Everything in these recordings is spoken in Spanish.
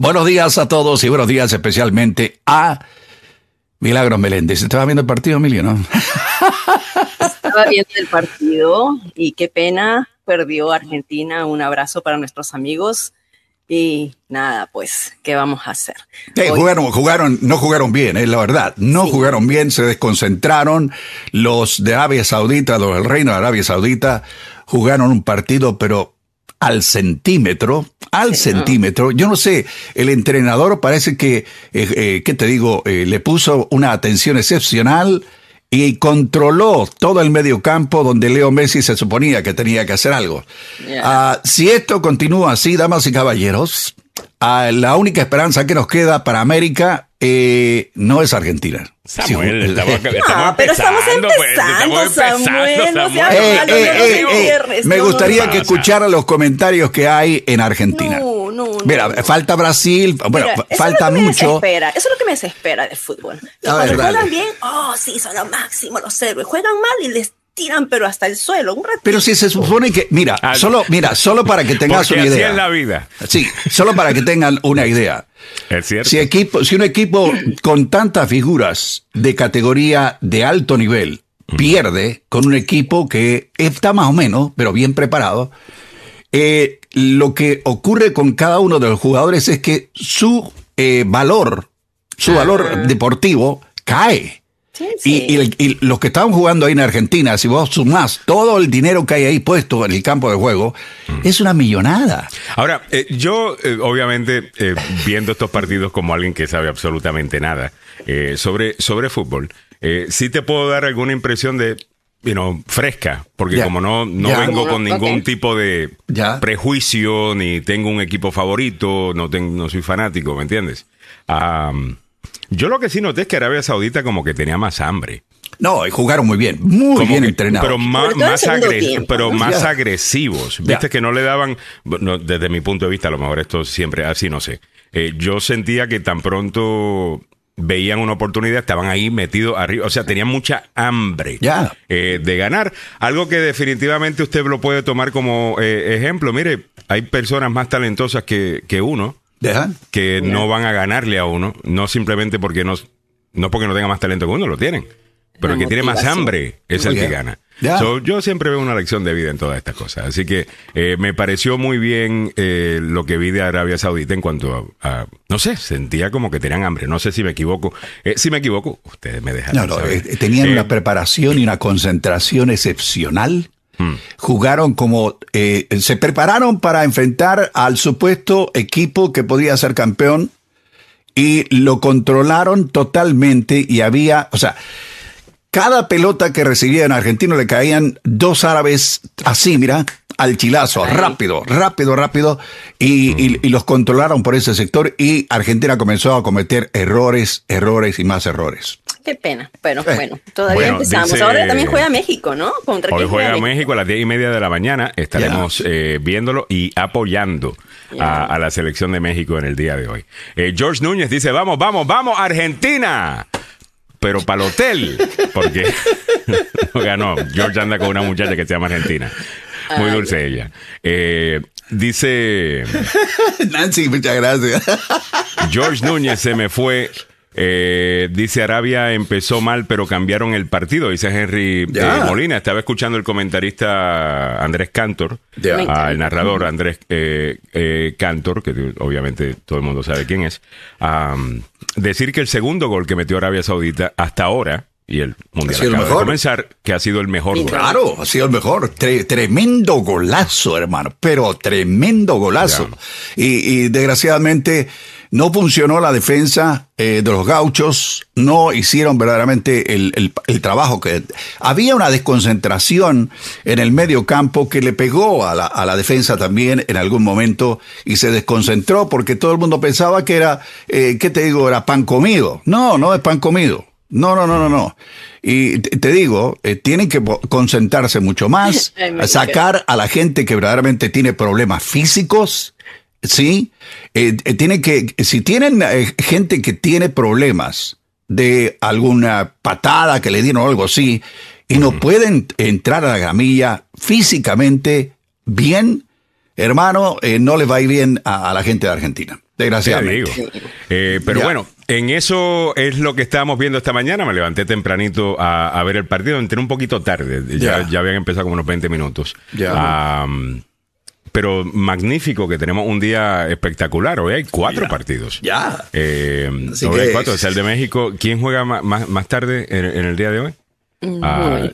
Buenos días a todos y buenos días especialmente a Milagros Meléndez. ¿Estaba viendo el partido, Emilio, no? Estaba viendo el partido y qué pena, perdió Argentina. Un abrazo para nuestros amigos. Y nada, pues, ¿qué vamos a hacer? jugaron, jugaron, no jugaron bien, es la verdad. No jugaron bien, se desconcentraron. Los de Arabia Saudita, los del Reino de Arabia Saudita, jugaron un partido, pero al centímetro, al centímetro. Yo no sé, el entrenador parece que, eh, eh, ¿qué te digo? Eh, le puso una atención excepcional y controló todo el medio campo donde Leo Messi se suponía que tenía que hacer algo. Ah, si esto continúa así, damas y caballeros, ah, la única esperanza que nos queda para América eh, no es Argentina. Samuel, estamos, estamos pero estamos empezando, Samuel. Me gustaría que escuchara los comentarios que hay en Argentina. No, no, Mira, falta Brasil, bueno, falta mucho. Eso es lo que me desespera del fútbol. Cuando juegan bien, oh, sí, son lo máximo los héroes. Juegan mal y les tiran pero hasta el suelo. Un pero si se supone que, mira, solo, mira, solo para que tengas una idea. Así es la vida. Sí, solo para que tengan una idea. Es cierto. Si, equipo, si un equipo con tantas figuras de categoría de alto nivel pierde con un equipo que está más o menos, pero bien preparado, eh, lo que ocurre con cada uno de los jugadores es que su eh, valor, su valor deportivo cae. Y, los que estaban jugando ahí en Argentina, si vos sumás todo el dinero que hay ahí puesto en el campo de juego, mm. es una millonada. Ahora, eh, yo eh, obviamente eh, viendo estos partidos como alguien que sabe absolutamente nada sobre, sobre fútbol, sí te puedo dar alguna impresión de fresca, porque como no, no vengo con ningún tipo de prejuicio, ni tengo un equipo favorito, no, tengo, no soy fanático, ¿me entiendes? Yo lo que sí noté es que Arabia Saudita como que tenía más hambre. No, y jugaron muy bien, muy bien entrenados. Pero, más, pero más agresivos. Viste que no le daban, desde mi punto de vista, a lo mejor esto siempre así, no sé. Eh, yo sentía que tan pronto veían una oportunidad, estaban ahí metidos arriba, o sea, tenían mucha hambre eh, de ganar. Algo que definitivamente usted lo puede tomar como eh, ejemplo. Mire, hay personas más talentosas que, que uno que no van a ganarle a uno, no simplemente porque no, no porque no tenga más talento que uno, lo tienen. Pero el que tiene más hambre es el que gana. yo siempre veo una lección de vida en todas estas cosas. Así que eh, me pareció muy bien eh, lo que vi de Arabia Saudita en cuanto a, no sé, sentía como que tenían hambre. No sé si me equivoco. Eh, si me equivoco, ustedes me dejan. No, no, tenían una preparación y una concentración excepcional. Hmm. Jugaron como, eh, se prepararon para enfrentar al supuesto equipo que podía ser campeón y lo controlaron totalmente y había, o sea, cada pelota que recibía en argentino le caían dos árabes así, mira, al chilazo, rápido, rápido, rápido, y, y, los controlaron por ese sector y Argentina comenzó a cometer errores, errores y más errores. Qué pena, pero eh, bueno, todavía empezamos. Ahora también juega México, ¿no? ¿Contra hoy juega, México? a las diez y media de la mañana. Estaremos eh, viéndolo y apoyando a, la selección de México en el día de hoy. Eh, George Núñez dice, vamos, vamos, vamos, Argentina pero para el hotel, porque no ganó. George anda con una muchacha que se llama Argentina. Muy dulce ella. dice. Nancy, muchas gracias. George Núñez se me fue eh, dice Arabia empezó mal, pero cambiaron el partido, dice Henry eh, Molina. Estaba escuchando el comentarista Andrés Cantor, el narrador Andrés eh, Cantor, que obviamente todo el mundo sabe quién es, decir que el segundo gol que metió Arabia Saudita hasta ahora, y el mundial acaba de comenzar, que ha sido el mejor. Claro, ha sido el mejor. tremendo golazo, hermano, pero tremendo golazo. Y, y desgraciadamente no funcionó la defensa eh, de los gauchos, no hicieron verdaderamente el, trabajo que... Había una desconcentración en el medio campo que le pegó a la, defensa también en algún momento y se desconcentró porque todo el mundo pensaba que era, eh, ¿qué te digo? Era pan comido. No, no es pan comido. No, no, no, no, no. Y te digo, eh, tienen que concentrarse mucho más, sacar a la gente que verdaderamente tiene problemas físicos, ¿sí? Eh, eh, tiene que, si tienen eh, gente que tiene problemas de alguna patada que le dieron o algo así, y no pueden entrar a la gamilla físicamente bien, hermano, no le va a ir bien a, la gente de Argentina. desgraciadamente. Eh, pero bueno, en eso es lo que estábamos viendo esta mañana. Me levanté tempranito a, ver el partido. Entré un poquito tarde. Ya, ya habían empezado como unos 20 minutos. Ya. pero magnífico que tenemos un día espectacular. Hoy hay cuatro partidos. Ya. Eh, hoy hay cuatro. Es el de México. ¿Quién juega más, más, tarde en, el día de hoy? Ah,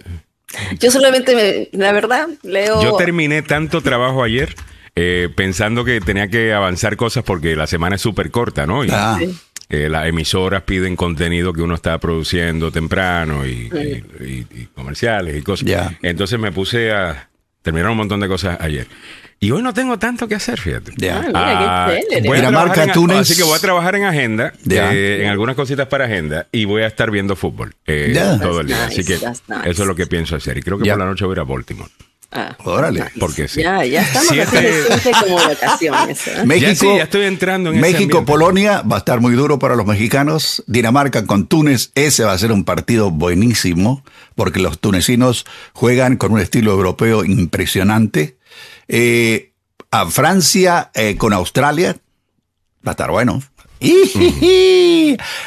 yo solamente, la verdad, leo. Yo terminé tanto trabajo ayer eh, pensando que tenía que avanzar cosas porque la semana es súper corta, ¿no? Y, ah. Eh, las emisoras piden contenido que uno está produciendo temprano y, comerciales y cosas. Entonces me puse a terminar un montón de cosas ayer. Y hoy no tengo tanto que hacer, fíjate. Ah, mira, qué voy a así que voy a trabajar en agenda, eh, en algunas cositas para agenda, y voy a estar viendo fútbol todo el día. así que eso es lo que pienso hacer. Y creo que por la noche voy a ir a Baltimore. Ah, Órale. Porque sí. Ya, ya estamos Siete... como vacaciones. ¿eh? México, ya, estoy entrando en México, Polonia va a estar muy duro para los mexicanos. Dinamarca con Túnez, ese va a ser un partido buenísimo, porque los tunecinos juegan con un estilo europeo impresionante. Eh, a Francia eh, con Australia, va a estar bueno.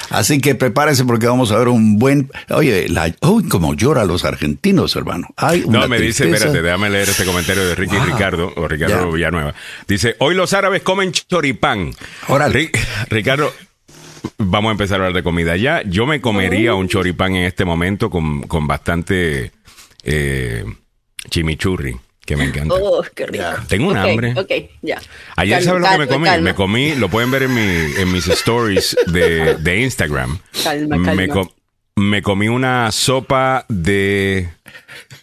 Así que prepárense porque vamos a ver un buen. Oye, la... uy, como llora los argentinos, hermano. no, me dice, espérate, déjame leer este comentario de Ricky Ricardo, o Ricardo Villanueva. Dice: Hoy los árabes comen choripán. Órale. Ricardo, vamos a empezar a hablar de comida ya. Yo me comería un choripán en este momento con, con bastante eh, chimichurri que me encanta. Oh, qué rico. Tengo un hambre. Ok, ya. Ayer, ¿sabes lo que me comí? Me comí, lo pueden ver en, mi, en mis stories de, de Instagram. Calma, calma. Me, me, comí una sopa de,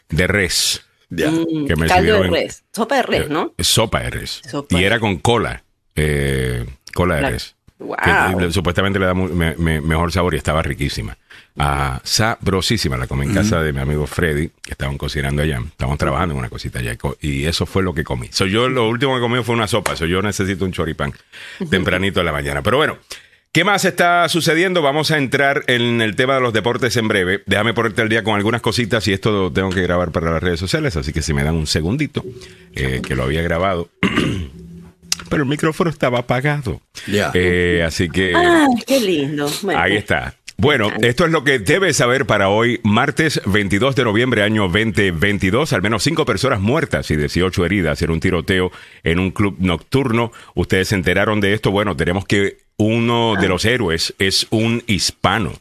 de res. Ya. Mm, que me caldo de res. Sopa de res, ¿no? Eh, sopa de res. y era con cola. Eh, cola de res. Que, supuestamente le da mejor sabor y estaba riquísima. Ah, sabrosísima. La comí en casa de mi amigo Freddy, que estaban cocinando allá. Estábamos trabajando en una cosita allá. Y eso fue lo que comí. Soy yo lo último que comí fue una sopa. Soy yo necesito un choripán tempranito en la mañana. Pero bueno. ¿Qué más está sucediendo? Vamos a entrar en el tema de los deportes en breve. Déjame ponerte al día con algunas cositas y esto lo tengo que grabar para las redes sociales, así que si me dan un segundito, eh, que lo había grabado. pero el micrófono estaba apagado. Ya. Eh, así que. Ah, qué lindo. ahí está. Bueno, esto es lo que debes saber para hoy, martes 22 de noviembre, año 2022. Al menos cinco personas muertas y 18 heridas en un tiroteo en un club nocturno. Ustedes se enteraron de esto. Bueno, tenemos que uno de ah. los héroes es un hispano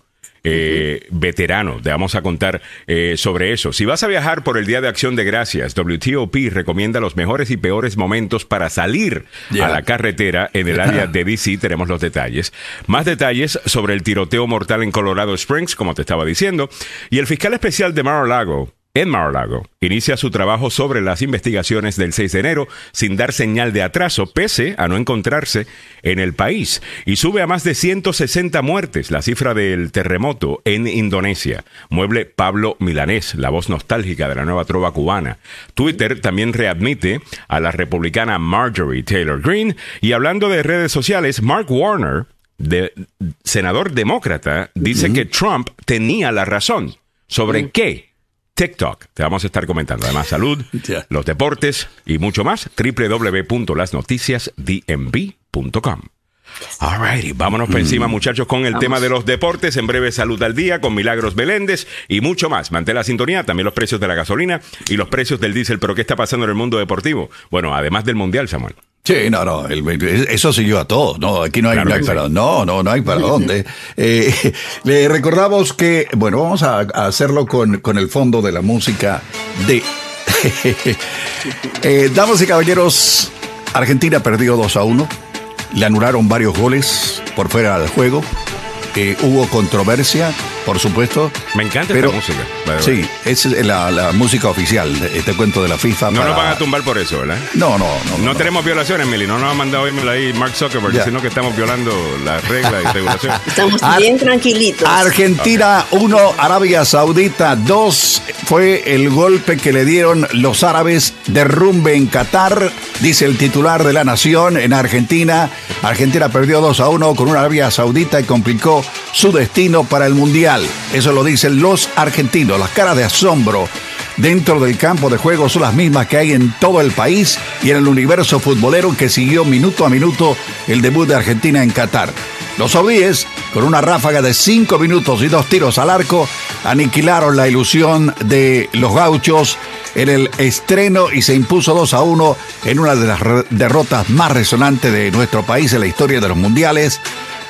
eh, veterano. Te vamos a contar eh, sobre eso. Si vas a viajar por el Día de Acción de Gracias, WTOP recomienda los mejores y peores momentos para salir a la carretera en el área de DC. Tenemos los detalles. Más detalles sobre el tiroteo mortal en Colorado Springs, como te estaba diciendo. Y el fiscal especial de Mar-a-Lago, en Mar-a-Lago. Inicia su trabajo sobre las investigaciones del 6 de enero sin dar señal de atraso, pese a no encontrarse en el país, y sube a más de 160 muertes la cifra del terremoto en Indonesia. Mueble Pablo Milanés, la voz nostálgica de la nueva trova cubana. Twitter también readmite a la republicana Marjorie Taylor Greene, y hablando de redes sociales, Mark Warner, de, senador demócrata, dice que Trump tenía la razón. ¿Sobre qué? TikTok. Te vamos a estar comentando además salud, los deportes y mucho más. www.lasnoticiasdmv.com. Alrighty, vámonos por encima, mm. muchachos, con el tema de los deportes. En breve, salud al día con Milagros Beléndez y mucho más. Mantén la sintonía, también los precios de la gasolina y los precios del diésel. Pero, ¿qué está pasando en el mundo deportivo? Bueno, además del mundial, Samuel. Sí, no, no, eso siguió a todos, no, aquí no hay, para, no, no, no hay para dónde. Eh, le recordamos que, bueno, vamos a, hacerlo con, con, el fondo de la música de... eh, damas y caballeros, Argentina perdió 2 a 1, le anularon varios goles por fuera del juego, eh, hubo controversia, por supuesto. Me encanta pero, esta música. Sí, es la, música oficial, este cuento de la FIFA. No nos van a tumbar por eso, ¿verdad? No, no, no. No, tenemos violaciones, Mili. No nos ha mandado a ahí Mark Zuckerberg, sino que estamos violando las reglas y regulaciones. Estamos bien tranquilitos. Argentina 1, Arabia Saudita 2. Fue el golpe que le dieron los árabes derrumbe en Qatar, dice el titular de la nación en Argentina. Argentina perdió 2 a 1 con una Arabia Saudita y complicó su destino para el Mundial. Eso lo dicen los argentinos, las caras de asombro dentro del campo de juego son las mismas que hay en todo el país y en el universo futbolero que siguió minuto a minuto el debut de Argentina en Qatar. Los saudíes, con una ráfaga de cinco minutos y dos tiros al arco, aniquilaron la ilusión de los gauchos en el estreno y se impuso 2 a 1 en una de las derrotas más resonantes de nuestro país en la historia de los mundiales,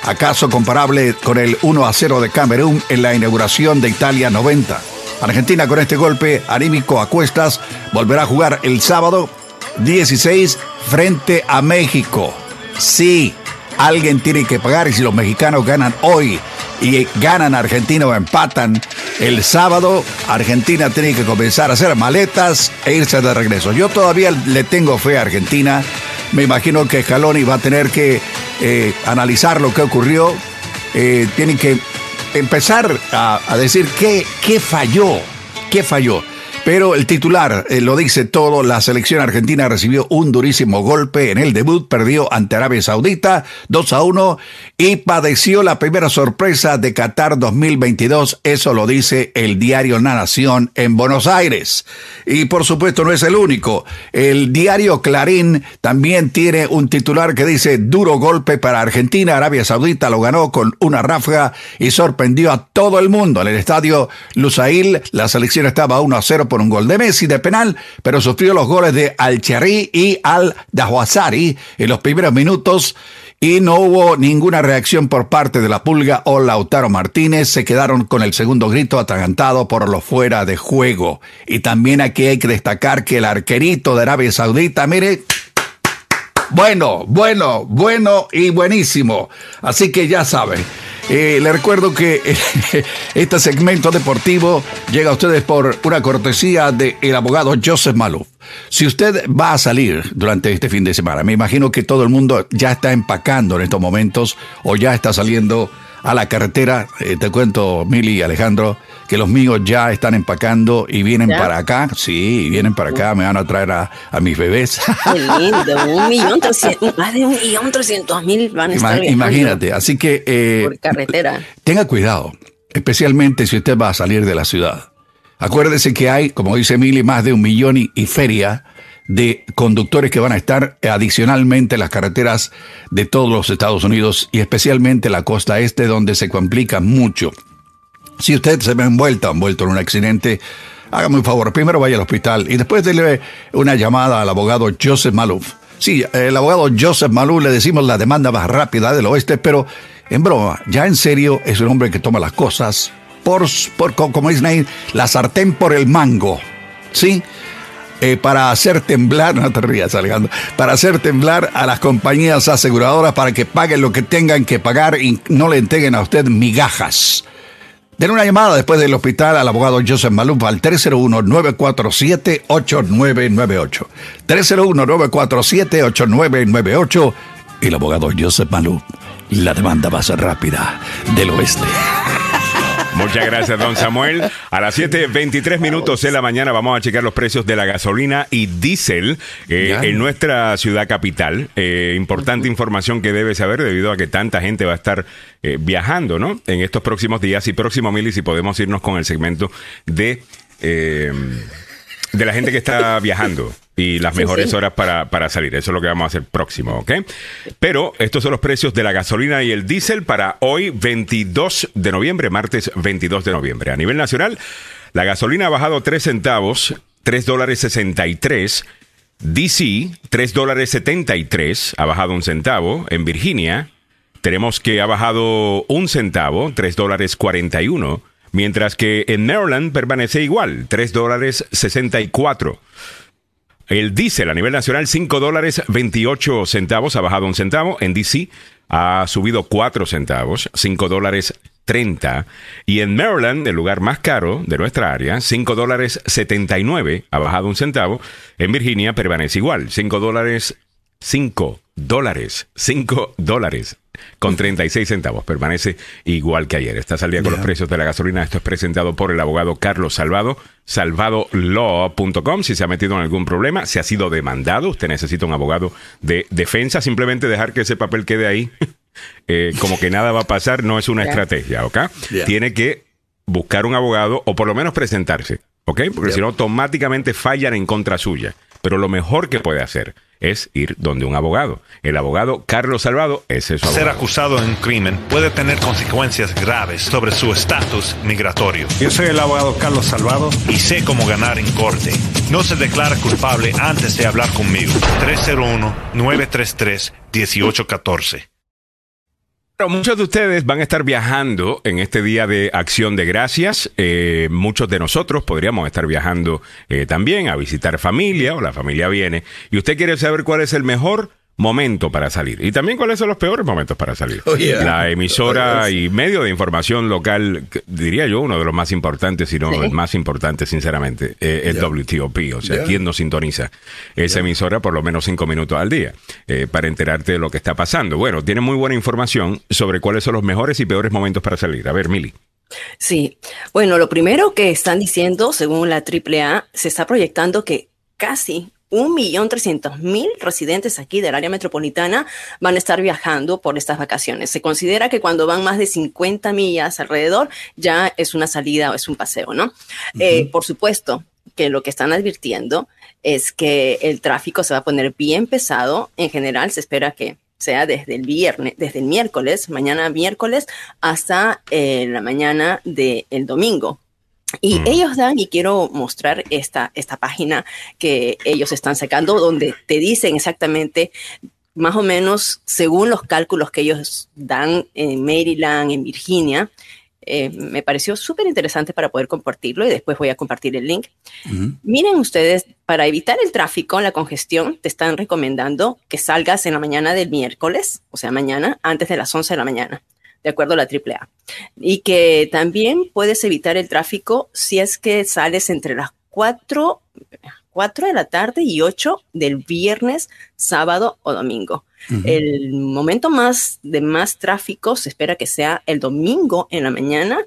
acaso comparable con el 1 a 0 de Camerún en la inauguración de Italia 90. Argentina con este golpe anímico a cuestas volverá a jugar el sábado 16 frente a México. Sí, alguien tiene que pagar y si los mexicanos ganan hoy y ganan Argentina o empatan el sábado, Argentina tiene que comenzar a hacer maletas e irse de regreso. Yo todavía le tengo fe a Argentina. Me imagino que Scaloni va a tener que eh, analizar lo que ocurrió. Eh, tiene que empezar a, a decir qué, qué falló, qué falló. Pero el titular eh, lo dice todo, la selección argentina recibió un durísimo golpe en el debut, perdió ante Arabia Saudita 2 a 1 y padeció la primera sorpresa de Qatar 2022, eso lo dice el diario La Nación en Buenos Aires. Y por supuesto no es el único, el diario Clarín también tiene un titular que dice duro golpe para Argentina, Arabia Saudita lo ganó con una ráfaga y sorprendió a todo el mundo. En el estadio Lusail la selección estaba 1 a 0 un gol de Messi de penal, pero sufrió los goles de al y Al-Dahwazari en los primeros minutos y no hubo ninguna reacción por parte de la Pulga o Lautaro Martínez. Se quedaron con el segundo grito atragantado por lo fuera de juego. Y también aquí hay que destacar que el arquerito de Arabia Saudita, mire, bueno, bueno, bueno y buenísimo. Así que ya saben. Eh, le recuerdo que este segmento deportivo llega a ustedes por una cortesía del el abogado Joseph Maluf. Si usted va a salir durante este fin de semana, me imagino que todo el mundo ya está empacando en estos momentos o ya está saliendo a la carretera. Eh, te cuento, Mili y Alejandro, que los míos ya están empacando y vienen para acá. Sí, vienen para acá, me van a traer a, mis bebés. Qué lindo, un millón trescientos, más de un millón trescientos mil van a estar Imagínate, así que... Eh, por carretera. Tenga cuidado, especialmente si usted va a salir de la ciudad. Acuérdese que hay, como dice Mili, más de un millón y feria de conductores que van a estar adicionalmente en las carreteras de todos los Estados Unidos y especialmente la costa este donde se complica mucho. Si usted se ve envuelto, envuelto en un accidente, hágame un favor, primero vaya al hospital y después dele una llamada al abogado Joseph Maluf. Sí, el abogado Joseph Maluf le decimos la demanda más rápida del oeste, pero en broma, ya en serio es un hombre que toma las cosas por, por como dice la sartén por el mango. ¿Sí? Eh, para hacer temblar, no te rías Alejandro, para hacer temblar a las compañías aseguradoras para que paguen lo que tengan que pagar y no le entreguen a usted migajas. Den una llamada después del hospital al abogado Joseph Maluf al 301-947-8998. 301-947-8998 y el abogado Joseph Maluf. La demanda va a ser rápida del oeste. Muchas gracias, don Samuel. A las 7.23 minutos de la mañana vamos a checar los precios de la gasolina y diésel eh, en nuestra ciudad capital. Eh, importante información que debe saber debido a que tanta gente va a estar eh, viajando, ¿no? En estos próximos días y próximo, Mili, si podemos irnos con el segmento de, de la gente que está viajando y las mejores horas para, para, salir. Eso es lo que vamos a hacer próximo, ¿ok? Pero estos son los precios de la gasolina y el diésel para hoy, 22 de noviembre, martes 22 de noviembre. A nivel nacional, la gasolina ha bajado 3 centavos, 3 dólares 63. DC, 3 dólares 73, ha bajado un centavo. En Virginia, tenemos que ha bajado un centavo, 3 dólares 41. Mientras que en Maryland permanece igual, 3 dólares 64. El diésel a nivel nacional, 5 dólares 28 centavos, ha bajado un centavo. En DC ha subido 4 centavos, 5 dólares 30. Y en Maryland, el lugar más caro de nuestra área, 5 dólares 79, ha bajado un centavo. En Virginia permanece igual, 5 dólares 5 dólares, 5 dólares con 36 centavos. Permanece igual que ayer. Estás al día con los precios de la gasolina. Esto es presentado por el abogado Carlos Salvado, salvadolaw.com. Si se ha metido en algún problema, si ha sido demandado, usted necesita un abogado de defensa. Simplemente dejar que ese papel quede ahí, eh, como que nada va a pasar, no es una estrategia, ¿ok? Tiene que buscar un abogado o por lo menos presentarse ¿ok? Porque si no, automáticamente fallan en contra suya. Pero lo mejor que puede hacer es ir donde un abogado. El abogado Carlos Salvado es eso. Ser acusado en un crimen puede tener consecuencias graves sobre su estatus migratorio. Yo soy el abogado Carlos Salvado y sé cómo ganar en corte. No se declara culpable antes de hablar conmigo. 301-933-1814. Muchos de ustedes van a estar viajando en este día de acción de gracias. Eh, muchos de nosotros podríamos estar viajando eh, también a visitar familia o la familia viene. Y usted quiere saber cuál es el mejor momento para salir. Y también cuáles son los peores momentos para salir. Oh, la emisora y medio de información local, diría yo, uno de los más importantes, si no el más importante, sinceramente, eh, es WTOP. O sea, ¿quién nos sintoniza esa emisora por lo menos cinco minutos al día eh, para enterarte de lo que está pasando? Bueno, tiene muy buena información sobre cuáles son los mejores y peores momentos para salir. A ver, Mili. Sí, bueno, lo primero que están diciendo, según la AAA, se está proyectando que casi 1.300.000 residentes aquí del área metropolitana van a estar viajando por estas vacaciones. Se considera que cuando van más de 50 millas alrededor ya es una salida o es un paseo, ¿no? Eh, por supuesto que lo que están advirtiendo es que el tráfico se va a poner bien pesado. En general se espera que sea desde el viernes, desde el miércoles, mañana miércoles, hasta eh, la mañana del domingo. Y mm. ellos dan, y quiero mostrar esta, esta página que ellos están sacando, donde te dicen exactamente más o menos según los cálculos que ellos dan en Maryland, en Virginia. Eh, me pareció súper interesante para poder compartirlo y después voy a compartir el link. Miren ustedes, para evitar el tráfico, la congestión, te están recomendando que salgas en la mañana del miércoles, o sea, mañana, antes de las 11 de la mañana de acuerdo a la AAA. Y que también puedes evitar el tráfico si es que sales entre las 4, 4 de la tarde y 8 del viernes, sábado o domingo. El momento más de más tráfico se espera que sea el domingo en la mañana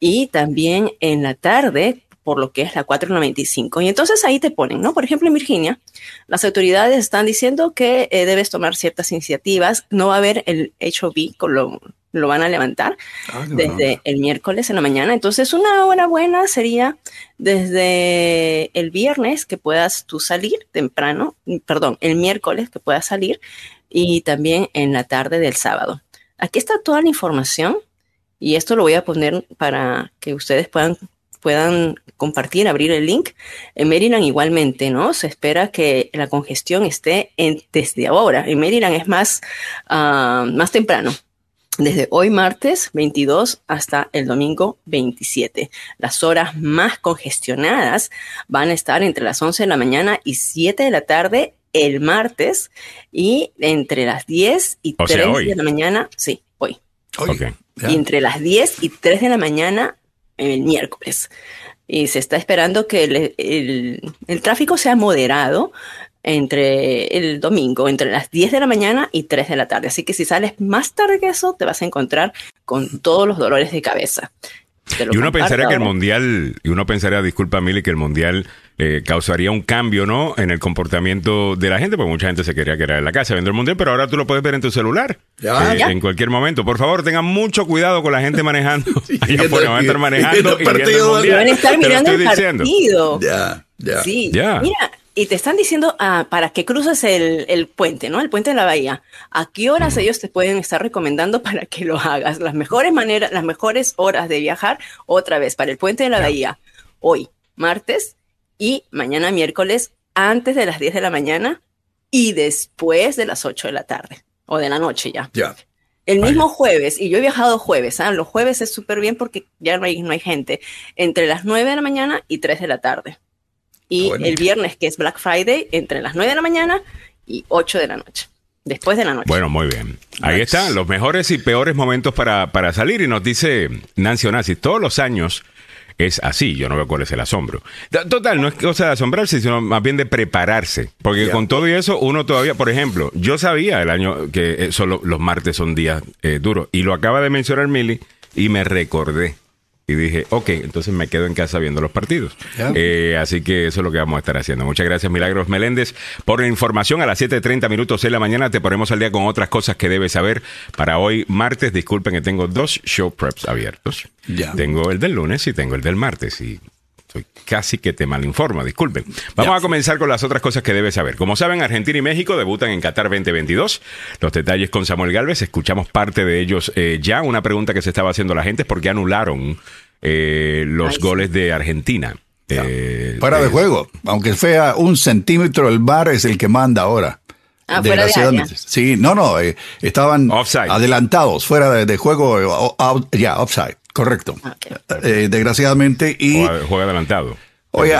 y también en la tarde por lo que es la 495. Y entonces ahí te ponen, ¿no? Por ejemplo, en Virginia, las autoridades están diciendo que eh, debes tomar ciertas iniciativas. No va a haber el HOV con lo, lo van a levantar ah, desde el miércoles en la mañana. Entonces, una hora buena sería desde el viernes que puedas tú salir temprano, perdón, el miércoles que puedas salir y también en la tarde del sábado. Aquí está toda la información y esto lo voy a poner para que ustedes puedan puedan compartir, abrir el link. En Maryland igualmente, ¿no? Se espera que la congestión esté en, desde ahora. En Maryland es más, ah, más temprano, desde hoy martes 22 hasta el domingo 27. Las horas más congestionadas van a estar entre las 11 de la mañana y 7 de la tarde el martes y entre las 10 y 3 de la mañana, sí, hoy. Y entre las 10 y 3 de la mañana el miércoles. Y se está esperando que el, el tráfico sea moderado, entre el domingo, entre las 10 de la mañana y 3 de la tarde. Así que si sales más tarde que eso, te vas a encontrar con todos los dolores de cabeza. Y uno pensaría que el mundial, y uno pensaría, disculpa Mili, que el mundial eh, causaría un cambio, ¿no? En el comportamiento de la gente, porque mucha gente se quería quedar en la casa viendo el mundial, pero ahora tú lo puedes ver en tu celular. Eh, en cualquier momento. Por favor, tengan mucho cuidado con la gente manejando. Allá van a estar manejando y, el mundial. Van a estar mirando el partido. Ya, ya. Sí. Ya. Mira, y te están diciendo ah, para que cruces el, puente, ¿no? El puente de la bahía. ¿A qué horas ellos te pueden estar recomendando para que lo hagas? Las mejores maneras, las mejores horas de viajar otra vez para el puente de la bahía. Hoy, martes y mañana miércoles, antes de las 10 de la mañana y después de las 8 de la tarde o de la noche ya. Ya. El mismo jueves, y yo he viajado jueves, ¿ah? los jueves es súper bien porque ya no hay, no hay gente, entre las 9 de la mañana y 3 de la tarde y el viernes, que es Black Friday, entre las 9 de la mañana y 8 de la noche. Después de la noche. Bueno, muy bien. Ahí están los mejores y peores momentos para, para salir. Y nos dice Nancy Onassi, todos los años es así. Yo no veo cuál es el asombro. Total, no es cosa de asombrarse, sino más bien de prepararse. Porque con todo y eso, uno todavía, por ejemplo, yo sabía el año que eh, solo los martes son días eh, duros. Y lo acaba de mencionar Milly y me recordé. Y dije, ok, entonces me quedo en casa viendo los partidos. Eh, así que eso es lo que vamos a estar haciendo. Muchas gracias, Milagros Meléndez, por la información. A las 7.30 minutos de la mañana te ponemos al día con otras cosas que debes saber para hoy, martes. Disculpen que tengo dos show preps abiertos. Tengo el del lunes y tengo el del martes. Y Estoy casi que te malinformo, disculpen. Vamos a comenzar con las otras cosas que debes saber. Como saben, Argentina y México debutan en Qatar 2022. Los detalles con Samuel Galvez, escuchamos parte de ellos eh, ya. Una pregunta que se estaba haciendo la gente es por qué anularon eh, los goles de Argentina. Eh, fuera de juego, aunque sea un centímetro, el bar es el que manda ahora. Ah, fuera de Sí, no, no, estaban adelantados, fuera de, juego, ya, offside. Correcto. Ah, eh, desgraciadamente. Y, juega, adelantado. Oye,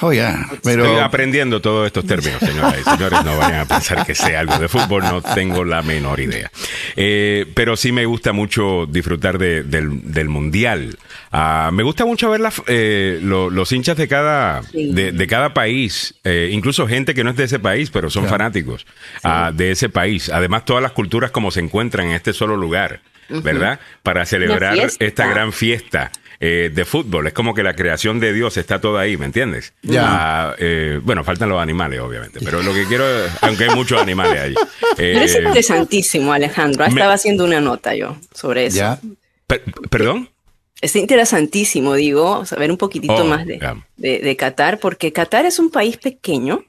oye, pero... Estoy aprendiendo todos estos términos, señoras y señores. No vayan a pensar que sé algo de fútbol, no tengo la menor idea. Eh, pero sí me gusta mucho disfrutar del, mundial. Ah, me gusta mucho ver eh, los hinchas de cada, de, cada país, incluso gente que no es de ese país, pero son fanáticos ah, de ese país. Además, todas las culturas como se encuentran en este solo lugar. ¿verdad? Para celebrar esta gran fiesta. Eh, de fútbol. Es como que la creación de Dios está toda ahí, ¿me entiendes? Ya. Ah, eh, bueno, faltan los animales, obviamente, pero lo que quiero, aunque hay muchos animales ahí. pero es eh, interesantísimo, Alejandro. Estaba haciendo una nota yo sobre eso. ¿Perdón? Es interesantísimo, digo, saber un poquitito oh, más de, de, Qatar, porque Qatar es un país pequeño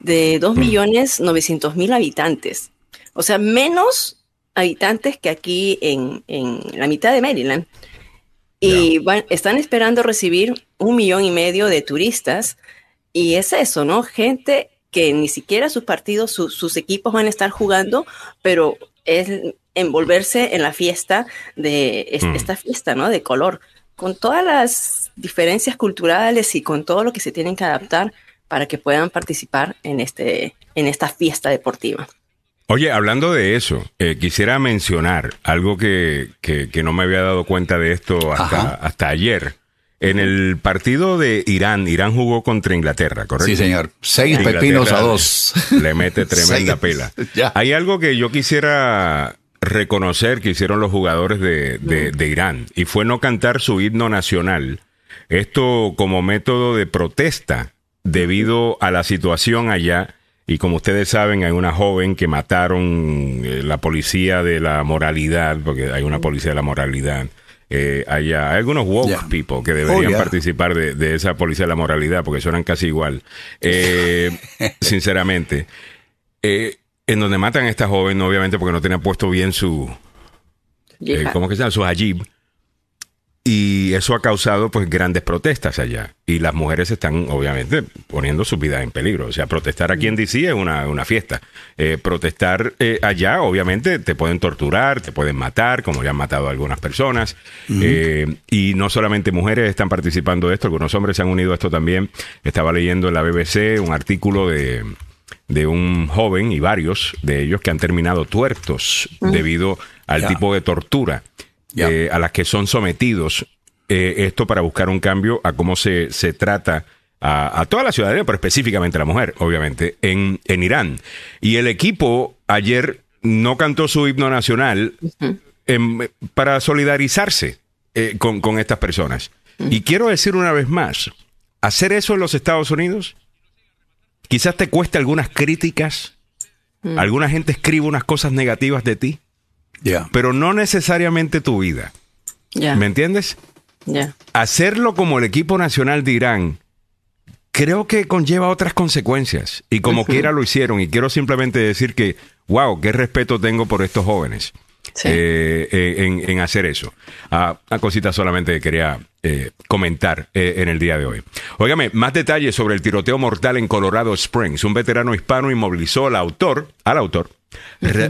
de 2.900.000 habitantes. O sea, menos habitantes que aquí en, la mitad de Maryland. Y están esperando recibir un millón y medio de turistas. Y es eso, ¿no? Gente que ni siquiera sus partidos, sus equipos van a estar jugando, pero es envolverse en la fiesta de mm. esta fiesta, ¿no? De color, con todas las diferencias culturales y con todo lo que se tienen que adaptar para que puedan participar en, este, en esta fiesta deportiva. Oye, hablando de eso, eh, quisiera mencionar algo que, que, no me había dado cuenta de esto hasta, hasta ayer. En el partido de Irán, Irán jugó contra Inglaterra, ¿correcto? Sí, señor. Seis pepinos a dos. Le mete tremenda pela. Hay algo que yo quisiera reconocer que hicieron los jugadores de, de, de, Irán y fue no cantar su himno nacional. Esto como método de protesta debido a la situación allá y como ustedes saben, hay una joven que mataron eh, la policía de la moralidad, porque hay una policía de la moralidad. Eh, hay, algunos woke people que deberían oh, participar de, esa policía de la moralidad, porque suenan casi igual. Eh, sinceramente. en donde matan a esta joven, obviamente porque no tenía puesto bien su... ¿Cómo que se llama? Su hajib. Y eso ha causado pues grandes protestas allá. Y las mujeres están obviamente poniendo su vida en peligro. O sea, protestar aquí en DC es una, fiesta. Eh, protestar eh, allá obviamente te pueden torturar, te pueden matar, como ya han matado a algunas personas. Eh, y no solamente mujeres están participando de esto, algunos hombres se han unido a esto también. Estaba leyendo en la BBC un artículo de, de un joven y varios de ellos que han terminado tuertos debido al tipo de tortura eh, a las que son sometidos. Eh, esto para buscar un cambio a cómo se, se trata a, toda la ciudadanía, pero específicamente a la mujer, obviamente, en, en Irán. Y el equipo ayer no cantó su himno nacional para solidarizarse eh, con, con, estas personas. Y quiero decir una vez más, hacer eso en los Estados Unidos quizás te cueste algunas críticas, alguna gente escribe unas cosas negativas de ti, pero no necesariamente tu vida. ¿Me entiendes? Hacerlo como el equipo nacional de Irán creo que conlleva otras consecuencias. Y como quiera lo hicieron. Y quiero simplemente decir que, wow, qué respeto tengo por estos jóvenes. Eh, eh, en, hacer eso. Ah, una cosita solamente que quería eh, comentar en el día de hoy. Óigame, más detalles sobre el tiroteo mortal en Colorado Springs. Un veterano hispano inmovilizó al autor, al autor,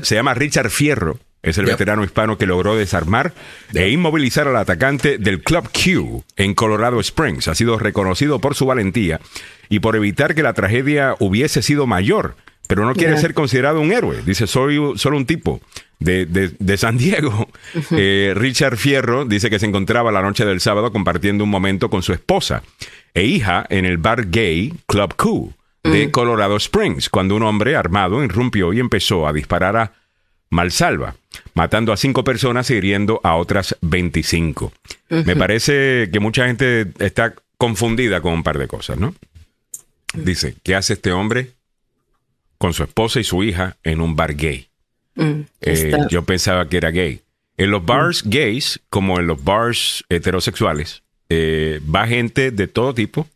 se llama Richard Fierro, es el veterano hispano que logró desarmar e inmovilizar al atacante del Club Q en Colorado Springs. Ha sido reconocido por su valentía y por evitar que la tragedia hubiese sido mayor, pero no quiere ser considerado un héroe. Dice, soy solo un tipo. De, de, San Diego. Eh, Richard Fierro dice que se encontraba la noche del sábado compartiendo un momento con su esposa e hija en el bar gay Club Q de mm. Colorado Springs, cuando un hombre armado irrumpió y empezó a disparar a Malsalva matando a cinco personas y hiriendo a otras 25. Me parece que mucha gente está confundida con un par de cosas, ¿no? Dice, ¿qué hace este hombre con su esposa y su hija en un bar gay? Mm, eh, yo pensaba que era gay. En los bars gays, como en los bars heterosexuales, eh, va gente de todo tipo.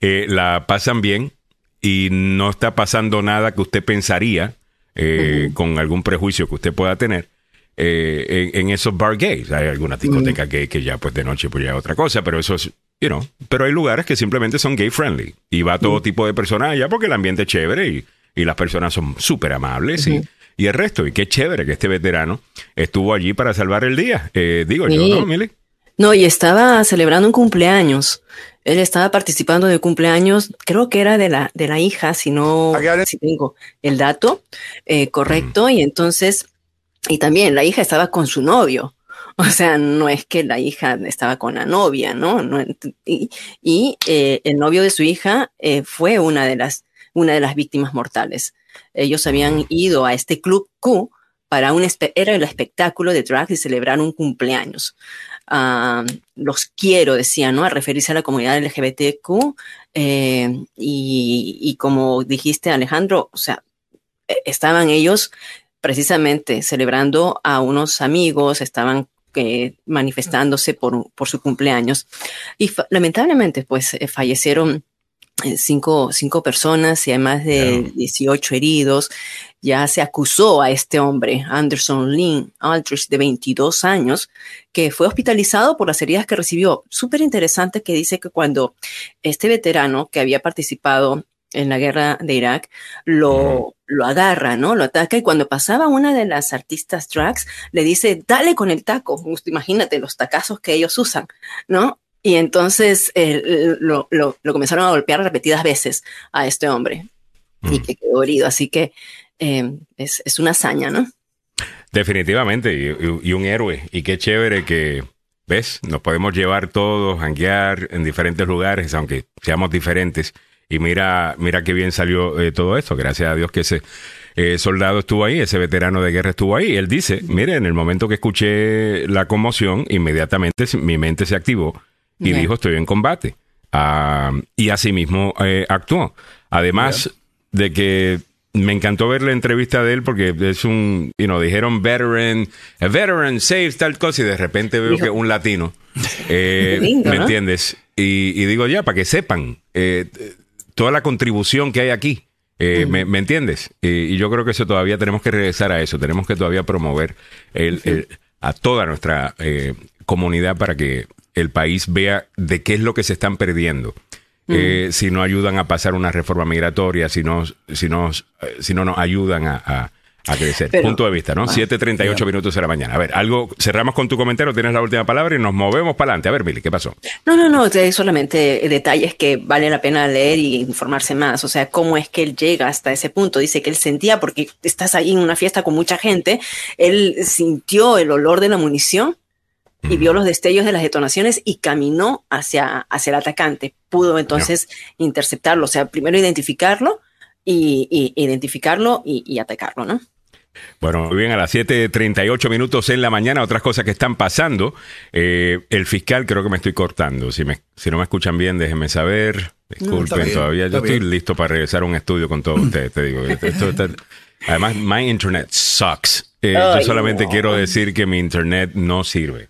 Eh, la pasan bien y no está pasando nada que usted pensaría eh, con algún prejuicio que usted pueda tener. eh, en, en esos bar gays. Hay alguna discoteca gay que ya pues de noche pues ya es otra cosa, pero eso es, you know, pero hay lugares que simplemente son gay friendly y va todo tipo de personas allá porque el ambiente es chévere y, y las personas son súper amables y, y el resto. Y qué chévere que este veterano estuvo allí para salvar el día. Eh, digo yo. ¿no, Mili? No, y estaba celebrando un cumpleaños. Él estaba participando de cumpleaños, creo que era de la, de la hija, si no, si tengo el dato eh, correcto. Y entonces, y también la hija estaba con su novio. O sea, no es que la hija estaba con la novia, ¿no? No, y y, eh, el novio de su hija eh, fue una de las, una de las víctimas mortales. Ellos habían ido a este club Q para un era el espectáculo de drag y celebrar un cumpleaños. Los quiero, decía, ¿no? A referirse a la comunidad LGBTQ. eh, y, y como dijiste, Alejandro, o sea, eh, estaban ellos precisamente celebrando a unos amigos, estaban eh, manifestándose por, por su cumpleaños. Y fa- lamentablemente, pues eh, fallecieron cinco, cinco personas y hay más de 18 heridos. Ya se acusó a este hombre, Anderson Lynn Aldrich, de 22 años, que fue hospitalizado por las heridas que recibió. Súper interesante que dice que cuando este veterano que había participado en la guerra de Irak lo, lo agarra, ¿no? Lo ataca y cuando pasaba una de las artistas drags le dice, dale con el taco. Imagínate los tacazos que ellos usan, ¿no? Y entonces eh, lo, lo- lo comenzaron a golpear repetidas veces a este hombre y que quedó herido. Así que eh, es, es una hazaña, ¿no? Definitivamente, y, un héroe. Y qué chévere que, ¿ves? Nos podemos llevar todos, janguear en diferentes lugares, aunque seamos diferentes. Y mira, mira qué bien salió eh, todo esto. Gracias a Dios que ese eh, soldado estuvo ahí, ese veterano de guerra estuvo ahí. Él dice, mire, en el momento que escuché la conmoción, inmediatamente mi mente se activó y dijo, estoy en combate. Ah, y así mismo eh, actuó. Además de que me encantó ver la entrevista de él porque es un, you know, dijeron veteran, a veteran saves tal cosa y de repente veo que un latino, eh, Lindo, ¿me ¿no? entiendes? Y, y digo ya, para que sepan eh, toda la contribución que hay aquí. eh, me, me entiendes? Y yo creo que eso todavía tenemos que regresar a eso, tenemos que todavía promover el, el- a toda nuestra eh, comunidad para que el país vea de qué es lo que se están perdiendo. Eh, si no ayudan a pasar una reforma migratoria, si no, si no, eh, si no nos ayudan a, a- a crecer. Pero- Punto de vista, ¿no? 7.38 minutos de la mañana. A ver, algo, cerramos con tu comentario, tienes la última palabra y nos movemos para adelante. A ver, Mili, ¿qué pasó? No, no, no, solamente detalles que vale la pena leer y informarse más. O sea, cómo es que él llega hasta ese punto. Dice que él sentía, porque estás ahí en una fiesta con mucha gente, él sintió el olor de la munición y vio los destellos de las detonaciones y caminó hacia, hacia el atacante. Pudo entonces interceptarlo, o sea, primero identificarlo y, y- identificarlo y, y atacarlo, ¿no? Bueno, muy bien, a las 7.38 minutos en la mañana, otras cosas que están pasando. Eh, el fiscal, creo que me estoy cortando. Si, me, si no me escuchan bien, déjenme saber. Disculpen, bien, todavía. Yo estoy bien. listo para regresar a un estudio con todos ustedes, te digo. Esto está- además, my internet sucks. Eh, yo solamente no. quiero decir que mi internet no sirve.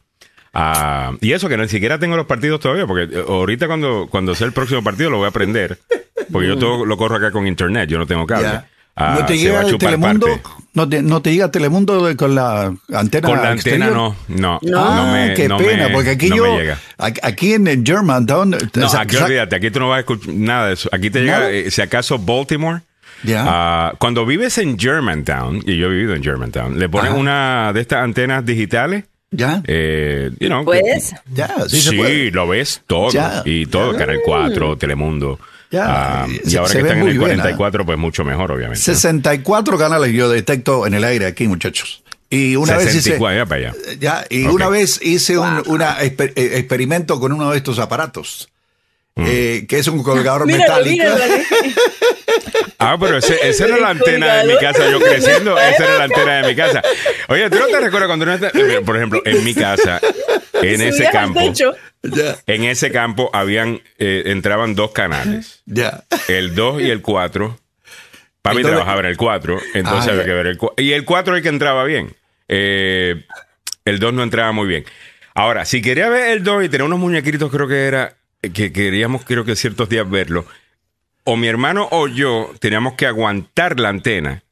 Ah, y eso que ni siquiera tengo los partidos todavía, porque eh, ahorita cuando, cuando sea el próximo partido lo voy a aprender. Porque yo todo lo corro acá con internet, yo no tengo cable. Ya. Ah, ¿No te llega Telemundo? ¿No te, ¿No te llega Telemundo con la antena Con la antena no, no, No. Ah, no me, qué no pena, me- porque aquí yo, aquí- en Germantown, No, o sea, aquí olvídate, aquí tú no vas a escuchar nada de eso. Aquí te llega, eh, si acaso, Baltimore. Ya. Ah, cuando vives en Germantown, y yo he vivido en Germantown, le ponen Ajá. una de estas antenas digitales. Ya, Eh, you know, ¿Puedes? ya, sí, Sí, se puede. lo ves todo. Ya. Y todo, Canal 4, Telemundo. Ya, Ah, y se- ahora se que están en el bien, 44, pues mucho mejor, obviamente. 64 canales yo detecto en el aire aquí, muchachos. Y una vez hice, 64, ya para allá. ya, y una vez hice un una exper- eh, experimento con uno de estos aparatos, Mm. eh, que es un colgador Míralo, metálico. míralo. Ah, pero ese, esa era la antena de mi casa, yo creciendo, esa era la antena de mi casa. Oye, ¿tú no te recuerdas cuando uno está- eh, por ejemplo, en mi casa, en ese campo, en ese campo habían, eh, entraban dos canales, ya. el 2 y el 4. Papi Entonces- trabajaba en el 4, entonces Ah, había que ver el 4. Y el 4 es el que entraba bien. Eh, el 2 no entraba muy bien. Ahora, si quería ver el 2 y tenía unos muñequitos, creo que era, que queríamos, creo que ciertos días verlo, o mi hermano o yo teníamos que aguantar la antena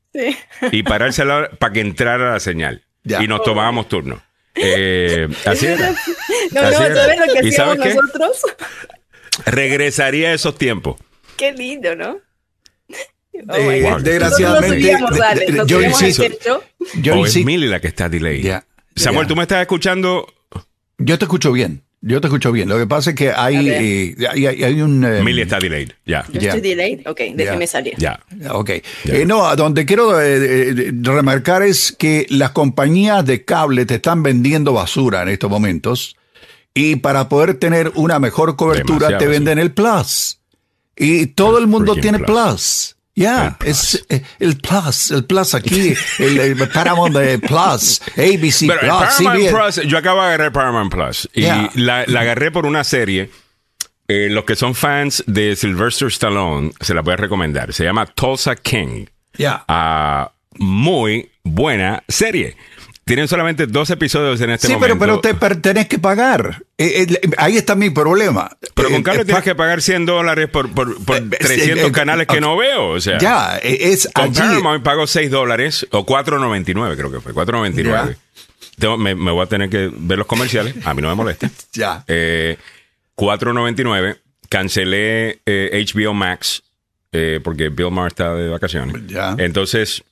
y parársela para que entrara la señal. Y nos tomábamos turno. Eh, así era. No, no, ¿sabes lo que hacíamos nosotros? Regresaría a esos tiempos. Qué lindo, ¿no? Oh eh, desgraciadamente, yo insisto. Yo o es Milly la que está delay. Samuel, ¿tú me estás escuchando? Yo te escucho bien. Yo te escucho bien. Lo que pasa es que hay, eh, hay, un... Eh, Milly está delayed, ya. Yo estoy delayed, ok, déjeme salir. Ya. Ok. Eh, no, donde quiero remarcar es que las compañías de cable te están vendiendo basura en estos momentos y para poder tener una mejor cobertura te venden el Plus. Y todo el mundo tiene plus. Es eh, el Plus, el Plus aquí, el, Paramount Plus, ABC Plus, CBS. Yo acabo de agarrar Paramount Plus y la, agarré por una serie. Eh, los que son fans de Sylvester Stallone, se la voy a recomendar. Se llama Tulsa King. Ya. Ah, muy buena serie. Tienen solamente dos episodios en este momento. Sí, pero, pero te tenés que pagar. Eh, eh, ahí está mi problema. Pero con eh, cable tienes que pagar 100 dólares por, por, 300 canales que no veo. O sea, ya, es con. Paramount pago 6 dólares o 4.99 creo que fue. 4.99. Me, me, voy a tener que ver los comerciales. A mí no me molesta. ya. 4.99. Cancelé HBO Max eh, porque Bill Maher está de vacaciones. Entonces,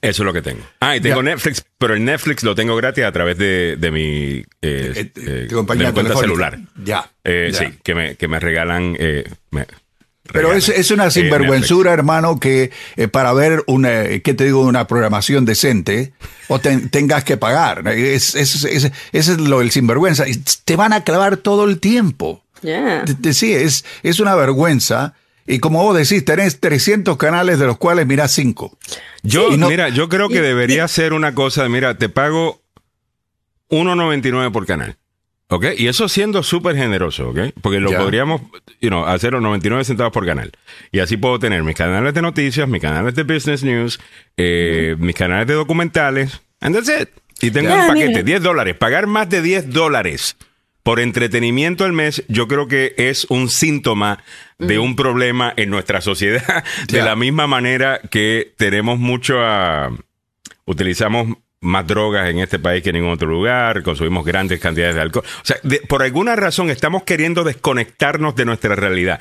eso es lo que tengo. Ah, y tengo Netflix, pero el Netflix lo tengo gratis a través de, de mi, eh, eh, cuenta celular. Ya. Sí, que me, que me regalan. pero es, es, una sinvergüenzura, hermano, que para ver una, ¿qué te digo? Una programación decente o tengas que pagar. Es, es, es, es lo del sinvergüenza. Te van a clavar todo el tiempo. Yeah. Sí, es, es una vergüenza y como vos decís, tenés 300 canales de los cuales mirás 5. Yo, mira, yo creo que debería ser una cosa, mira, te pago 1.99 por canal. ¿Ok? Y eso siendo súper generoso, ¿ok? Porque lo podríamos, you know, hacer los 99 centavos por canal. Y así puedo tener mis canales de noticias, mis canales de business news, eh, mis canales de documentales, and that's it. Y tengo un paquete, 10 dólares. Pagar más de 10 dólares por entretenimiento al mes, yo creo que es un síntoma de un problema en nuestra sociedad. De la misma manera que tenemos mucho a. Utilizamos más drogas en este país que en ningún otro lugar, consumimos grandes cantidades de alcohol. O sea, por alguna razón estamos queriendo desconectarnos de nuestra realidad.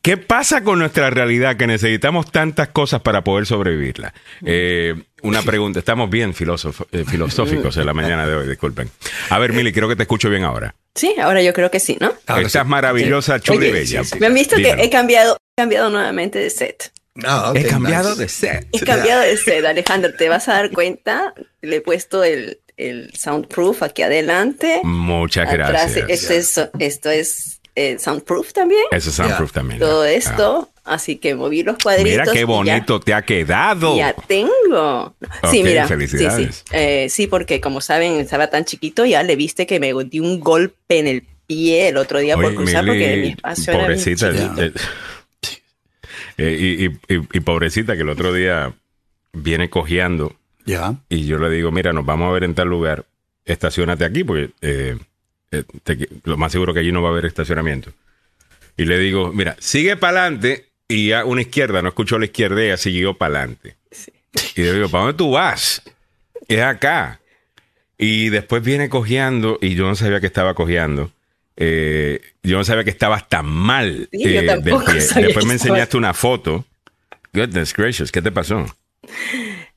¿Qué pasa con nuestra realidad que necesitamos tantas cosas para poder sobrevivirla? Eh, una pregunta, estamos bien eh, filosóficos en la mañana de hoy, disculpen. A ver, Mili, creo que te escucho bien ahora. Sí, ahora yo creo que sí, ¿no? Estás maravillosa, chula y bella. Me han visto que he cambiado, cambiado nuevamente de set. No, he cambiado de set. He cambiado de set, Alejandro, te vas a dar cuenta. Le he puesto el, soundproof aquí adelante. Muchas gracias. Esto es, esto es eh, soundproof también. Eso es soundproof también. Todo esto. Así que moví los cuadritos. Mira qué bonito te ha quedado. Ya tengo. sí, mira. Felicidades. Eh, sí, porque como saben, estaba tan chiquito, ya le viste que me di un golpe en el pie el otro día por cruzar porque mi espacio pobrecita, eh, eh, y, pobrecita que el otro día viene cojeando. Ya. Y yo le digo, mira, nos vamos a ver en tal lugar, estacionate aquí, porque lo más seguro que allí no va a haber estacionamiento. Y le digo, mira, sigue para adelante y a una izquierda, no escuchó la izquierda, ella siguió para adelante. Y le digo, ¿para dónde tú vas? Es acá. Y después viene cojeando y yo no sabía que estaba cojeando. Eh, yo no sabía que estabas tan mal eh, del pie. Después me enseñaste una foto. Goodness gracious, ¿qué te pasó?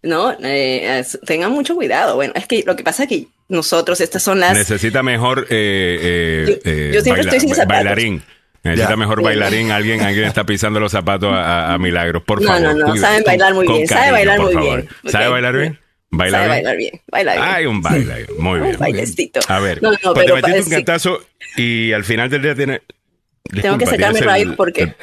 No, eh, tengan mucho cuidado. Bueno, es que lo que pasa es que nosotros, estas son las. Necesita mejor eh, yo, siempre estoy sin bailarín. Necesita mejor bailarín. Alguien, alguien está pisando los zapatos a, Milagros. Por favor. No, no, no. Saben bailar muy bien. sabe bailar muy bien. ¿Sabe bailar bien? ¿Baila sabe bailar bien. Baila bien. Hay un baile. Muy bien. Un bailecito. A ver. No, no, pues pero te metiste un cantazo y al final del día tiene. Tengo que sacarme raíz porque.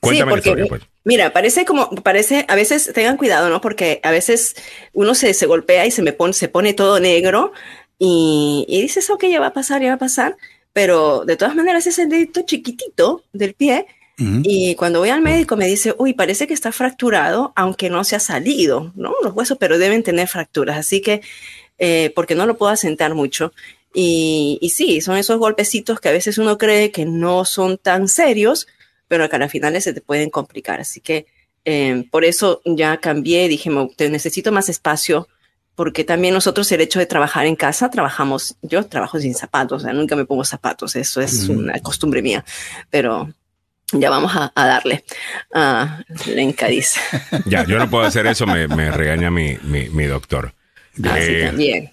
Cuéntame sí, porque, pues. Mira, parece como, parece, a veces tengan cuidado, ¿no? Porque a veces uno se, se golpea y se me pone, se pone todo negro y, y dices, ok, ya va a pasar, ya va a pasar pero de todas maneras es el dedito chiquitito del pie. Y cuando voy al médico me dice, uy, parece que está fracturado, aunque no se ha salido, ¿no? Los huesos, pero deben tener fracturas. Así que eh, porque no lo puedo asentar mucho. Y, y, sí, son esos golpecitos que a veces uno cree que no son tan serios, pero que a las finales se te pueden complicar. Así que eh, por eso ya cambié, dije, te necesito más espacio, porque también nosotros el hecho de trabajar en casa, trabajamos, yo trabajo sin zapatos, o sea, nunca me pongo zapatos, eso es una costumbre mía, pero ya vamos a, darle a Lenka dice. Ya, yo no puedo hacer eso, me, regaña mi, mi, doctor. Ah, sí, eh, también.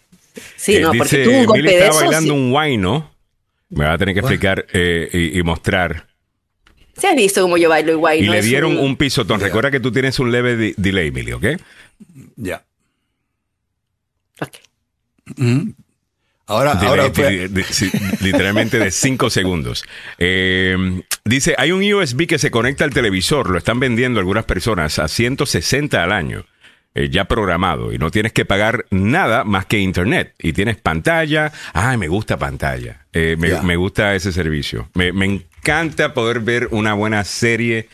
Sí, eh, no, porque tú un golpe de está bailando un guay, ¿no? Me va a tener que explicar y, mostrar se has visto cómo yo bailo igual. Y le dieron un, pisotón. Recuerda que tú tienes un leve delay, Emily, ¿ok? Ya. Ahora literalmente de 5 segundos. Eh, dice, hay un USB que se conecta al televisor, lo están vendiendo algunas personas a 160 al año. Eh, ya programado y no tienes que pagar nada más que internet y tienes pantalla. Ay, me gusta pantalla. Eh, me, gusta ese servicio. Me, encanta poder ver una buena serie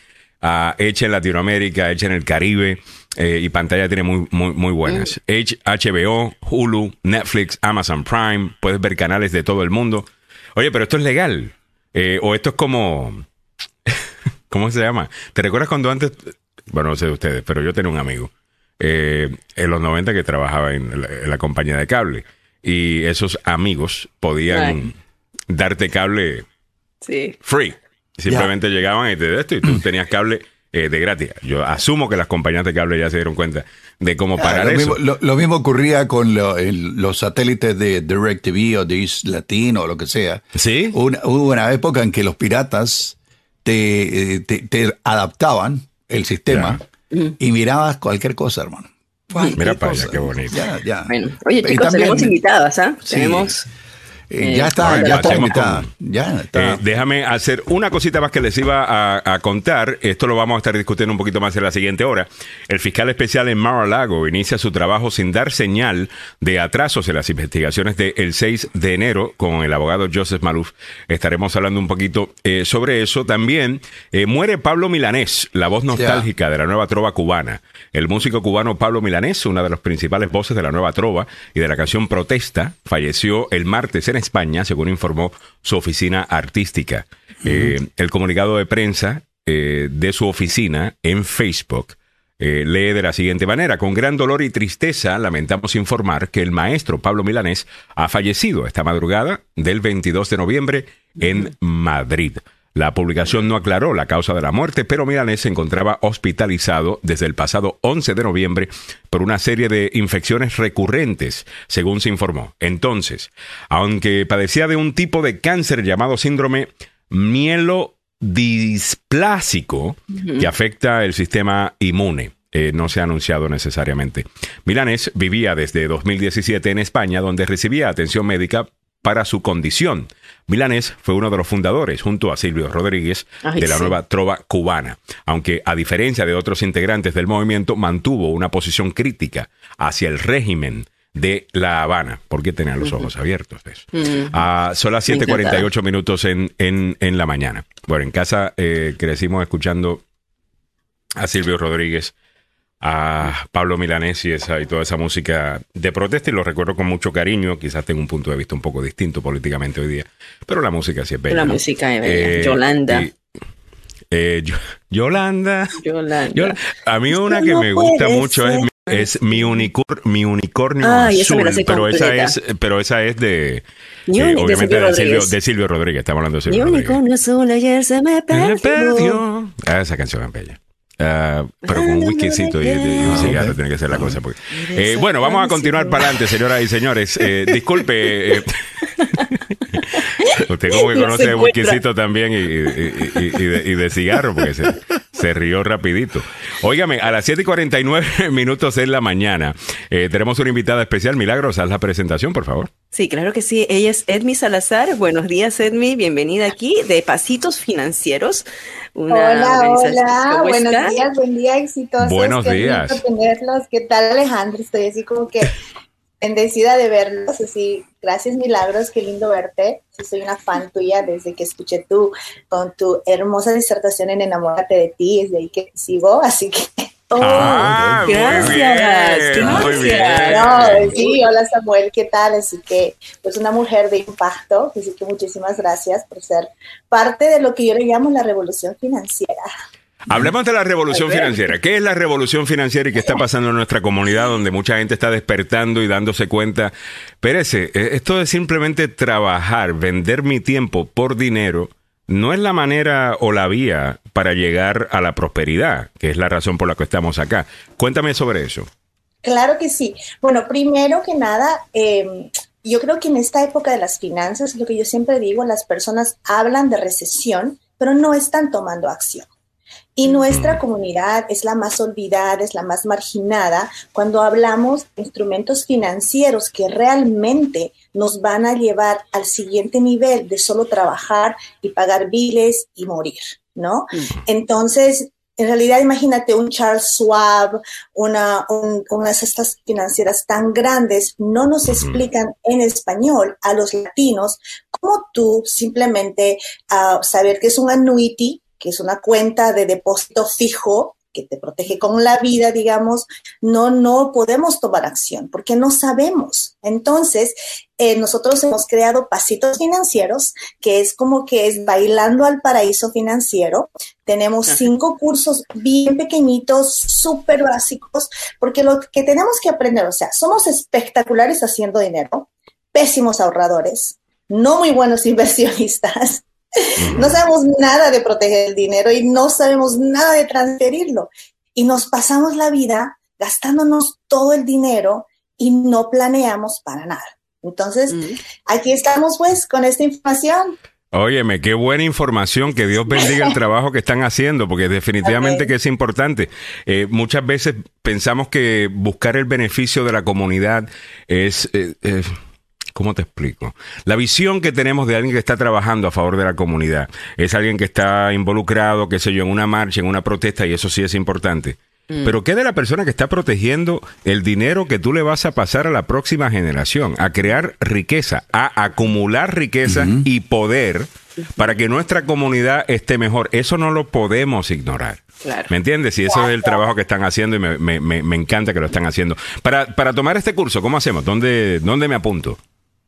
ah, hecha en Latinoamérica, hecha en el Caribe. Eh, y pantalla tiene muy, muy, muy buenas. HBO, Hulu, Netflix, Amazon Prime. Puedes ver canales de todo el mundo. Oye, pero esto es legal. o esto es como. ¿Cómo se llama? ¿Te recuerdas cuando antes.? Bueno, no sé de ustedes, pero yo tenía un amigo eh, en los 90 que trabajaba en la, compañía de cable. Y esos amigos podían darte cable free. Simplemente llegaban y te esto y tú tenías cable eh, de gratis. Yo asumo que las compañías de cable ya se dieron cuenta de cómo parar eso. lo, mismo ocurría con los satélites de DirecTV o de East Latino o lo que sea. Sí. hubo una época en que los piratas te, te, adaptaban el sistema y mirabas cualquier cosa, hermano. Mira para allá, qué bonito. Ya, ya. Bueno, oye, chicos, tenemos invitadas, ¿ah? Tenemos eh, ya está, ya, está, ya está. Eh, déjame hacer una cosita más que les iba a, contar. Esto lo vamos a estar discutiendo un poquito más en la siguiente hora. El fiscal especial en Mar-a-Lago inicia su trabajo sin dar señal de atrasos en las investigaciones del 6 de enero con el abogado Joseph Maluf. Estaremos hablando un poquito eh, sobre eso. También muere Pablo Milanés, la voz nostálgica de la nueva trova cubana. El músico cubano Pablo Milanés, una de las principales voces de la nueva trova y de la canción Protesta, falleció el martes en España, según informó su oficina artística. Eh, el comunicado de prensa eh, de su oficina en Facebook eh, lee de la siguiente manera, con gran dolor y tristeza lamentamos informar que el maestro Pablo Milanés ha fallecido esta madrugada del 22 de noviembre en Madrid. La publicación no aclaró la causa de la muerte, pero Milanés se encontraba hospitalizado desde el pasado 11 de noviembre por una serie de infecciones recurrentes, según se informó. Entonces, aunque padecía de un tipo de cáncer llamado síndrome mielodisplásico, que afecta el sistema inmune. Eh, no se ha anunciado necesariamente. Milanés vivía desde 2017 en España, donde recibía atención médica para su condición. Milanés fue uno de los fundadores, junto a Silvio Rodríguez, de la nueva trova cubana, aunque a diferencia de otros integrantes del movimiento, mantuvo una posición crítica hacia el régimen de La Habana, porque tenía los ojos abiertos. Ah, son las 7:48 minutos en, en, en, la mañana. Bueno, en casa eh, crecimos escuchando a Silvio Rodríguez a Pablo Milanés y, esa, y toda esa música de protesta y lo recuerdo con mucho cariño, quizás tengo un punto de vista un poco distinto políticamente hoy día, pero la música sí es bella. La música es bella. Eh, Yolanda. Eh, Yolanda. Yolanda. A mí una que me gusta mucho es, es mi, unicor, mi unicornio azul, pero esa es, pero esa es de eh, obviamente de Silvio, de Silvio, Rodríguez. Estamos hablando de Silvio Mi unicornio azul ayer se me perdió. Me perdió. Ah, esa canción es bella. Ah, pero con un whiskycito y, un cigarro tiene que ser la cosa. Eh, bueno, vamos a continuar para adelante, señoras y señores. Eh, disculpe. Eh, usted como que conoce de whiskycito también y, y, de, cigarro, porque se, se, rió rapidito. Óigame, a las 7 y 49 minutos en la mañana tenemos una invitada especial. Milagros, haz la presentación, por favor. Sí, claro que sí. Ella es Edmi Salazar. Buenos días, Edmi. Bienvenida aquí de Pasitos Financieros. hola, hola. Buenos días, buen día, exitosos. Buenos días. tenerlos. ¿Qué tal, Alejandro? Estoy así como que bendecida de verlos. Así, gracias, Milagros. Qué lindo verte. soy una fan tuya desde que escuché tú con tu hermosa disertación en Enamórate de ti. Desde ahí que sigo. Así que Oh, ah, gracias, gracias. sí, hola Samuel, ¿qué tal? Así que, pues una mujer de impacto, así que muchísimas gracias por ser parte de lo que yo le llamo la revolución financiera. Hablemos de la revolución financiera. ¿Qué es la revolución financiera y qué está pasando en nuestra comunidad donde mucha gente está despertando y dándose cuenta? Pérez, eh, esto de simplemente trabajar, vender mi tiempo por dinero, no es la manera o la vía para llegar a la prosperidad, que es la razón por la que estamos acá. Cuéntame sobre eso. Claro que sí. Bueno, primero que nada, em, yo creo que en esta época de las finanzas, lo que yo siempre digo, las personas hablan de recesión, pero no están tomando acción. Y nuestra comunidad es la más olvidada, es la más marginada cuando hablamos de instrumentos financieros que realmente nos van a llevar al siguiente nivel de solo trabajar y pagar biles y morir, ¿no? Entonces, en realidad, imagínate un Charles Schwab, una, unas estas financieras tan grandes, no nos explican en español a los latinos cómo tú simplemente uh, saber que es un annuity, que es una cuenta de depósito fijo que te protege con la vida, digamos, no, no podemos tomar acción porque no sabemos. Entonces, eh, nosotros hemos creado pasitos financieros, que es como que es bailando al paraíso financiero. Tenemos cinco cursos bien pequeñitos, súper básicos, porque lo que tenemos que aprender, o sea, somos espectaculares haciendo dinero, pésimos ahorradores, no muy buenos inversionistas no sabemos nada de proteger el dinero y no sabemos nada de transferirlo. Y nos pasamos la vida gastándonos todo el dinero y no planeamos para nada. Entonces, aquí estamos pues con esta información. Óyeme, qué buena información, que Dios bendiga el trabajo que están haciendo, porque definitivamente que es importante. Eh, muchas veces pensamos que buscar el beneficio de la comunidad es... Eh, eh, ¿Cómo te explico? La visión que tenemos de alguien que está trabajando a favor de la comunidad es alguien que está involucrado, qué sé yo, en una marcha, en una protesta, y eso sí es importante. Mm. Pero ¿qué de la persona que está protegiendo el dinero que tú le vas a pasar a la próxima generación? A crear riqueza, a acumular riqueza y poder para que nuestra comunidad esté mejor. Eso no lo podemos ignorar. ¿Me entiendes? Y eso es el trabajo que están haciendo y me, encanta que lo están haciendo. Para, para tomar este curso, ¿cómo hacemos? ¿Dónde, dónde me apunto?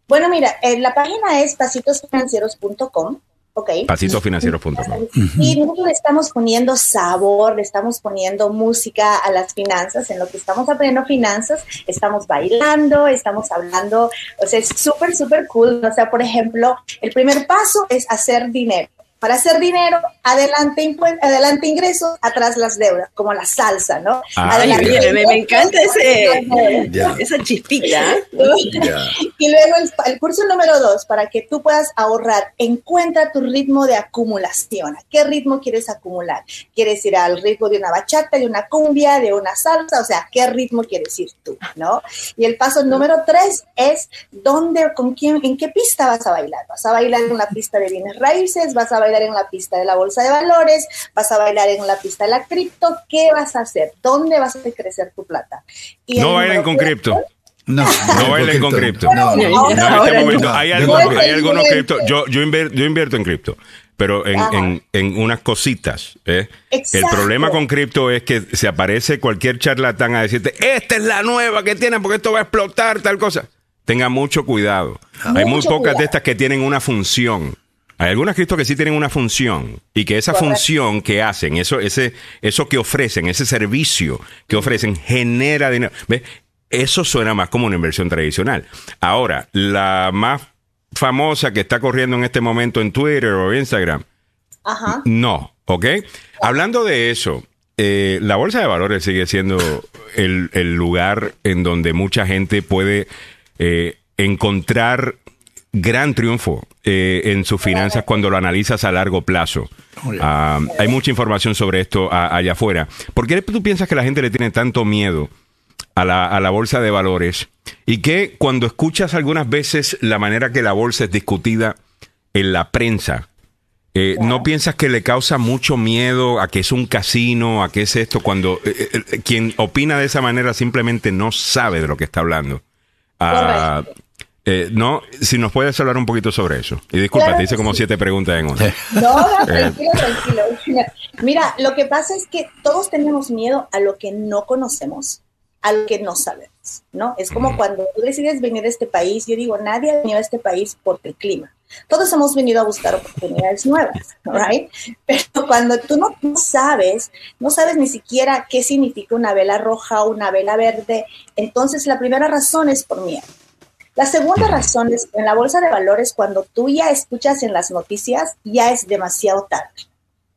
Bueno, mira, eh, la página es pasitosfinancieros.com. Okay. Pasitosfinancieros.com. Y nosotros le estamos poniendo sabor, le estamos poniendo música a las finanzas. En lo que estamos aprendiendo finanzas, estamos bailando, estamos hablando. O sea, es súper, súper cool. O sea, por ejemplo, el primer paso es hacer dinero. Para hacer dinero, adelante, adelante ingresos, atrás las deudas, como la salsa, ¿no? me, encanta ese, esa chispita. Y luego el, curso número dos, para que tú puedas ahorrar, encuentra tu ritmo de acumulación. ¿A qué ritmo quieres acumular? ¿Quieres ir al ritmo de una bachata, de una cumbia, de una salsa? O sea, ¿qué ritmo quieres ir tú, no? Y el paso número tres es, ¿dónde, con quién, en qué pista vas a bailar? ¿Vas a bailar en una pista de bienes raíces? ¿Vas a bailar en la pista de la bolsa de valores, vas a bailar en la pista de la cripto, ¿qué vas a hacer? ¿Dónde vas a crecer tu plata? no bailen con cripto. No, no bailen con cripto. No, no, en este momento. Hay, algo, hay algunos cripto. Yo, yo, yo invierto en cripto pero en, en, en, unas cositas. ¿eh? El problema con cripto es que se aparece cualquier charlatán a decirte, esta es la nueva que tienen porque esto va a explotar, tal cosa. Tenga mucho cuidado. Hay muy pocas de estas que tienen una función. Hay algunas criptos que sí tienen una función y que esa función que hacen, eso, ese, eso que ofrecen, ese servicio que ofrecen, genera dinero. Eso suena más como una inversión tradicional. Ahora, la más famosa que está corriendo en este momento en Twitter o Instagram, Ajá. no, ¿ok? Hablando de eso, eh, la bolsa de valores sigue siendo el, lugar en donde mucha gente puede eh, encontrar gran triunfo eh, en sus finanzas cuando lo analizas a largo plazo. Ah, hay mucha información sobre esto allá afuera. ¿Por qué tú piensas que la gente le tiene tanto miedo a la, bolsa de valores? Y que cuando escuchas algunas veces la manera que la bolsa es discutida en la prensa, eh, ¿no piensas que le causa mucho miedo a que es un casino, a que es esto, cuando eh, quien opina de esa manera simplemente no sabe de lo que está hablando? Ah, Eh, no, si nos puedes hablar un poquito sobre eso. Y disculpa, te hice como siete preguntas en una. No, no, tranquilo, tranquilo. Mira, lo que pasa es que todos tenemos miedo a lo que no conocemos, a lo que no sabemos, ¿no? Es como cuando tú decides venir a este país, yo digo, nadie ha venido a este país por el clima. Todos hemos venido a buscar oportunidades nuevas, ¿right? Pero cuando tú no, no sabes, no sabes ni siquiera qué significa una vela roja o una vela verde, entonces la primera razón es por miedo. La segunda razón es en la bolsa de valores, cuando tú ya escuchas en las noticias, ya es demasiado tarde.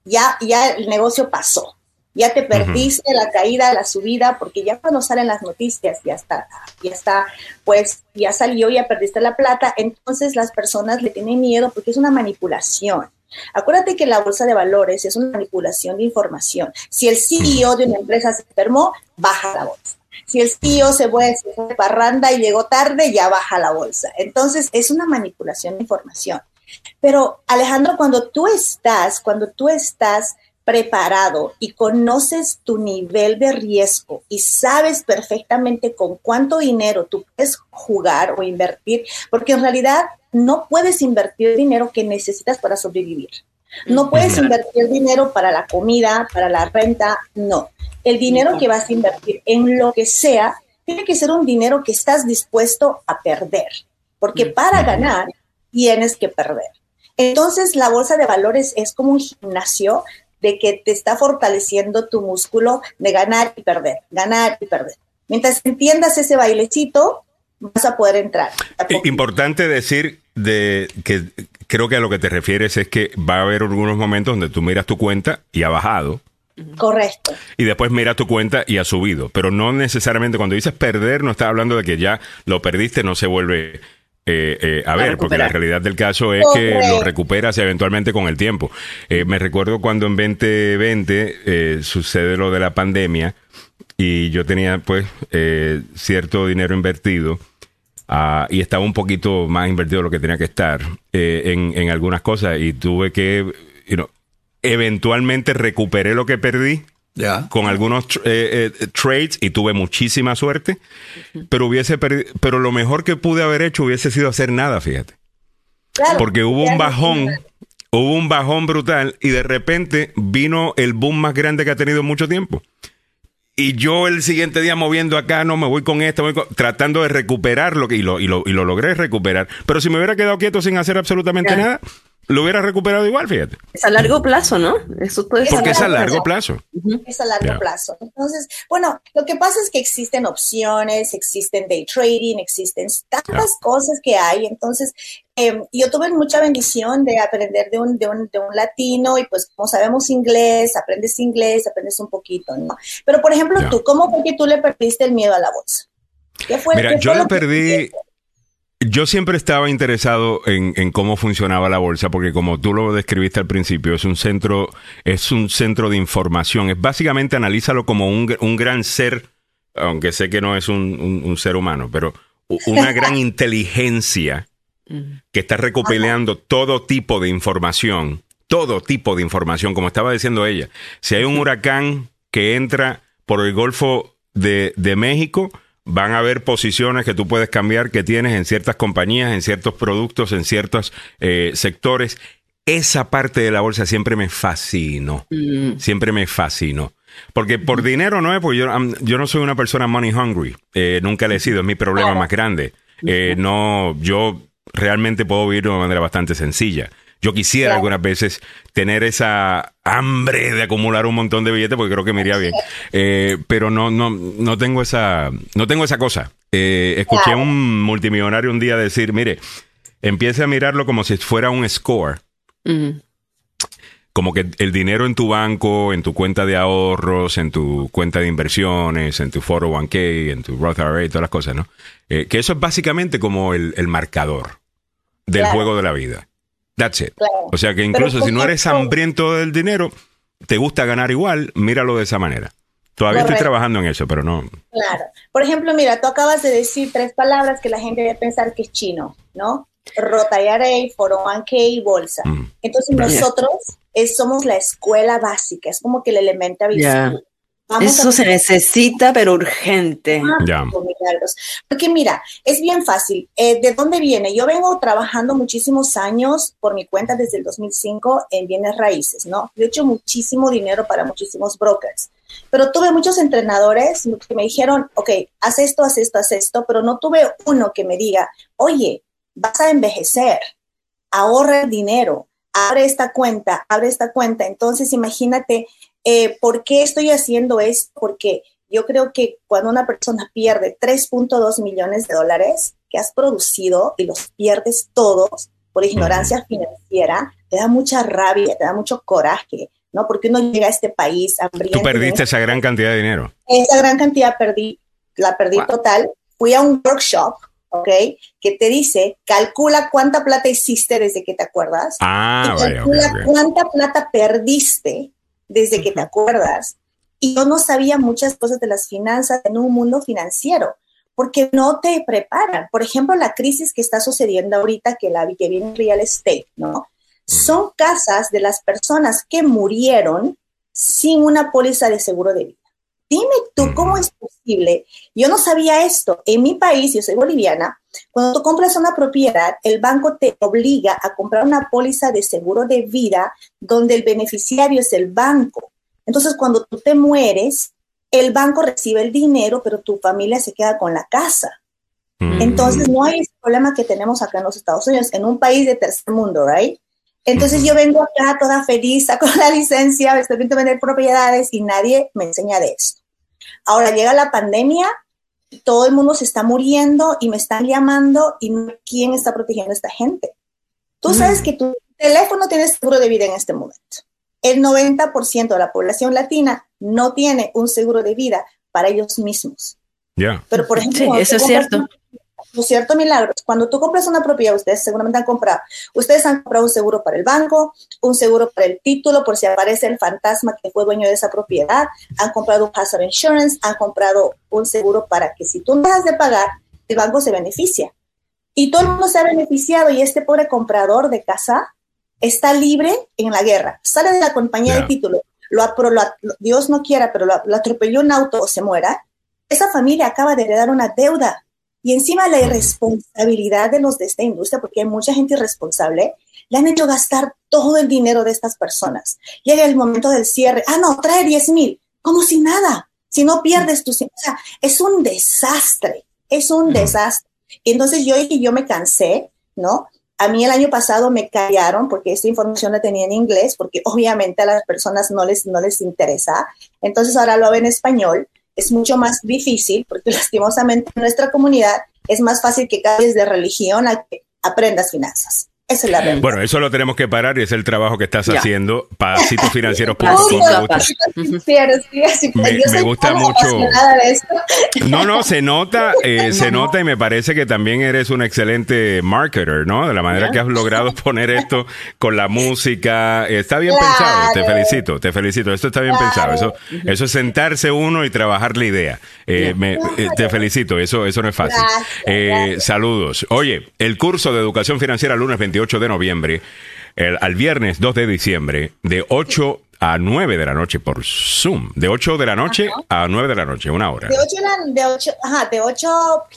Ya, ya el negocio pasó. Ya te perdiste la caída, la subida, porque ya cuando salen las noticias, ya está, ya está, pues ya salió, ya perdiste la plata. Entonces las personas le tienen miedo porque es una manipulación. Acuérdate que la bolsa de valores es una manipulación de información. Si el CEO de una empresa se enfermó, baja la bolsa. Si el tío se fue, de parranda y llegó tarde, ya baja la bolsa. Entonces, es una manipulación de información. Pero Alejandro, cuando tú estás, cuando tú estás preparado y conoces tu nivel de riesgo y sabes perfectamente con cuánto dinero tú puedes jugar o invertir, porque en realidad no puedes invertir dinero que necesitas para sobrevivir. No puedes invertir dinero para la comida, para la renta, no. El dinero que vas a invertir en lo que sea tiene que ser un dinero que estás dispuesto a perder, porque para ganar tienes que perder. Entonces, la bolsa de valores es como un gimnasio de que te está fortaleciendo tu músculo de ganar y perder, ganar y perder. Mientras entiendas ese bailecito, vas a poder entrar. Importante decir de que creo que a lo que te refieres es que va a haber algunos momentos donde tú miras tu cuenta y ha bajado Correcto. Y después mira tu cuenta y ha subido. Pero no necesariamente cuando dices perder, no estás hablando de que ya lo perdiste, no se vuelve eh, eh, a, ver, porque la realidad del caso es que lo recuperas eventualmente con el tiempo. Eh, me recuerdo cuando en 2020 sucede lo de la pandemia y yo tenía pues cierto dinero invertido. Ah, y estaba un poquito más invertido de lo que tenía que estar en, en, algunas cosas y tuve que eventualmente recuperé lo que perdí. Con algunos eh, eh, trades y tuve muchísima suerte, pero hubiese pero lo mejor que pude haber hecho hubiese sido hacer nada, fíjate. Porque hubo un bajón, hubo un bajón brutal y de repente vino el boom más grande que ha tenido en mucho tiempo. Y yo el siguiente día moviendo acá, no me voy con esto, tratando de recuperar lo que, y lo, y lo, y lo logré recuperar. Pero si me hubiera quedado quieto sin hacer absolutamente nada, lo hubiera recuperado igual, fíjate. Es a largo plazo, ¿no? Eso Porque es a largo plazo. Es a largo plazo. Entonces, bueno, lo que pasa es que existen opciones, existen day trading, existen tantas cosas que hay. Entonces, em, yo tuve mucha bendición de aprender de un, de, un, de un latino y pues como sabemos inglés, aprendes inglés, aprendes un poquito, ¿no? Pero, por ejemplo, tú, ¿cómo fue que tú le perdiste el miedo a la bolsa? ¿Qué fue, Mira, yo lo perdí... Yo siempre estaba interesado en, cómo funcionaba la bolsa, porque como tú lo describiste al principio, es un centro, es un centro de información. Es básicamente analízalo como un, gran ser, aunque sé que no es un, ser humano, pero una gran inteligencia que está recopilando todo tipo de información, todo tipo de información, como estaba diciendo ella. Si hay un huracán que entra por el Golfo de, de México, van a haber posiciones que tú puedes cambiar que tienes en ciertas compañías, en ciertos productos, en ciertos eh, sectores. Esa parte de la bolsa siempre me fascinó. Mm. Siempre me fascinó. Porque por dinero no es, porque yo, yo no soy una persona money hungry. Eh, nunca le he sido, es mi problema más grande. Eh, no, yo realmente puedo vivir de una manera bastante sencilla. Yo quisiera algunas veces tener esa hambre de acumular un montón de billetes porque creo que me iría bien. Eh, pero no, no, no tengo esa, no tengo esa cosa. Eh, escuché a un multimillonario un día decir, mire, empiece a mirarlo como si fuera un score. Como que el dinero en tu banco, en tu cuenta de ahorros, en tu cuenta de inversiones, en tu 401k, en tu Roth IRA, todas las cosas, ¿no? Eh, que eso es básicamente como el, marcador del juego de la vida. That's it. O sea que incluso si no eres hambriento del dinero, te gusta ganar igual, míralo de esa manera. Todavía estoy trabajando en eso, pero no. Claro. Por ejemplo, mira, tú acabas de decir tres palabras que la gente debe pensar que es chino, ¿no? Rota y Foro y bolsa. Mm. Entonces nosotros somos la escuela básica, es como que el elemento visual. Eso se necesita, pero urgente. Ya. Porque mira, es bien fácil. Eh, ¿De dónde viene? Yo vengo trabajando muchísimos años por mi cuenta desde el 2005 en bienes raíces, ¿no? Yo he hecho muchísimo dinero para muchísimos brokers, pero tuve muchos entrenadores que me dijeron, ok, haz esto, haz esto, haz esto, pero no tuve uno que me diga, oye, vas a envejecer, ahorra el dinero, abre esta cuenta, abre esta cuenta. Entonces, imagínate eh, ¿Por qué estoy haciendo esto? Porque yo creo que cuando una persona pierde 3.2 millones de dólares que has producido y los pierdes todos por ignorancia financiera, te da mucha rabia, te da mucho coraje, ¿no? Porque uno llega a este país Tú perdiste esa gran cantidad de dinero. Esa gran cantidad perdí, la perdí total. Fui a un workshop, ¿ok? Que te dice, calcula cuánta plata hiciste desde que te acuerdas. Ah, y calcula cuánta plata perdiste desde que te acuerdas. Y yo no sabía muchas cosas de las finanzas en un mundo financiero, porque no te preparan. Por ejemplo, la crisis que está sucediendo ahorita, que la que viene en real estate, ¿no? Son casas de las personas que murieron sin una póliza de seguro de vida. Dime tú, ¿cómo es posible? Yo no sabía esto. En mi país, yo soy boliviana, cuando tú compras una propiedad, el banco te obliga a comprar una póliza de seguro de vida donde el beneficiario es el banco. Entonces, cuando tú te mueres, el banco recibe el dinero, pero tu familia se queda con la casa. Entonces, no hay ese problema que tenemos acá en los Estados Unidos, en un país de tercer mundo, ¿right? Entonces yo vengo acá toda feliz, saco la licencia, estoy viendo vender propiedades y nadie me enseña de esto. Ahora llega la pandemia, todo el mundo se está muriendo y me están llamando y quién está protegiendo a esta gente. Tú sabes que tu teléfono tiene seguro de vida en este momento. El 90% de la población latina no tiene un seguro de vida para ellos mismos. Ya. Pero por ejemplo, eso es cierto. ¿No es cierto, Milagros? Cuando tú compras una propiedad, ustedes seguramente han comprado, ustedes han comprado un seguro para el banco, un seguro para el título por si aparece el fantasma que fue dueño de esa propiedad, han comprado un hazard insurance, han comprado un seguro para que si tú dejas de pagar, el banco se beneficia. Y todo el mundo se ha beneficiado y este pobre comprador de casa está libre en la guerra, sale de la compañía de título, lo, Dios no quiera, pero lo, lo atropelló un auto o se muera, esa familia acaba de heredar una deuda y encima la irresponsabilidad de los de esta industria, porque hay mucha gente irresponsable, le han hecho gastar todo el dinero de estas personas. Llega el momento del cierre, ah, no, trae 10 mil, como si nada, si no pierdes tu... O sea, es un desastre, es un desastre. Y entonces yo yo me cansé, ¿no? A mí el año pasado me callaron porque esta información la tenía en inglés, porque obviamente a las personas no les, no les interesa. Entonces ahora lo hago en español es mucho más difícil porque lastimosamente en nuestra comunidad es más fácil que cambies de religión a que aprendas finanzas. Esa es la verdad. Bueno, eso lo tenemos que parar y es el trabajo que estás haciendo para financieros. me, me gusta mucho. No, no, se nota, eh, se nota y me parece que también eres un excelente marketer, ¿no? De la manera que has logrado poner esto con la música. Está bien pensado, te felicito, te felicito. Esto está bien pensado. Eso, eso es sentarse uno y trabajar la idea. Eh, eh, te felicito, eso, eso no es fácil. saludos. Oye, el curso de educación financiera lunes 28 8 de noviembre, el, al viernes 2 de diciembre, de 8 a 9 de la noche por Zoom. De 8 de la noche a 9 de la noche, una hora. De 8, de 8, ajá, de 8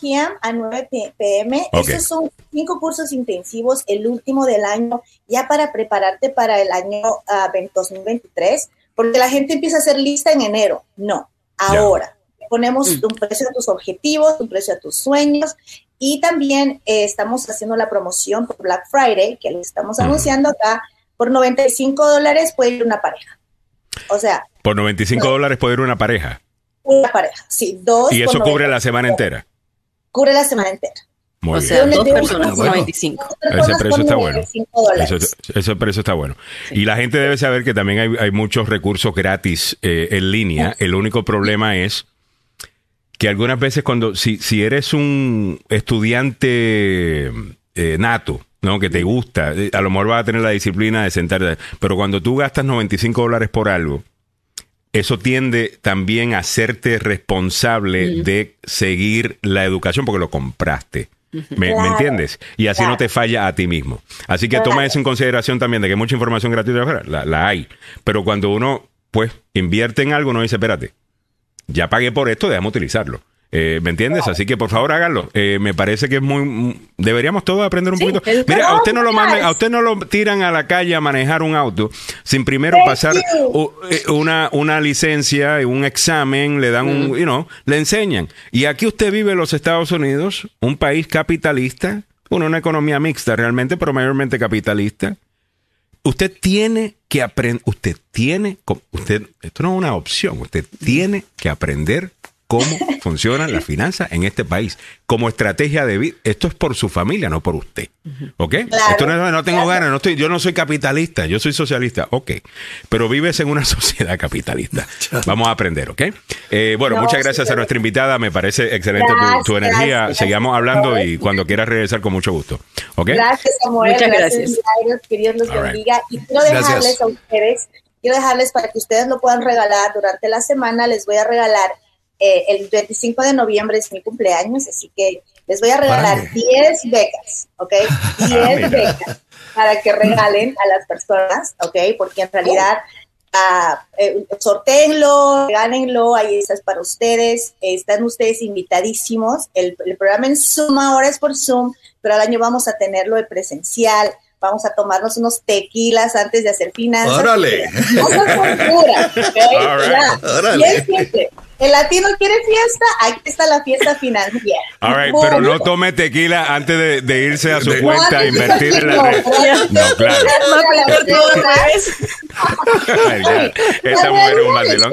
p.m. a 9 p.m. Esos son cinco cursos intensivos, el último del año, ya para prepararte para el año uh, 2023, porque la gente empieza a hacer lista en enero. No, ahora. Ponemos mm. un precio a tus objetivos, un precio a tus sueños y también eh, estamos haciendo la promoción por Black Friday, que les estamos anunciando acá. Por 95 dólares puede ir una pareja. O sea. Por 95 dólares puede ir una pareja. Una pareja, sí. Dos. ¿Y eso cubre la semana entera? Cubre la semana entera. Muy o sea, dos personas por 95. Ese precio está bueno. Ese, precio está bueno. Y la gente debe saber que también hay, hay muchos recursos gratis eh, en línea. El único problema es que algunas veces cuando, si, si eres un estudiante eh, nato, ¿no? Que te gusta, eh, a lo mejor vas a tener la disciplina de sentarte, pero cuando tú gastas 95 dólares por algo, eso tiende también a hacerte responsable de seguir la educación porque lo compraste. ¿Me, entiendes? Y así no te falla a ti mismo. Así que toma eso en consideración también de que mucha información gratuita la, la hay. Pero cuando uno, pues, invierte en algo, no dice, espérate, ya pagué por esto, déjame utilizarlo. Eh, ¿Me entiendes? Así que por favor háganlo. Eh, me parece que es muy. Deberíamos todos aprender un poquito. Mira, a usted no lo mandan, a usted no lo tiran a la calle a manejar un auto sin primero pasar eh, una, una licencia y un examen, le dan un, mm. you know, le enseñan. Y aquí usted vive en los Estados Unidos, un país capitalista, bueno, una economía mixta realmente, pero mayormente capitalista. Usted tiene que aprender, usted tiene, usted, esto no es una opción, usted tiene que aprender cómo funcionan las finanzas en este país. Como estrategia de vida, esto es por su familia, no por usted. ¿Ok? esto no, no tengo ganas, no estoy, yo no soy capitalista, yo soy socialista. Ok. Pero vives en una sociedad capitalista. Vamos a aprender, ¿ok? Eh, bueno, muchas gracias a nuestra invitada. Me parece excelente tu, energía. Seguimos hablando y cuando quieras regresar con mucho gusto. ¿Ok? Gracias, Samuel. Muchas gracias. Que Dios los bendiga. Y quiero dejarles a ustedes quiero dejarles para que ustedes lo puedan regalar durante la semana. Les voy a regalar eh, el 25 de noviembre es mi cumpleaños, así que les voy a regalar 10 becas, ¿ok? 10 ah, becas para que regalen a las personas, ¿ok? Porque en realidad uh, eh, sorteenlo, regánenlo, ahí está para ustedes, están ustedes invitadísimos. El, programa en Zoom ahora es por Zoom, pero al año vamos a tenerlo de presencial. Vamos a tomarnos unos tequilas antes de hacer finanzas. ¡Órale! No. Órale. El latino quiere fiesta, aquí está la fiesta financiera. All right, pero no tome tequila antes de, irse a su cuenta a invertir en la red. No, claro. Esta mujer es un vacilón.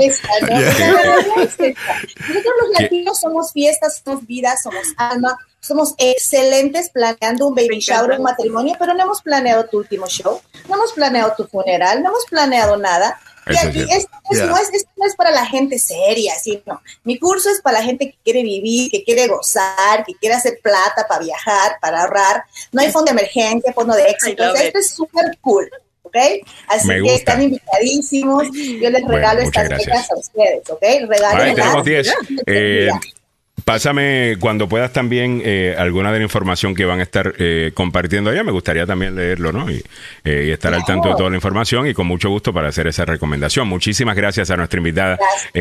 Nosotros los latinos somos fiestas, somos vida, somos alma, somos excelentes planeando un baby shower, un matrimonio, pero no hemos planeado tu último show, no hemos planeado tu funeral, no hemos planeado nada. Y aquí esto, no es, esto, no es, para la gente seria, sino mi curso es para la gente que quiere vivir, que quiere gozar, que quiere hacer plata para viajar, para ahorrar. No hay fondo de emergencia, fondo de éxito. esto es súper cool. ¿ok? Así que están invitadísimos. Yo les regalo estas becas a ustedes, ¿ok? Regalo. tenemos 10. Pásame cuando puedas también eh, alguna de la información que van a estar eh, compartiendo allá. Me gustaría también leerlo, ¿no? Y, eh, estar al tanto de toda la información y con mucho gusto para hacer esa recomendación. Muchísimas gracias a nuestra invitada.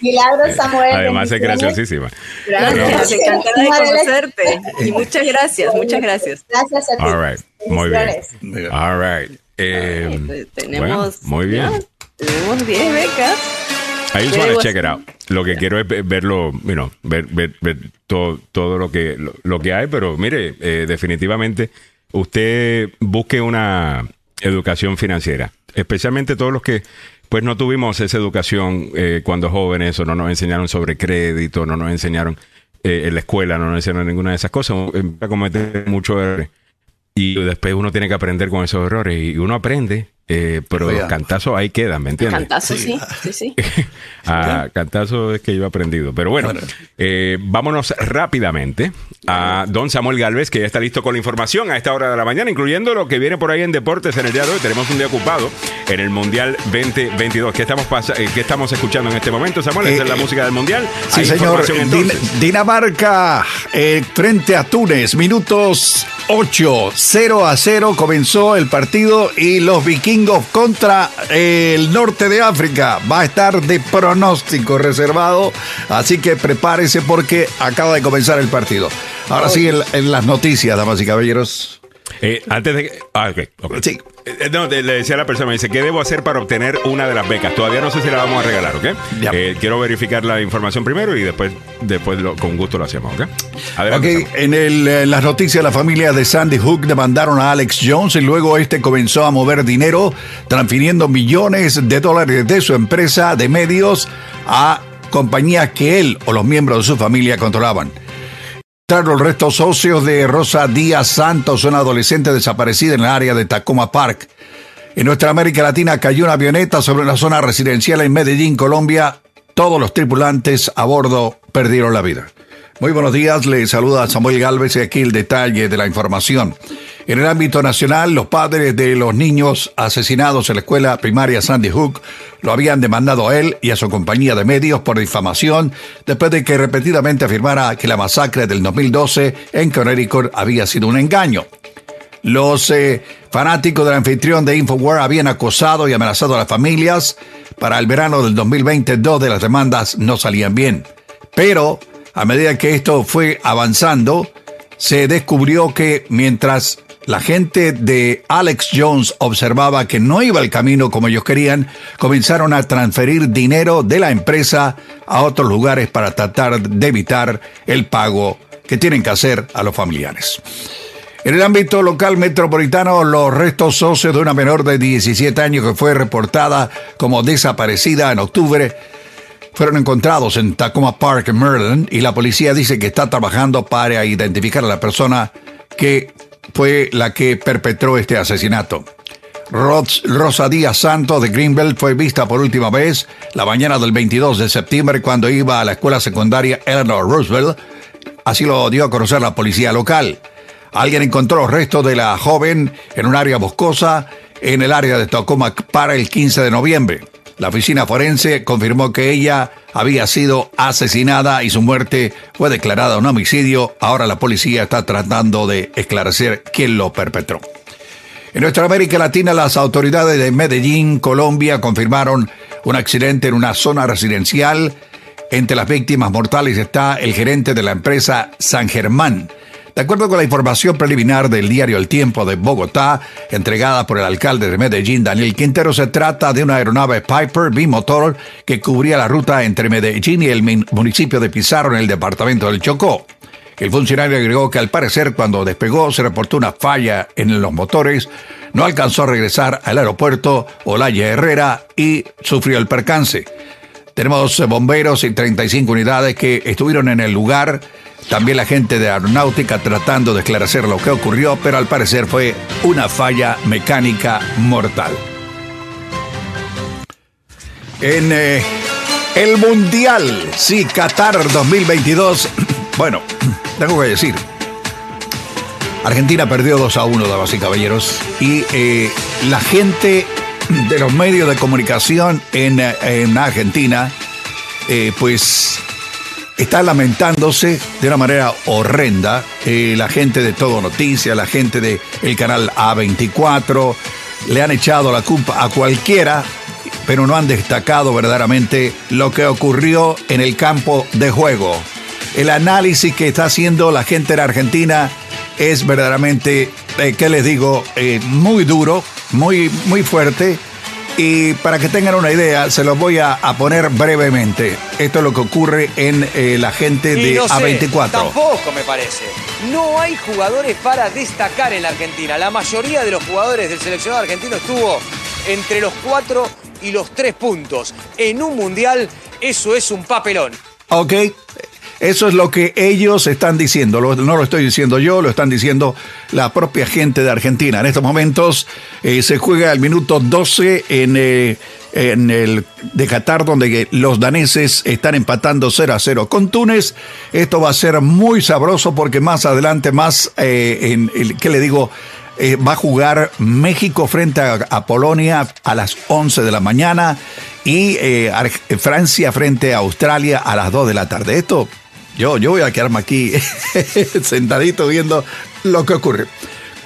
Milagros, Samuel. Además es graciosísima. Gracias, encantada de conocerte. Y muchas gracias, muchas gracias. Gracias a ti. All right. Muy bien. All right. Pues, tenemos, muy bien. Tenemos 10 becas. I just want to check it out. Lo que quiero es verlo, you ver, ver, ver todo, todo lo que lo, que hay, pero mire, eh, definitivamente usted busque una educación financiera, especialmente todos los que pues no tuvimos esa educación eh, cuando jóvenes o no nos enseñaron sobre crédito, no nos enseñaron eh, en la escuela, no nos enseñaron ninguna de esas cosas, a cometer mucho errores. Y después uno tiene que aprender con esos errores y uno aprende eh, pero los cantazos ahí quedan, ¿me entiendes? Cantazos, sí, sí, sí. a cantazos es que yo he aprendido. Pero bueno, eh, vámonos rápidamente a don Samuel Galvez, que ya está listo con la información a esta hora de la mañana, incluyendo lo que viene por ahí en deportes en el día de hoy. Tenemos un día ocupado en el Mundial 2022. ¿Qué estamos, eh, ¿qué estamos escuchando en este momento, Samuel? Esa es la música del Mundial. Sí, señor. Dinamarca frente a Túnez, minutos 8, 0 a 0 comenzó el partido y los vikingos contra el norte de África. Va a estar de pronóstico reservado, así que prepárese porque acaba de comenzar el partido. Ahora sí, en las noticias, damas y caballeros. Eh, antes de Ah, ok. Sí. Eh, no, le decía a la persona, me dice, ¿qué debo hacer para obtener una de las becas? Todavía no sé si la vamos a regalar, ¿ok? Eh, quiero verificar la información primero y después, después con gusto lo hacemos, ¿ok? Adelante. Ok, en, en las noticias, la familia de Sandy Hook demandaron a Alex Jones y luego este comenzó a mover dinero, transfiriendo millones de dólares de su empresa de medios a compañías que él o los miembros de su familia controlaban. Los restos socios de Rosa Díaz Santos, una adolescente desaparecida en el área de Tacoma Park. En nuestra América Latina cayó una avioneta sobre una zona residencial en Medellín, Colombia. Todos los tripulantes a bordo perdieron la vida. Muy buenos días, le saluda Samuel Galvez y aquí el detalle de la información. En el ámbito nacional, los padres de los niños asesinados en la escuela primaria Sandy Hook lo habían demandado a él y a su compañía de medios por difamación después de que repetidamente afirmara que la masacre del 2012 en Connecticut había sido un engaño. Los eh, fanáticos del anfitrión de Infowar habían acosado y amenazado a las familias. Para el verano del 2020, dos de las demandas no salían bien. Pero, a medida que esto fue avanzando, se descubrió que mientras la gente de Alex Jones observaba que no iba el camino como ellos querían, comenzaron a transferir dinero de la empresa a otros lugares para tratar de evitar el pago que tienen que hacer a los familiares. En el ámbito local metropolitano, los restos socios de una menor de 17 años que fue reportada como desaparecida en octubre fueron encontrados en Tacoma Park, Maryland, y la policía dice que está trabajando para identificar a la persona que fue la que perpetró este asesinato. Rosa Díaz Santos de Greenbelt fue vista por última vez la mañana del 22 de septiembre cuando iba a la escuela secundaria Eleanor Roosevelt. Así lo dio a conocer la policía local. Alguien encontró los restos de la joven en un área boscosa en el área de Tacoma para el 15 de noviembre. La oficina forense confirmó que ella había sido asesinada y su muerte fue declarada un homicidio. Ahora la policía está tratando de esclarecer quién lo perpetró. En nuestra América Latina, las autoridades de Medellín, Colombia, confirmaron un accidente en una zona residencial. Entre las víctimas mortales está el gerente de la empresa San Germán, de acuerdo con la información preliminar del diario El Tiempo de Bogotá, entregada por el alcalde de Medellín, Daniel Quintero, se trata de una aeronave Piper bimotor que cubría la ruta entre Medellín y el municipio de Pizarro en el departamento del Chocó. El funcionario agregó que al parecer cuando despegó se reportó una falla en los motores, no alcanzó a regresar al aeropuerto Olaya Herrera y sufrió el percance. Tenemos bomberos y 35 unidades que estuvieron en el lugar también la gente de aeronáutica tratando de esclarecer lo que ocurrió, pero al parecer fue una falla mecánica mortal. En eh, el Mundial, sí, Qatar 2022, bueno, tengo que decir, Argentina perdió 2 a 1, damas y caballeros, y eh, la gente de los medios de comunicación en, en Argentina, eh, pues está lamentándose de una manera horrenda. Eh, la gente de Todo Noticias, la gente del el canal A24, le han echado la culpa a cualquiera, pero no han destacado verdaderamente lo que ocurrió en el campo de juego. El análisis que está haciendo la gente de Argentina es verdaderamente, eh, ¿qué les digo? Eh, muy duro, muy, muy fuerte y para que tengan una idea, se los voy a, poner brevemente. Esto es lo que ocurre en eh, la gente de A24. Tampoco me parece. No hay jugadores para destacar en la Argentina. La mayoría de los jugadores del seleccionado argentino estuvo entre los cuatro y los tres puntos. En un mundial, eso es un papelón. Ok, eso es lo que ellos están diciendo. no lo estoy diciendo yo, lo están diciendo la propia gente de Argentina. En estos momentos eh, se juega el minuto 12 en, eh, en el de Qatar, donde los daneses están empatando 0 a 0 con Túnez. Esto va a ser muy sabroso porque más adelante, más, eh, en el, ¿qué le digo? va a jugar México frente a, Polonia a las 11 de la mañana y Francia frente a Australia a las 2 de la tarde. Esto yo, yo voy a quedarme aquí sentadito viendo lo que ocurre.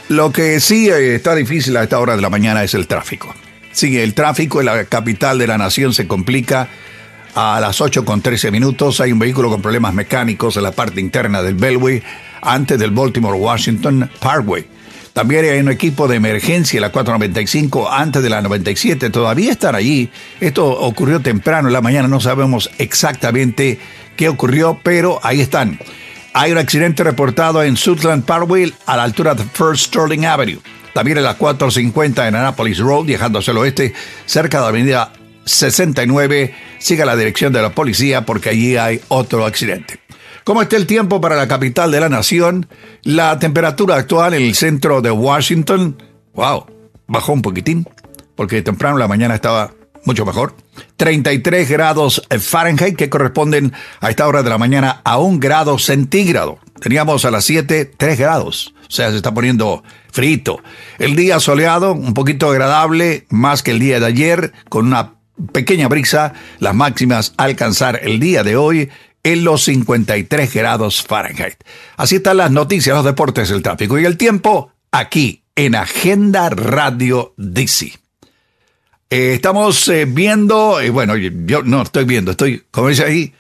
Lo que sí eh, está difícil a esta hora de la mañana es el tráfico. Sí, el tráfico en la capital de la nación se complica a las 8 con 13 minutos. Hay un vehículo con problemas mecánicos en la parte interna del Beltway antes del Baltimore Washington Parkway. También hay un equipo de emergencia, la 495, antes de la 97. Todavía están allí. Esto ocurrió temprano en la mañana. No sabemos exactamente qué ocurrió, pero ahí están. Hay un accidente reportado en Sutherland Parkway a la altura de First Sterling Avenue. También en la 450 en Annapolis Road, viajando hacia el oeste, cerca de la avenida 69. Siga la dirección de la policía porque allí hay otro accidente. ¿Cómo está el tiempo para la capital de la nación? La temperatura actual en el centro de Washington, wow, bajó un poquitín, porque temprano la mañana estaba mucho mejor. 33 grados Fahrenheit que corresponden a esta hora de la mañana a un grado centígrado. Teníamos a las 7 3 grados. O sea, se está poniendo frito. El día soleado, un poquito agradable, más que el día de ayer, con una pequeña brisa. Las máximas alcanzar el día de hoy en los 53 grados Fahrenheit. Así están las noticias, los deportes, el tráfico y el tiempo aquí en Agenda Radio DC. Eh, estamos eh, viendo, bueno, yo no estoy viendo, estoy, como dice ahí,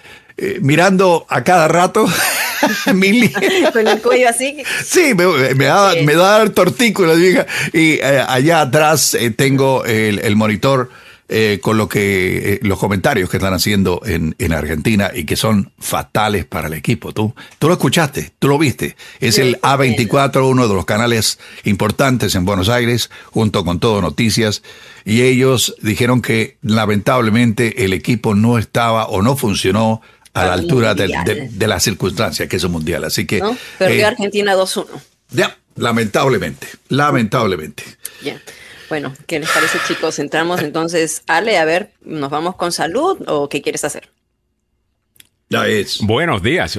mirando a cada rato. Con el cuello así. Sí, me, da, me da el tortículo, y allá atrás tengo el, el monitor eh, con lo que eh, los comentarios que están haciendo en, en, Argentina y que son fatales para el equipo. Tú, tú lo escuchaste, tú lo viste. Es el A24, uno de los canales importantes en Buenos Aires, junto con Todo Noticias, y ellos dijeron que lamentablemente el equipo no estaba o no funcionó a la altura de, de, las circunstancias que es un mundial. Así que. ¿No? Perdió eh, Argentina 2-1. Ya, lamentablemente, lamentablemente. Ya. Bueno, ¿qué les parece, chicos? Entramos entonces, Ale, a ver, ¿nos vamos con salud o qué quieres hacer? Ya es. Buenos días.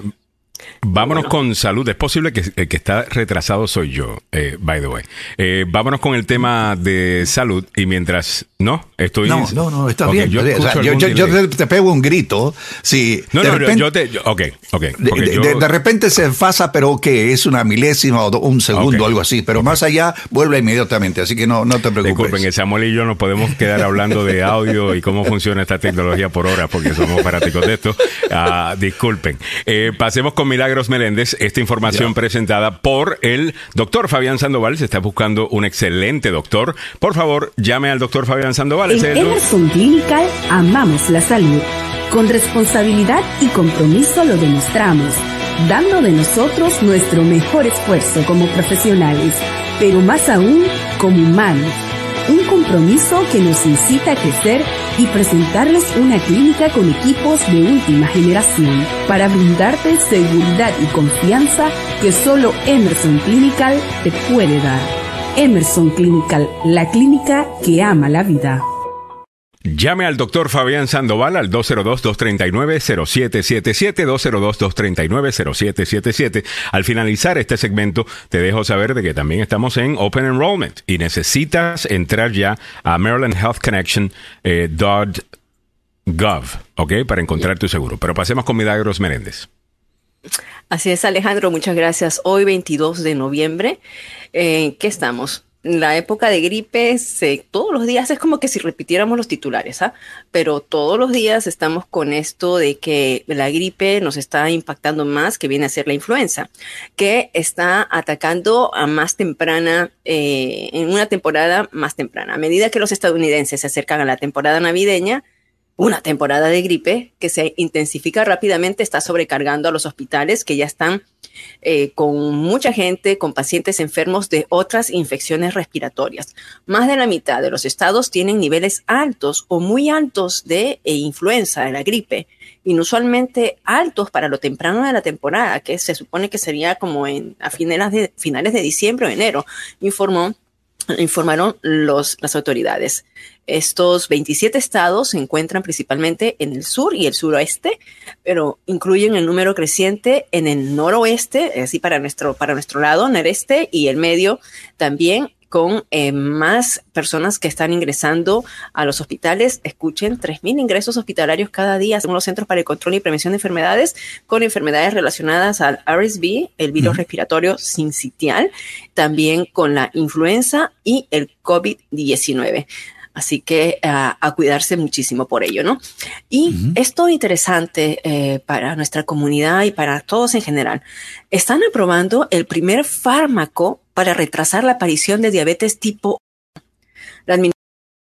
Vámonos con salud. Es posible que el que está retrasado soy yo, eh, by the way. Eh, vámonos con el tema de salud y mientras... No, estoy... No, no, no, está bien. Yo, te pego un grito. Sí, no, no, yo te... ok, ok. De, repente se enfasa, pero que es una milésima o un segundo, algo así. Pero más allá vuelve inmediatamente, así que no, no te preocupes. Disculpen, Samuel y yo nos podemos quedar hablando de audio y cómo funciona esta tecnología por horas porque somos fanáticos de esto. Ah, disculpen. Eh, pasemos con Milagros Meléndez, esta información presentada por el doctor Fabián Sandoval. Se está buscando un excelente doctor. Por favor, llame al doctor Fabián Sandoval. En Emerson Clinical amamos la salud. Con responsabilidad y compromiso lo demostramos, dando de nosotros nuestro mejor esfuerzo como profesionales, pero más aún como humanos un compromiso que nos incita a crecer y presentarles una clínica con equipos de última generación para brindarte seguridad y confianza que solo Emerson Clinical te puede dar. Emerson Clinical, la clínica que ama la vida. Llame al doctor Fabián Sandoval al 202-239-0777, 202-239-0777. Al finalizar este segmento, te dejo saber de que también estamos en Open Enrollment y necesitas entrar ya a marylandhealthconnection.gov, eh, ¿ok? Para encontrar tu seguro. Pero pasemos con Milagros Menéndez. Así es, Alejandro, muchas gracias. Hoy, 22 de noviembre, eh, ¿qué estamos? La época de gripe, todos los días es como que si repitiéramos los titulares, ¿ah? Pero todos los días estamos con esto de que la gripe nos está impactando más, que viene a ser la influenza, que está atacando a más temprana, eh, en una temporada más temprana. A medida que los estadounidenses se acercan a la temporada navideña, una temporada de gripe que se intensifica rápidamente está sobrecargando a los hospitales que ya están eh, con mucha gente, con pacientes enfermos de otras infecciones respiratorias. Más de la mitad de los estados tienen niveles altos o muy altos de eh, influenza, de la gripe, inusualmente altos para lo temprano de la temporada, que se supone que sería como en, a finales de, finales de diciembre o enero, informó informaron los, las autoridades. Estos 27 estados se encuentran principalmente en el sur y el suroeste, pero incluyen el número creciente en el noroeste, así para nuestro, para nuestro lado, noreste y el medio también con eh, más personas que están ingresando a los hospitales. Escuchen, 3.000 ingresos hospitalarios cada día según los Centros para el Control y Prevención de Enfermedades con enfermedades relacionadas al RSV, el virus respiratorio sincitial, también con la influenza y el COVID-19. Así que a cuidarse muchísimo por ello, ¿no? Y esto interesante eh, para nuestra comunidad y para todos en general. Están aprobando el primer fármaco para retrasar la aparición de diabetes tipo 1. La Administración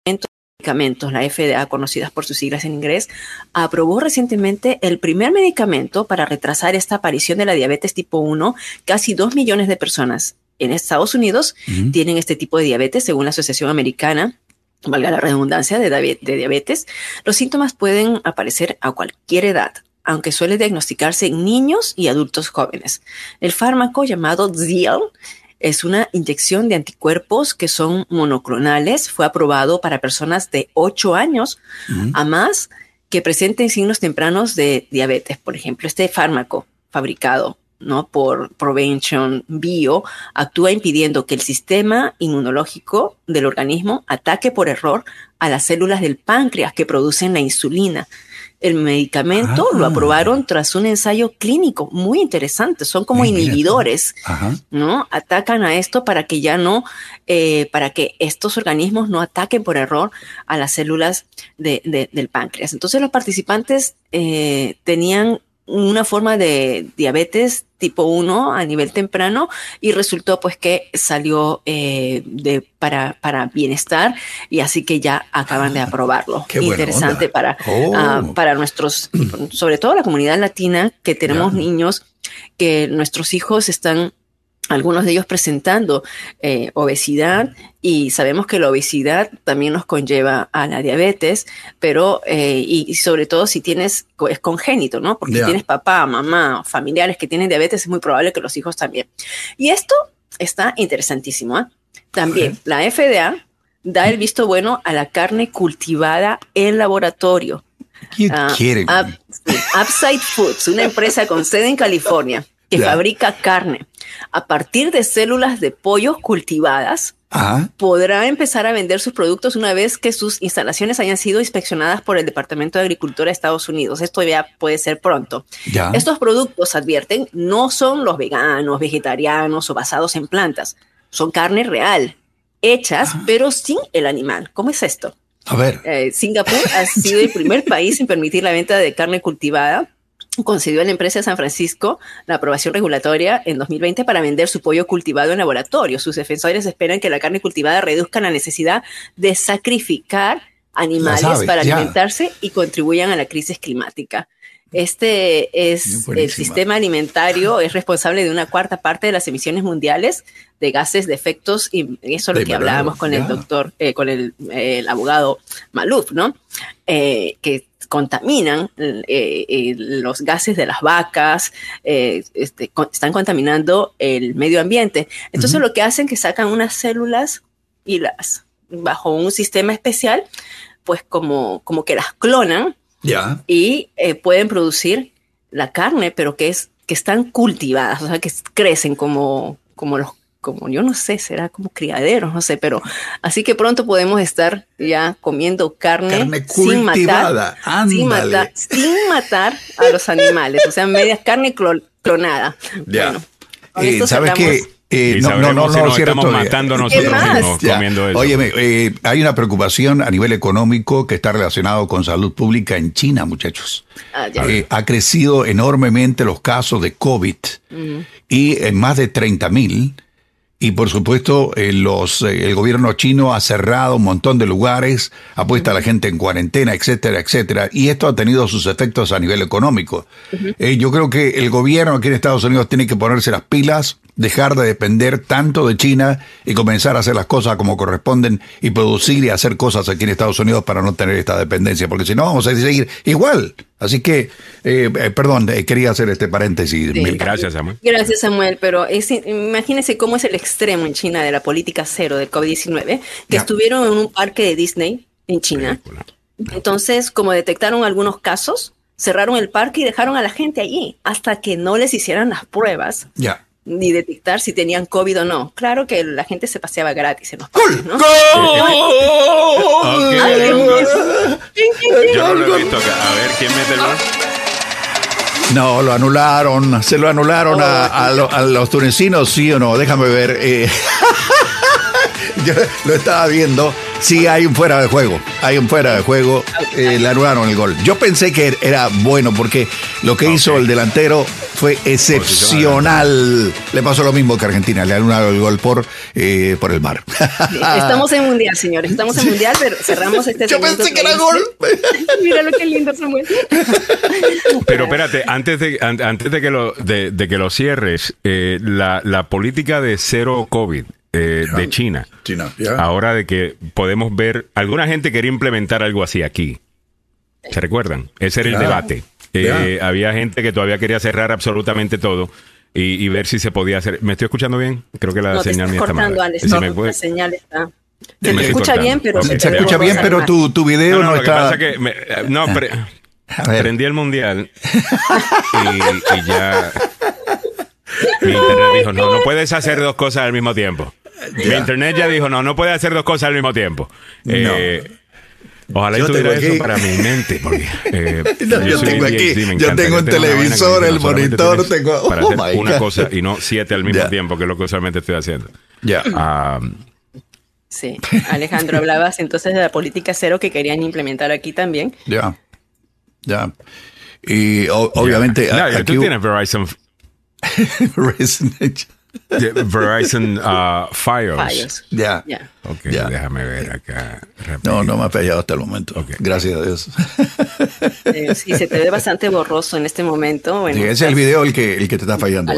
de Medicamentos, la FDA, conocidas por sus siglas en inglés, aprobó recientemente el primer medicamento para retrasar esta aparición de la diabetes tipo 1. Casi dos millones de personas en Estados Unidos tienen este tipo de diabetes, según la Asociación Americana valga la redundancia, de, diabetes, los síntomas pueden aparecer a cualquier edad, aunque suele diagnosticarse en niños y adultos jóvenes. El fármaco llamado ZIL es una inyección de anticuerpos que son monoclonales. Fue aprobado para personas de 8 años a más que presenten signos tempranos de diabetes. Por ejemplo, este fármaco fabricado ¿no? por Prevention Bio, actúa impidiendo que el sistema inmunológico del organismo ataque por error a las células del páncreas que producen la insulina. el medicamento lo ah. aprobaron tras un ensayo clínico muy interesante. Son como inhibidores, ¿no? Atacan a esto para que ya no, eh, para que estos organismos no ataquen por error a las células del páncreas. Entonces los participantes eh, tenían una forma de diabetes tipo 1 a nivel temprano y resultó pues que salió eh, de, para, para bienestar y así que ya acaban de ah, aprobarlo. Interesante para, ah, oh. para nuestros, sobre todo la comunidad latina, que tenemos niños, que nuestros hijos están algunos de ellos presentando eh, obesidad y sabemos que la obesidad también nos conlleva a la diabetes, pero eh, y, sobre todo si tienes, es congénito, ¿no? Porque si tienes papá, mamá, familiares que tienen diabetes, es muy probable que los hijos también. Y esto está interesantísimo. ¿eh? También la FDA da el visto bueno a la carne cultivada en laboratorio. ¿Quién ah? Upside Foods, una empresa con sede en California que fabrica carne a partir de células de pollos cultivadas, podrá empezar a vender sus productos una vez que sus instalaciones hayan sido inspeccionadas por el Departamento de Agricultura de Estados Unidos. Esto ya puede ser pronto. Estos productos, advierten, no son los veganos, vegetarianos o basados en plantas. Son carne real, hechas, ah. pero sin el animal. ¿Cómo es esto? A ver. Eh, Singapur ha sido el primer país en permitir la venta de carne cultivada concedió a la empresa de San Francisco la aprobación regulatoria en 2020 para vender su pollo cultivado en laboratorio. Sus defensores esperan que la carne cultivada reduzca la necesidad de sacrificar animales para alimentarse y contribuyan a la crisis climática. Este es el sistema alimentario, es responsable de una cuarta parte de las emisiones mundiales de gases de efectos, y eso es lo que hablábamos con el doctor, eh, con el, abogado Maluf, ¿no? Eh, que contaminan eh, eh, los gases de las vacas, eh, este, están contaminando el medio ambiente. Entonces lo que hacen es que sacan unas células y las, bajo un sistema especial, pues como, como que las clonan y pueden producir la carne, pero que es que están cultivadas, o sea, que crecen como, como los como yo no sé, será como criaderos, no sé, pero así que pronto podemos estar ya comiendo carne, sin, matar, sin, matar, sin matar a los animales, o sea, media carne clonada. Ya. Bueno, ¿Sabes qué? Eh, no, no, no, no, estamos matando nosotros mismos comiendo eso. Oye, eh, hay una preocupación a nivel económico que está relacionado con salud pública en China, muchachos. Ah, eh, ha crecido enormemente los casos de COVID y en más de 30 mil y por supuesto, eh, los, eh, el gobierno chino ha cerrado un montón de lugares, ha puesto a la gente en cuarentena, etcétera, etcétera. Y esto ha tenido sus efectos a nivel económico. Eh, yo creo que el gobierno aquí en Estados Unidos tiene que ponerse las pilas dejar de depender tanto de China y comenzar a hacer las cosas como corresponden y producir y hacer cosas aquí en Estados Unidos para no tener esta dependencia, porque si no vamos a seguir igual. Así que, eh, eh, perdón, eh, quería hacer este paréntesis. Gracias, Samuel. Gracias, Samuel, pero es, imagínense cómo es el extremo en China de la política cero del COVID-19, que estuvieron en un parque de Disney en China. Entonces, como detectaron algunos casos, cerraron el parque y dejaron a la gente allí hasta que no les hicieran las pruebas. Ya ni detectar si tenían COVID o no. Claro que la gente se paseaba gratis en los parques, ¿no? Yo no lo he visto acá. A ver, ¿quién mete el gol? No, lo anularon. Se lo anularon a, a, los tunecinos, sí o no. Déjame ver. Eh. Yo lo estaba viendo. Sí, hay un fuera de juego. Hay un fuera de juego. Eh, le anularon el gol. Yo pensé que era bueno porque lo que hizo el delantero fue excepcional. Le pasó lo mismo que Argentina. Le anularon el gol por, eh, por el mar. estamos en mundial, señores. Estamos en mundial, pero cerramos este Yo pensé que era gol. Mira lo que lindo, Samuel. Pero espérate, antes de, antes de, que, lo, de, que lo cierres, eh, la, la política de cero COVID eh, de China. Ahora de que podemos ver, alguna gente quería implementar algo así aquí. ¿Se recuerdan? Ese era el debate. Eh, había gente que todavía quería cerrar absolutamente todo y, ver si se podía hacer. ¿Me estoy escuchando bien? Creo que la señal mía está mal. La señal está. Se me escucha bien, pero se, escucha bien, pero tu, tu video no, no, está. Que no, prendí el mundial y, y ya. Mi internet dijo: no, no puedes hacer dos cosas al mismo tiempo. Mi internet ya dijo, no, no puede hacer dos cosas al mismo tiempo. Eh, Ojalá yo tuviera eso para mi mente. Porque, eh, yo, tengo aquí, yo tengo un televisor, el monitor, tengo para oh hacer una cosa y no siete al mismo tiempo, que es lo que usualmente estoy haciendo. Ya. Sí, Alejandro, hablabas entonces de la política cero que querían implementar aquí también. Ya, ya. Y obviamente. aquí, tú tienes Verizon. Verizon. Verizon uh, Fios. Ya. Ok, déjame ver acá. No, no me ha fallado hasta el momento. Gracias a Dios. sí, se te ve bastante borroso en este momento. ese es el video el que, el que te está fallando.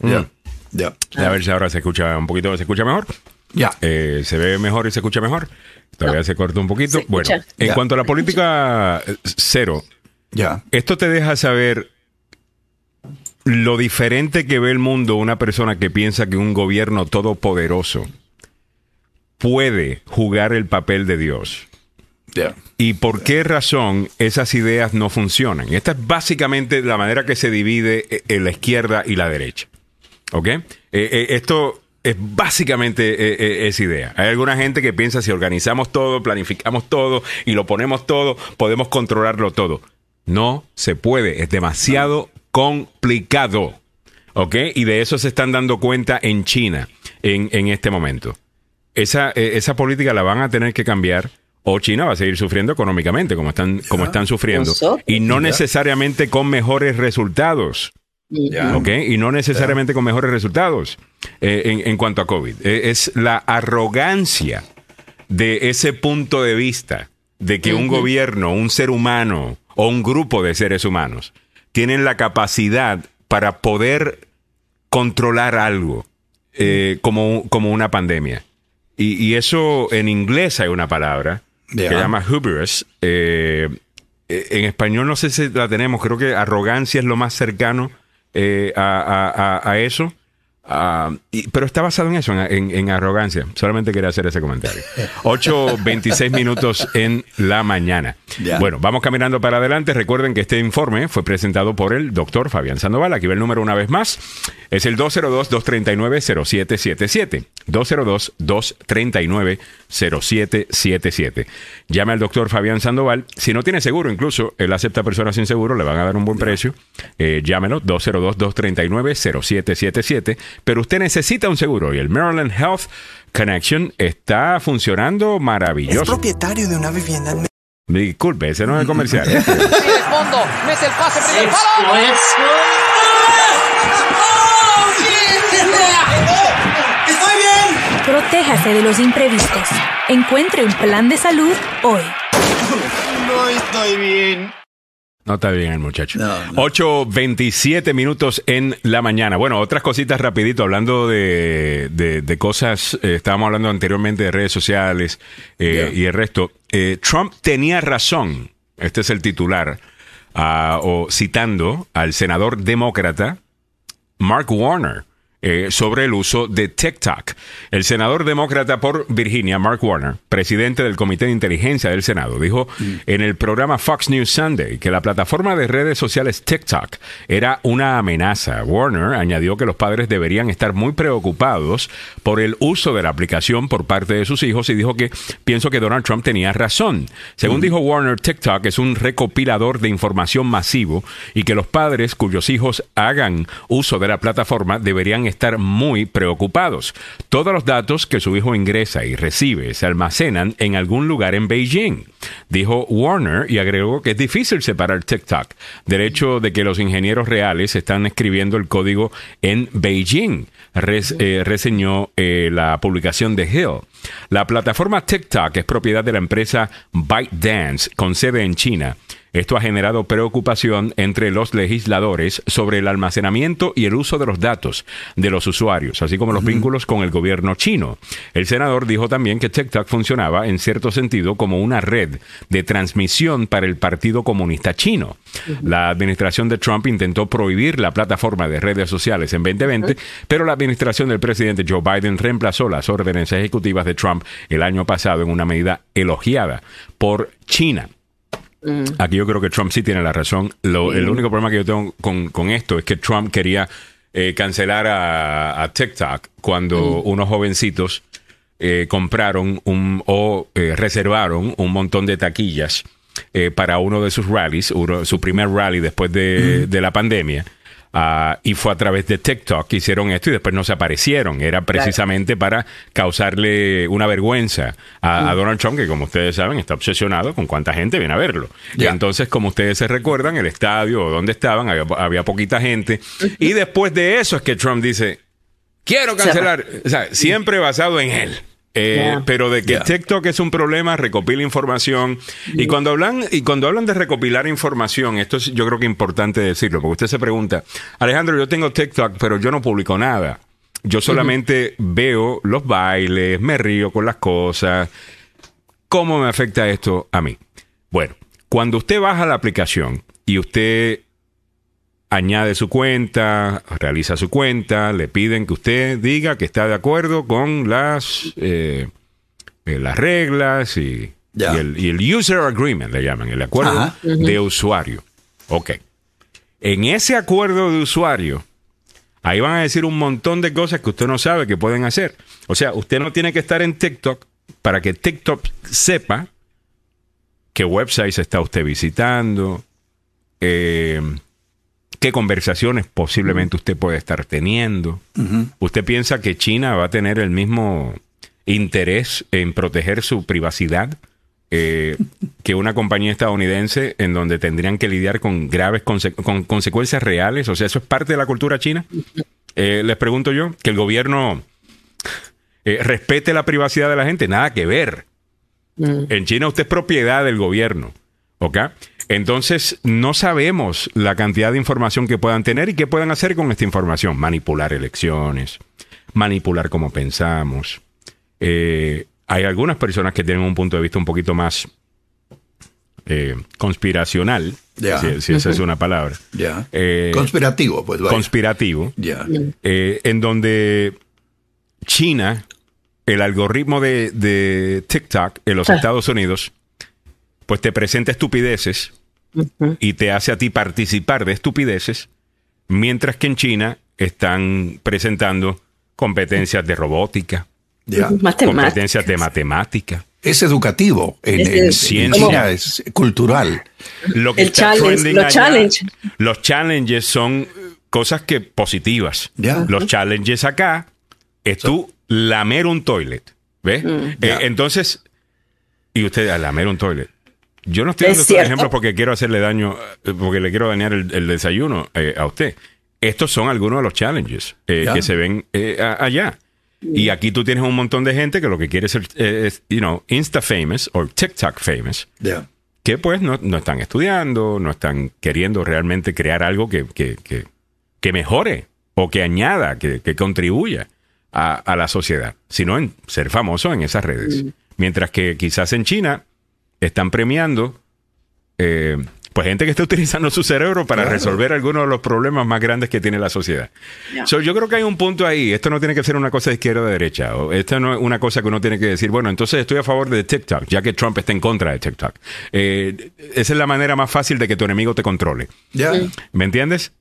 Ya. Ya. A ver si ahora se escucha un poquito, se escucha mejor. Ya. Eh, se ve mejor y se escucha mejor. Todavía se corta un poquito. Bueno, en cuanto a la política eh, cero, ya. esto te deja saber lo diferente que ve el mundo una persona que piensa que un gobierno todopoderoso puede jugar el papel de Dios. ¿Y por qué razón esas ideas no funcionan? Esta es básicamente la manera que se divide eh, en la izquierda y la derecha. ¿Ok? Eh, eh, esto es básicamente esa idea. Hay alguna gente que piensa si organizamos todo, planificamos todo y lo ponemos todo, podemos controlarlo todo. No se puede, es demasiado complicado. ¿Ok? Y de eso se están dando cuenta en China en, en este momento. Esa, eh, esa política la van a tener que cambiar o China va a seguir sufriendo económicamente como están, como están sufriendo. Y no necesariamente con mejores resultados. ¿Ok? Y no necesariamente con mejores resultados eh, en, en, cuanto a COVID. Eh, es la arrogancia de ese punto de vista de que un gobierno, un ser humano o un grupo de seres humanos tienen la capacidad para poder controlar algo eh, como, como una pandemia. Y, eso en inglés hay una palabra que se llama hubris. Eh, eh, en español no sé si la tenemos, creo que arrogancia es lo más cercano a, eso. Ah, pero está basado en eso, en, arrogancia. Solamente quería hacer ese comentario. 8.26 minutos en la mañana. Bueno, vamos caminando para adelante. Recuerden que este informe fue presentado por el doctor Fabián Sandoval. Aquí va el número una vez más. Es el 202-239-0777. 202-239-0777. Llame al doctor Fabián Sandoval. Si no tiene seguro, incluso él acepta personas sin seguro, le van a dar un buen precio. Eh, llámelo 202-239-0777. Pero usted necesita un seguro y el Maryland Health Connection está funcionando maravilloso. Es propietario de una vivienda en Disculpe, ese no es el comercial. el fondo, mete el pase, primer palo. ¡Estoy bien! Protéjase de los imprevistos. Encuentre un plan de salud hoy. No estoy bien. No está bien el muchacho. 8.27 minutos en la mañana. Bueno, otras cositas rapidito, hablando de, de, cosas, eh, estábamos hablando anteriormente de redes sociales eh, y el resto. Eh, Trump tenía razón, este es el titular, ah, o citando al senador demócrata Mark Warner eh, sobre el uso de TikTok. El senador demócrata por Virginia, Mark Warner, presidente del Comité de Inteligencia del Senado, dijo mm. en el programa Fox News Sunday que la plataforma de redes sociales TikTok era una amenaza. Warner añadió que los padres deberían estar muy preocupados por el uso de la aplicación por parte de sus hijos y dijo que pienso que Donald Trump tenía razón. Según mm. dijo Warner, TikTok es un recopilador de información masivo y que los padres cuyos hijos hagan uso de la plataforma deberían estar muy preocupados. Todos los datos que su hijo ingresa y recibe se almacenan en algún lugar en Beijing, dijo Warner y agregó que es difícil separar TikTok del hecho de que los ingenieros reales están escribiendo el código en Beijing. Eh, reseñó eh, la publicación de Hill. La plataforma TikTok es propiedad de la empresa ByteDance con sede en China esto ha generado preocupación entre los legisladores sobre el almacenamiento y el uso de los datos de los usuarios, así como los vínculos con el gobierno chino. El senador dijo también que TikTok funcionaba en cierto sentido como una red de transmisión para el Partido Comunista Chino. La administración de Trump intentó prohibir la plataforma de redes sociales en 2020, pero la administración del presidente Joe Biden reemplazó las órdenes ejecutivas de Trump el año pasado en una medida elogiada por China. Mm. Aquí yo creo que Trump sí tiene la razón. Lo, El único problema que yo tengo con, esto es que Trump quería eh, cancelar a, TikTok cuando mm. unos jovencitos eh, compraron un, o eh, reservaron un montón de taquillas eh, para uno de sus rallies, su primer rally después de, de la pandemia. Ah, y fue a través de TikTok que hicieron esto y después no se aparecieron. Era precisamente para causarle una vergüenza a, Donald Trump, que como ustedes saben está obsesionado con cuánta gente viene a verlo. Y entonces, como ustedes se recuerdan, el estadio o donde estaban había, poquita gente. Y después de eso es que Trump dice, quiero cancelar. O sea, siempre basado en él. Eh, pero de que TikTok es un problema, recopila información. Y cuando hablan, y cuando hablan de recopilar información, esto es yo creo que es importante decirlo, porque usted se pregunta, Alejandro, yo tengo TikTok, pero yo no publico nada. Yo solamente veo los bailes, me río con las cosas. ¿Cómo me afecta esto a mí? Bueno, cuando usted baja la aplicación y usted añade su cuenta, realiza su cuenta, le piden que usted diga que está de acuerdo con las, eh, eh, las reglas y, el, user agreement, le llaman, el acuerdo de usuario. Ok. En ese acuerdo de usuario, ahí van a decir un montón de cosas que usted no sabe que pueden hacer. O sea, usted no tiene que estar en TikTok para que TikTok sepa qué websites está usted visitando, eh, qué conversaciones posiblemente usted puede estar teniendo. ¿Usted piensa que China va a tener el mismo interés en proteger su privacidad eh, que una compañía estadounidense en donde tendrían que lidiar con graves con consecuencias reales? O sea, ¿eso es parte de la cultura china? Eh, les pregunto yo, que el gobierno eh, respete la privacidad de la gente, nada que ver. Mm. En China usted es propiedad del gobierno. ¿Ok? Entonces, no sabemos la cantidad de información que puedan tener y qué puedan hacer con esta información. Manipular elecciones, manipular cómo pensamos. Eh, hay algunas personas que tienen un punto de vista un poquito más eh, conspiracional, si, esa es una palabra. Eh, conspirativo, pues. Conspirativo. en donde China, el algoritmo de, de TikTok en los ah. Estados Unidos, pues te presenta estupideces y te hace a ti participar de estupideces, mientras que en China están presentando competencias de robótica, competencias de matemática. Es educativo, en, ciencia es cultural. Lo que está challenge, los, challenge. los challenges son cosas que positivas. Los challenges acá es tú lamer un toilet. ¿Ves? Mm. Eh, entonces, y usted lamer un toilet. Yo no estoy dando estos ejemplos porque quiero hacerle daño, eh, porque le quiero dañar el, desayuno eh, a usted. Estos son algunos de los challenges eh, que se ven allá. Y aquí tú tienes un montón de gente que lo que quiere ser, es, you know, Insta famous o TikTok famous. Que pues no, están estudiando, no están queriendo realmente crear algo que, que, mejore o que añada, que, contribuya a, la sociedad, sino en ser famoso en esas redes. Mientras que quizás en China están premiando eh, pues gente que está utilizando su cerebro para resolver algunos de los problemas más grandes que tiene la sociedad. yo creo que hay un punto ahí. Esto no tiene que ser una cosa de izquierda o de derecha. O esto no es una cosa que uno tiene que decir, bueno, entonces estoy a favor de TikTok, ya que Trump está en contra de TikTok. Eh, esa es la manera más fácil de que tu enemigo te controle. ¿Me entiendes?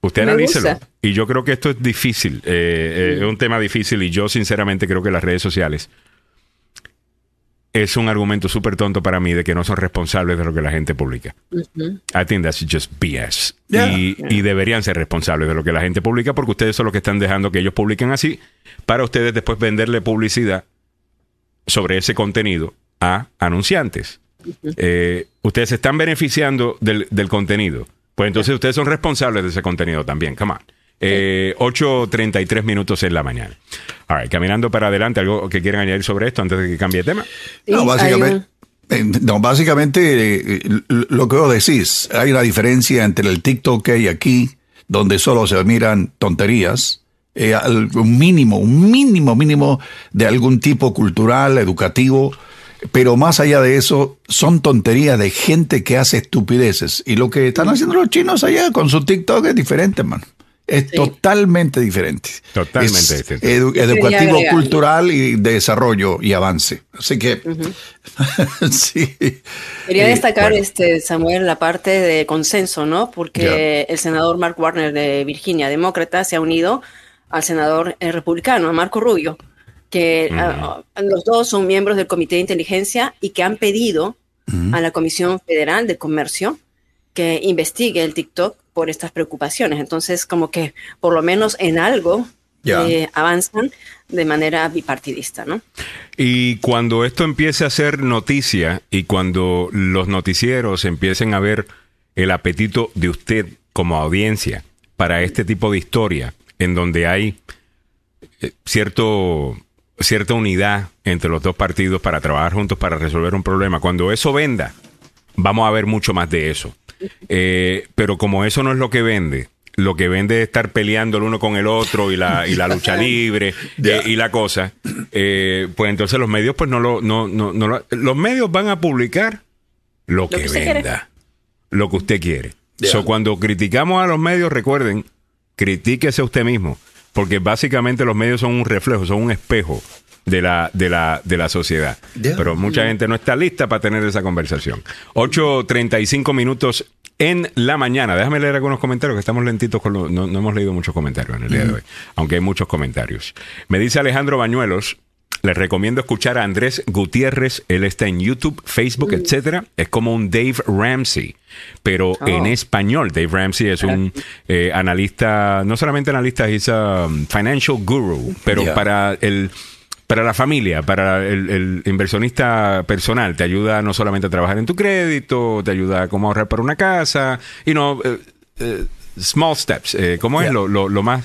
Usted analícelo. Y yo creo que esto es difícil. Eh, es un tema difícil y yo sinceramente creo que las redes sociales es un argumento súper tonto para mí de que no son responsables de lo que la gente publica. I think that's just BS. Y, deberían ser responsables de lo que la gente publica porque ustedes son los que están dejando que ellos publiquen así para ustedes después venderle publicidad sobre ese contenido a anunciantes. Eh, ustedes se están beneficiando del, del contenido. Pues entonces ustedes son responsables de ese contenido también. Come on. Eh, 8.33 minutos en la mañana. All caminando para adelante, ¿algo que quieran añadir sobre esto antes de que cambie de tema? No, básicamente, no, básicamente eh, lo que vos decís, hay una diferencia entre el TikTok que hay aquí, donde solo se miran tonterías, eh, un mínimo, un mínimo, mínimo de algún tipo cultural, educativo, pero más allá de eso, son tonterías de gente que hace estupideces. Y lo que están haciendo los chinos allá con su TikTok es diferente, man. Es totalmente diferente. Totalmente diferente. educativo, cultural y de desarrollo y avance. Así que, sí. Quería eh, destacar, este Samuel, la parte de consenso, ¿no? Porque el senador Mark Warner de Virginia, demócrata, se ha unido al senador eh, republicano, Marco Rubio. que ah, los dos son miembros del Comité de Inteligencia y que han pedido a la Comisión Federal de Comercio que investigue el TikTok por estas preocupaciones. Entonces, como que por lo menos en algo eh, avanzan de manera bipartidista, ¿no? Y cuando esto empiece a ser noticia y cuando los noticieros empiecen a ver el apetito de usted como audiencia para este tipo de historia, en donde hay eh, cierto cierta unidad entre los dos partidos para trabajar juntos para resolver un problema. Cuando eso venda, vamos a ver mucho más de eso. Eh, pero como eso no es lo que vende, lo que vende es estar peleando el uno con el otro y la, y la lucha libre eh, y la cosa, eh, pues entonces los medios pues no lo, no, no, no los medios van a publicar lo, que, venda, lo que usted quiere. So, cuando criticamos a los medios, recuerden, critíquese usted mismo porque básicamente los medios son un reflejo, son un espejo de la, de la, de la sociedad. Pero mucha gente no está lista para tener esa conversación. 8.35 minutos en la mañana. Déjame leer algunos comentarios, que estamos lentitos con no, no, hemos leído muchos comentarios en el día de hoy, aunque hay muchos comentarios. Me dice Alejandro Bañuelos, les recomiendo escuchar a Andrés Gutiérrez. Él está en YouTube, Facebook, etc. etcétera. Es como un Dave Ramsey, pero oh. en español. Dave Ramsey es un eh, analista, no solamente analista, es un financial guru, pero para el para la familia, para el, inversionista personal, te ayuda no solamente a trabajar en tu crédito, te ayuda a cómo ahorrar para una casa, y no, eh, eh, small steps, ¿cómo es lo, lo, lo, más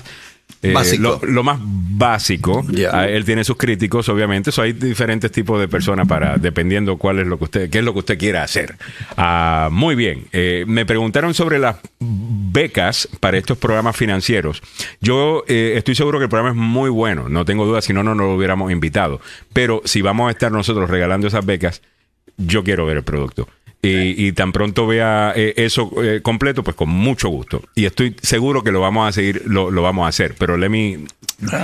eh, lo, más básico. Ah, él tiene sus críticos, obviamente. hay diferentes tipos de personas para, dependiendo cuál es lo que usted, qué es lo que usted quiera hacer. Ah, muy bien. Eh, me preguntaron sobre las becas para estos programas financieros. Yo eh, estoy seguro que el programa es muy bueno. No tengo duda, si no, no nos lo hubiéramos invitado. Pero si vamos a estar nosotros regalando esas becas, yo quiero ver el producto y, tan pronto vea eh, eso eh, completo, pues con mucho gusto. Y estoy seguro que lo vamos a seguir, lo, vamos a hacer. Pero Lemmy,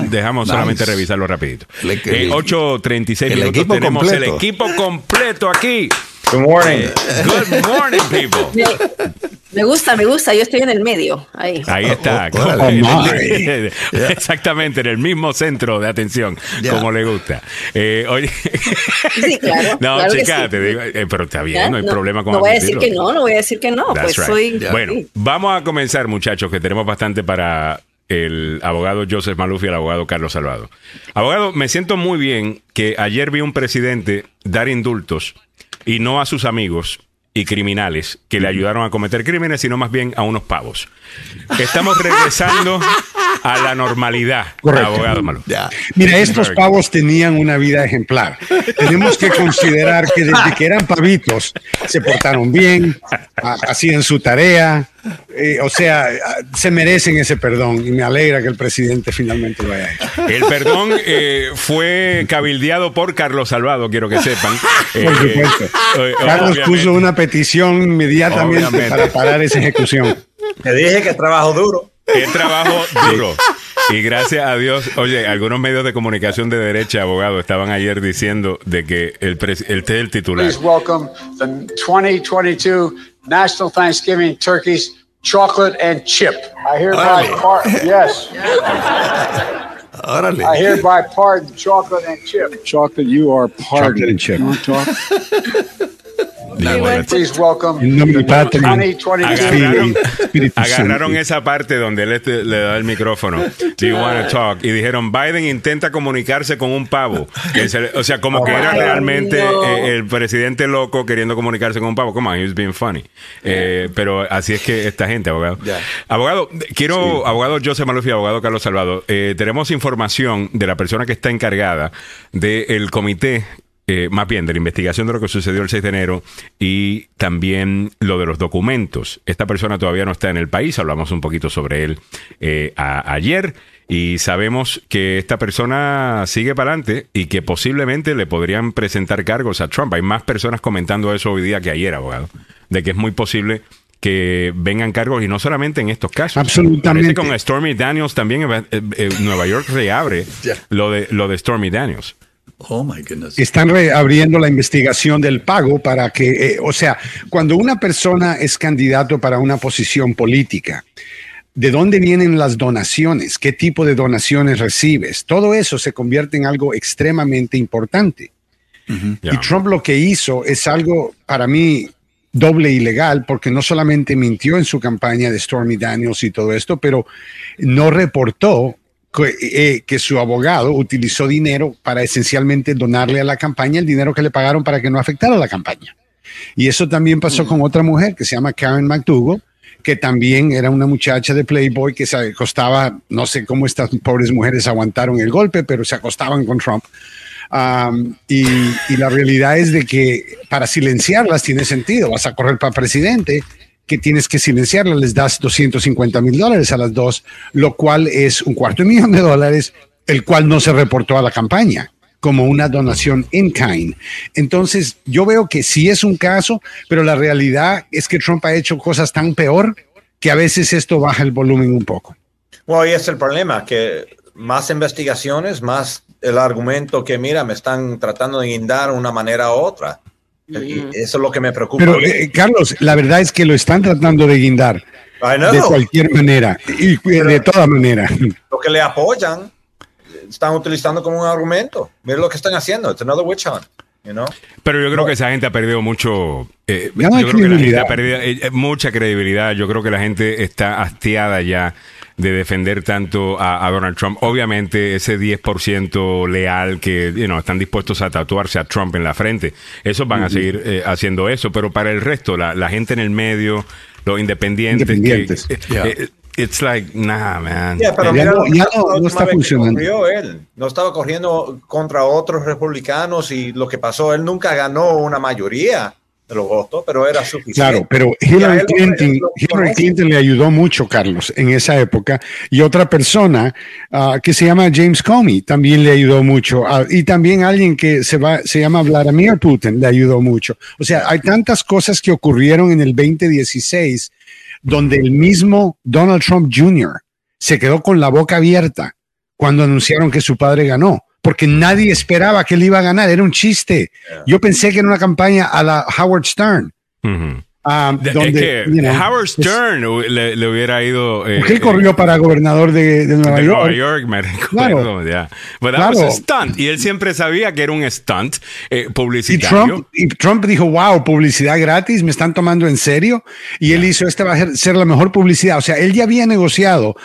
dejamos solamente revisarlo rapidito. 8.36 eh, minutos tenemos el equipo completo aquí. Good morning. Good morning, people. Me gusta, me gusta. Yo estoy en el medio. Ahí, ahí está. Oh, oh, exactamente, en el mismo centro de atención, como le gusta. Eh, oye. Sí, claro. no, chica, te digo, eh, pero está bien, no hay problema con No voy a decir que no, no voy a decir que no. pues soy. Bueno, vamos a comenzar, muchachos, que tenemos bastante para el abogado Joseph Maluf y el abogado Carlos Salvado. Abogado, me siento muy bien que ayer vi un presidente dar indultos y no a sus amigos y criminales que le ayudaron a cometer crímenes, sino más bien a unos pavos. Estamos regresando a la normalidad, abogado Malo. Mira, estos pavos tenían una vida ejemplar. Tenemos que considerar que desde que eran pavitos se portaron bien, hacían su tarea, eh, o sea, se merecen ese perdón y me alegra que el presidente finalmente lo haya hecho. El perdón eh, fue cabildeado por Carlos Salvado, quiero que sepan. Por supuesto. Eh, Carlos puso una petición inmediatamente para parar esa ejecución. Te dije que trabajo duro. Que trabajo duro. Y gracias a Dios, oye, algunos medios de comunicación de derecha, abogado, estaban ayer diciendo de que el, el, el titular. Please welcome the 2022 National Thanksgiving Turkeys Chocolate and Chip. I hereby part yes. Órale. I hereby pardon chocolate and chip. Chocolate, you are pardoned. Chocolate and chip. Please welcome agarraron, esa parte donde él este, le da el micrófono. Do you want to talk? Y dijeron, Biden intenta comunicarse con un pavo. o sea, como que era realmente eh, el presidente loco queriendo comunicarse con un pavo. Come on, he was being funny. Eh, pero así es que esta gente, abogado. Abogado, quiero, abogado José Maluf y abogado Carlos Salvado, eh, tenemos información de la persona que está encargada del comité eh, más bien de la investigación de lo que sucedió el 6 de enero y también lo de los documentos. Esta persona todavía no está en el país, hablamos un poquito sobre él eh, ayer y sabemos que esta persona sigue para adelante y que posiblemente le podrían presentar cargos a Trump. Hay más personas comentando eso hoy día que ayer, abogado, de que es muy posible que vengan cargos y no solamente en estos casos. Absolutamente. con Stormy Daniels también eh, Nueva York reabre lo de lo de Stormy Daniels. Oh my goodness. Están reabriendo la investigación del pago para que, eh, o sea, cuando una persona es candidato para una posición política, de dónde vienen las donaciones, qué tipo de donaciones recibes, todo eso se convierte en algo extremadamente importante. Y Trump lo que hizo es algo para mí doble ilegal porque no solamente mintió en su campaña de Stormy Daniels y todo esto, pero no reportó que, eh, que, su abogado utilizó dinero para esencialmente donarle a la campaña el dinero que le pagaron para que no afectara la campaña. Y eso también pasó con otra mujer que se llama Karen McDougall, que también era una muchacha de Playboy que se acostaba, no sé cómo estas pobres mujeres aguantaron el golpe, pero se acostaban con Trump. y, y, la realidad es de que para silenciarlas tiene sentido. Vas a correr para presidente, que tienes que silenciarlas, les das 250 mil dólares a las dos, lo cual es un cuarto de millón de dólares, el cual no se reportó a la campaña como una donación in kind. Entonces, yo veo que sí es un caso, pero la realidad es que Trump ha hecho cosas tan peor que a veces esto baja el volumen un poco. Bueno, y es el problema, que más investigaciones, más el argumento que, mira, me están tratando de guindar una manera u otra. Y eso es lo que me preocupa. Pero, eh, Carlos, la verdad es que lo están tratando de guindar. De cualquier manera y de toda manera. Lo que le apoyan están utilizando como un argumento. Mira lo que están haciendo. It's another witch hunt. You know? Pero yo creo que esa gente ha perdido mucho. Eh, yo creo que la gente ha perdido eh, mucha credibilidad. Yo creo que la gente está hastiada ya de defender tanto a, Donald Trump. Obviamente, ese 10% leal que you know, están dispuestos a tatuarse a Trump en la frente, esos van a seguir eh, haciendo eso. Pero para el resto, la, la, gente en el medio, los independientes, independientes. Que, It's like, nah, man. pero ya, no, no, está funcionando. Él. No estaba corriendo contra otros republicanos y lo que pasó, él nunca ganó una mayoría de los votos, pero era suficiente. Claro, pero Hillary Clinton, Hillary Clinton le ayudó mucho, Carlos, en esa época. Y otra persona uh, que se llama James Comey también le ayudó mucho. Uh, y también alguien que se, va, se llama Vladimir Putin le ayudó mucho. O sea, hay tantas cosas que ocurrieron en el 2016 donde el mismo Donald Trump Jr. se quedó con la boca abierta cuando anunciaron que su padre ganó, porque nadie esperaba que él iba a ganar, era un chiste. Yo pensé que era una campaña a la Howard Stern. Um, donde, Howard Stern le, hubiera ido. Eh, él corrió para gobernador de, Nueva de York. Nueva York, me recuerdo. Ya. Claro. stunt. Y él siempre sabía que era un stunt eh, publicitario. Y Trump, dijo: Wow, publicidad gratis, me están tomando en serio. Y él hizo: Esta va a ser la mejor publicidad. O sea, él ya había negociado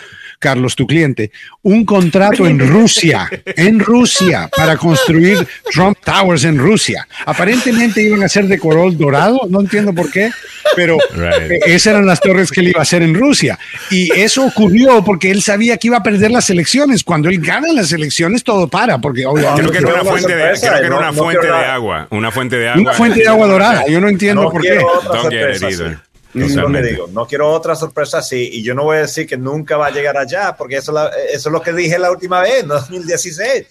Carlos, tu cliente, un contrato en Rusia, en Rusia, para construir Trump Towers en Rusia. Aparentemente iban a ser de color dorado, no entiendo por qué, pero esas eran las torres que él iba a hacer en Rusia. Y eso ocurrió porque él sabía que iba a perder las elecciones. Cuando él gana las elecciones, todo para, porque Creo que era una fuente de, creo que era una fuente de agua, una fuente de agua. Una fuente de agua dorada, yo no entiendo por qué. No digo, no quiero otra sorpresa así y yo no voy a decir que nunca va a llegar allá porque eso, eso es lo que dije la última vez, en 2016.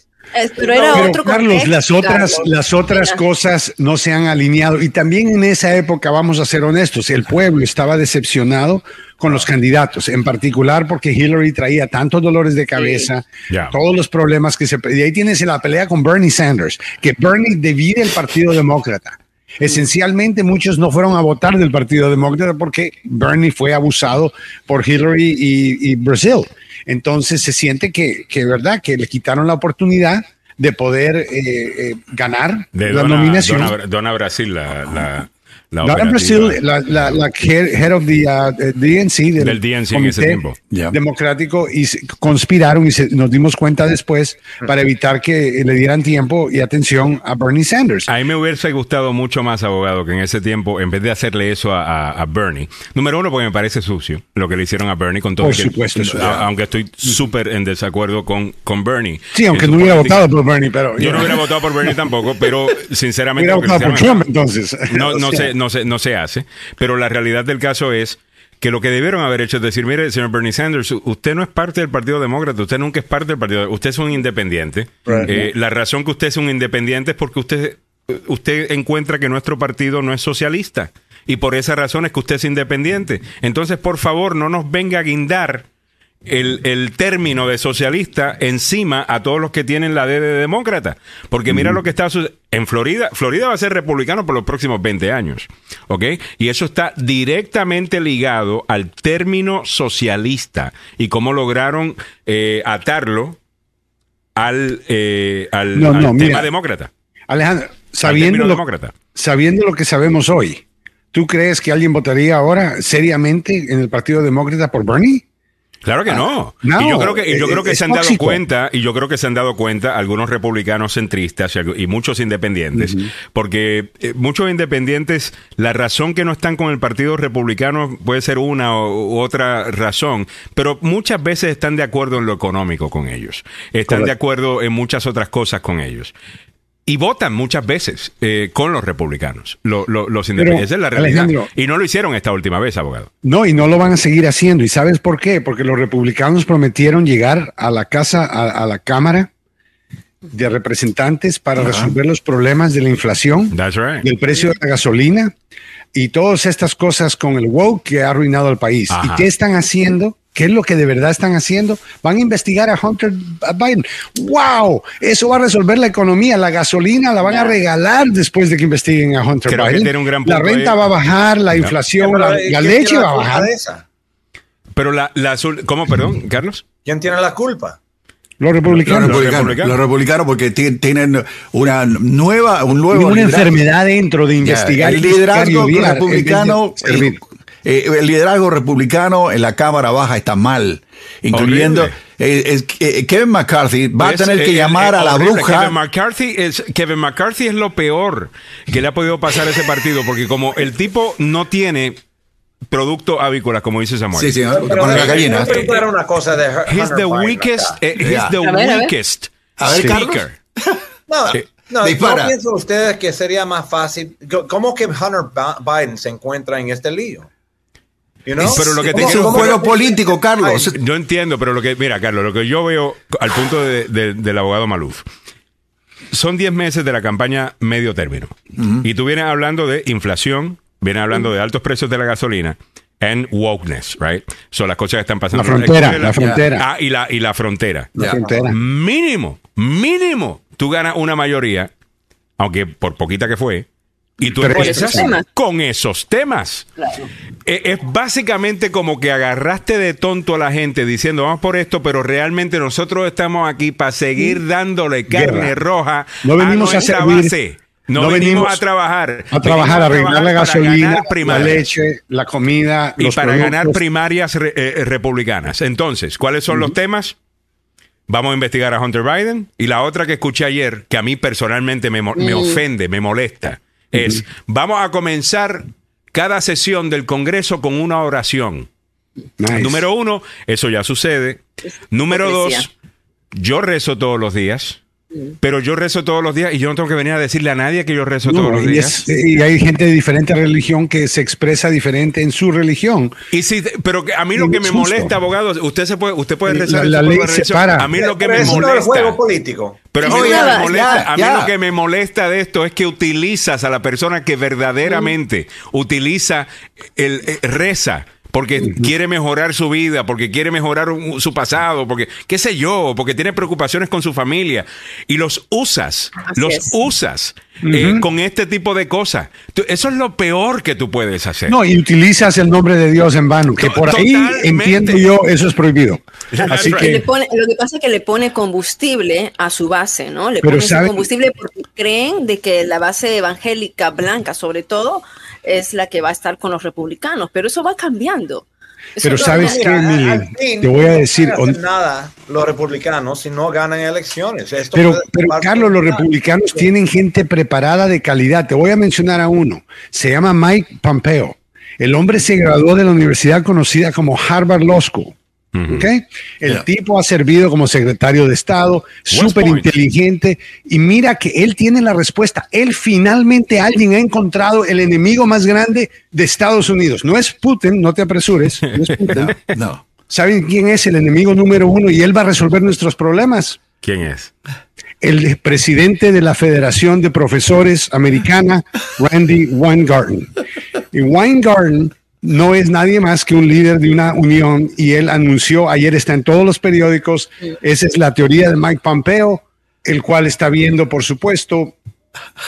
Pero era otro Carlos, las otras, las otras cosas no se han alineado y también en esa época, vamos a ser honestos, el pueblo estaba decepcionado con los candidatos, en particular porque Hillary traía tantos dolores de cabeza, todos los problemas que se... Y ahí tienes la pelea con Bernie Sanders, que Bernie divide el Partido Demócrata. Esencialmente muchos no fueron a votar del Partido Demócrata porque Bernie fue abusado por Hillary y, Brasil. Entonces se siente que, que, verdad, que le quitaron la oportunidad de poder eh, eh, ganar la nominación. Dona, Brasil, la, la Brasil, la, la, la, head of the uh, DNC, del, DNC en ese tiempo. democrático, y conspiraron y nos dimos cuenta después para evitar que le dieran tiempo y atención a Bernie Sanders. A mí me hubiese gustado mucho más, abogado, que en ese tiempo, en vez de hacerle eso a, a, Bernie, número uno, porque me parece sucio lo que le hicieron a Bernie con todo. Por supuesto. aunque estoy súper en desacuerdo con, con Bernie. Sí, aunque no hubiera votado por Bernie, pero. Yo no hubiera votado por Bernie tampoco, pero sinceramente. Hubiera votado por Trump entonces. No, no sé, no se, no se hace, pero la realidad del caso es que lo que debieron haber hecho es decir, mire, señor Bernie Sanders, usted no es parte del Partido Demócrata, usted nunca es parte del Partido, usted es un independiente. Eh, la razón que usted es un independiente es porque usted, usted encuentra que nuestro partido no es socialista y por esa razón es que usted es independiente. Entonces, por favor, no nos venga a guindar el, el, término de socialista encima a todos los que tienen la D de demócrata. Porque mira lo que está. En Florida, Florida va a ser republicano por los próximos 20 años. ¿Ok? Y eso está directamente ligado al término socialista y cómo lograron eh, atarlo al, eh, al, tema demócrata. Alejandro, sabiendo lo, sabiendo lo que sabemos hoy, ¿tú crees que alguien votaría ahora seriamente en el Partido Demócrata por Bernie? Claro que no. y yo creo que, yo creo que se han dado cuenta, y yo creo que se han dado cuenta algunos republicanos centristas y, muchos independientes, porque eh, muchos independientes, la razón que no están con el Partido Republicano puede ser una u otra razón, pero muchas veces están de acuerdo en lo económico con ellos, están de acuerdo en muchas otras cosas con ellos y votan muchas veces eh, con los republicanos, los independientes. es la realidad. Y no lo hicieron esta última vez, abogado. No, y no lo van a seguir haciendo. ¿Y sabes por qué? Porque los republicanos prometieron llegar a la casa, a, la Cámara de Representantes para resolver los problemas de la inflación, del precio de la gasolina y todas estas cosas con el WOW que ha arruinado al país. ¿Y qué están haciendo? ¿Qué es lo que de verdad están haciendo? Van a investigar a Hunter Biden. ¡Wow! Eso va a resolver la economía. La gasolina la van a regalar después de que investiguen a Hunter Biden. la renta va a bajar, la inflación, la, leche va a bajar. Pero la, la ¿Cómo, perdón, Carlos? ¿Quién tiene la culpa? Los republicanos. Los republicanos, porque tienen una nueva, un nuevo. Una enfermedad dentro de investigar. el liderazgo republicano. Eh, el liderazgo republicano en la Cámara Baja está mal, incluyendo eh, eh, Kevin McCarthy va a tener que llamar a la bruja. Kevin McCarthy, es, Kevin McCarthy es lo peor que le ha podido pasar a ese partido, porque como el tipo no tiene producto avícola, como dice Samuel. Sí, sí, con la gallina. una cosa de he's the weakest, he's the weakest speaker. No, no, ¿no piensan ustedes que sería más fácil? ¿Cómo que Hunter Biden se encuentra en este lío? Pero lo que te es un juego político, Carlos. yo entiendo, pero lo que, mira, Carlos, lo que yo veo al punto del abogado Maluf, son 10 meses de la campaña medio término. Y tú vienes hablando de inflación, vienes hablando de altos precios de la gasolina and wokeness, right? Son las cosas que están pasando. La frontera, la, frontera. Ah, y la, y la frontera. La frontera. Mínimo, mínimo, tú ganas una mayoría, aunque por poquita que fue, y tú empiezas con esos temas. E, es, básicamente como que agarraste de tonto a la gente diciendo vamos por esto, pero realmente nosotros estamos aquí para seguir dándole carne roja no venimos a, nuestra base. No, venimos, a trabajar. A trabajar, a arreglar la gasolina, la leche, la comida. Y para ganar primarias eh, eh, republicanas. Entonces, ¿cuáles son los temas? Vamos a investigar a Hunter Biden. Y la otra que escuché ayer, que a mí personalmente me, me ofende, me molesta es, vamos a comenzar cada sesión del Congreso con una oración. Número uno, eso ya sucede. Número dos, yo rezo todos los días. Pero yo rezo todos los días y yo no tengo que venir a decirle a nadie que yo rezo todos los días. y hay gente de diferente religión que se expresa diferente en su religión. Y sí, pero a mí lo que me molesta, abogado, usted se puede, usted puede rezar. La, ley separa. A mí lo que me molesta. juego político. Pero a mí, me molesta, a mí lo que me molesta de esto es que utilizas a la persona que verdaderamente utiliza el eh, reza porque quiere mejorar su vida, porque quiere mejorar su pasado, porque qué sé yo, porque tiene preocupaciones con su familia. Y los usas, los usas eh, con este tipo de cosas. Eso es lo peor que tú puedes hacer. No, y utilizas el nombre de Dios en vano, que por ahí entiendo yo, eso es prohibido. Así que lo que pasa es que le pone combustible a su base, ¿no? Le pone combustible porque creen de que la base evangélica blanca, sobre todo, es la que va a estar con los republicanos, pero eso va cambiando. Pero sabes qué, te voy a decir no nada los republicanos si no ganan elecciones. pero, pero Carlos, los republicanos tienen gente preparada de calidad. Te voy a mencionar a uno. Se llama Mike Pompeo. El hombre se graduó de la universidad conocida como Harvard Law School. El tipo ha servido como secretario de Estado, súper inteligente, y mira que él tiene la respuesta. Él finalmente alguien ha encontrado el enemigo más grande de Estados Unidos. No es Putin, no te apresures. No es Putin. no. ¿Saben quién es el enemigo número uno? Y él va a resolver nuestros problemas. ¿Quién es? El presidente de la Federación de Profesores Americana, Randy Weingarten. Y Weingarten no es nadie más que un líder de una unión y él anunció, ayer está en todos los periódicos, esa es la teoría de Mike Pompeo, el cual está viendo, por supuesto,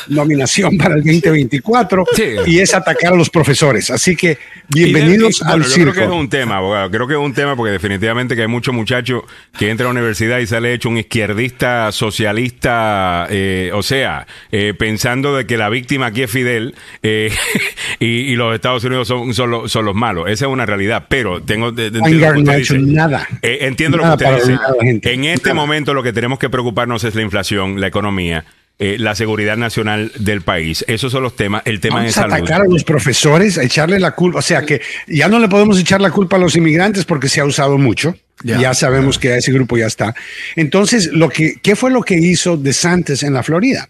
nominación para el 2024 y es atacar a los profesores. Así que bienvenidos al circo. Creo que es un tema, abogado. Creo que es un tema porque definitivamente que hay muchos muchachos que entran a la universidad y sale hecho un izquierdista socialista, eh, o sea, eh, pensando de que la víctima aquí es Fidel eh, y, los Estados Unidos son, son, los, malos. Esa es una realidad, pero tengo... entiendo lo que usted nada. entiendo lo que usted dice. En este momento lo que tenemos que preocuparnos es la inflación, la economía eh, la seguridad nacional del país. Esos son los temas, el tema Vamos de salud. a atacar a los profesores, a echarle la culpa, o sea que ya no le podemos echar la culpa a los inmigrantes porque se ha usado mucho. Ya, sabemos que ese grupo ya está. Entonces, lo que, ¿qué fue lo que hizo DeSantis en la Florida?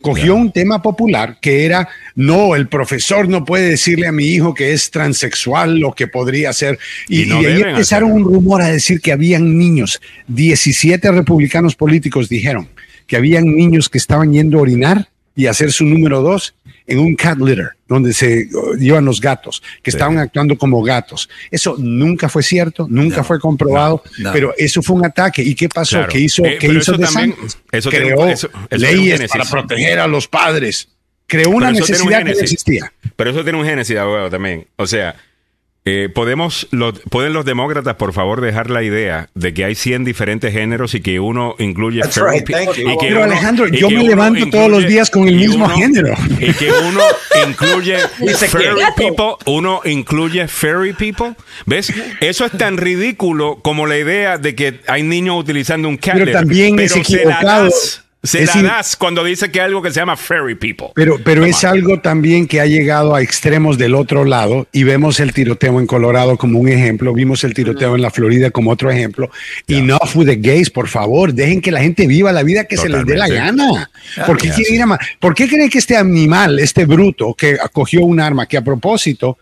Cogió un tema popular que era, no, el profesor no puede decirle a mi hijo que es transexual o que podría ser. Y, y, ahí empezaron un rumor a decir que habían niños. 17 republicanos políticos dijeron, que habían niños que estaban yendo a orinar y hacer su número dos en un cat litter, donde se uh, llevan los gatos, que estaban actuando como gatos. Eso nunca fue cierto, nunca fue comprobado, pero eso fue un ataque. ¿Y qué pasó? ¿Qué hizo, eh, ¿qué hizo también, eso Creó leyes para proteger a los padres. Creó una necesidad que no existía. Pero eso tiene un génesis, abogado, también. O sea, eh, podemos, ¿Pueden los demócratas, por favor, dejar la idea de que hay 100 diferentes géneros y que uno incluye furry Pero Alejandro, yo me levanto todos los días con el mismo género. Y que uno incluye furry people, uno incluye furry people. ¿Ves? Eso es tan ridículo como la idea de que hay niños utilizando un cat Pero también es equivocado. Se la das cuando dice que hay algo que se llama fairy people. Pero, pero es algo también que ha llegado a extremos del otro lado y vemos el tiroteo en Colorado como un ejemplo, vimos el tiroteo en la Florida como otro ejemplo. Y no fue de gays, por favor, dejen que la gente viva la vida que se les dé la gana. ¿Por qué, ¿Por qué creen que este animal, este bruto que acogió un arma, que a propósito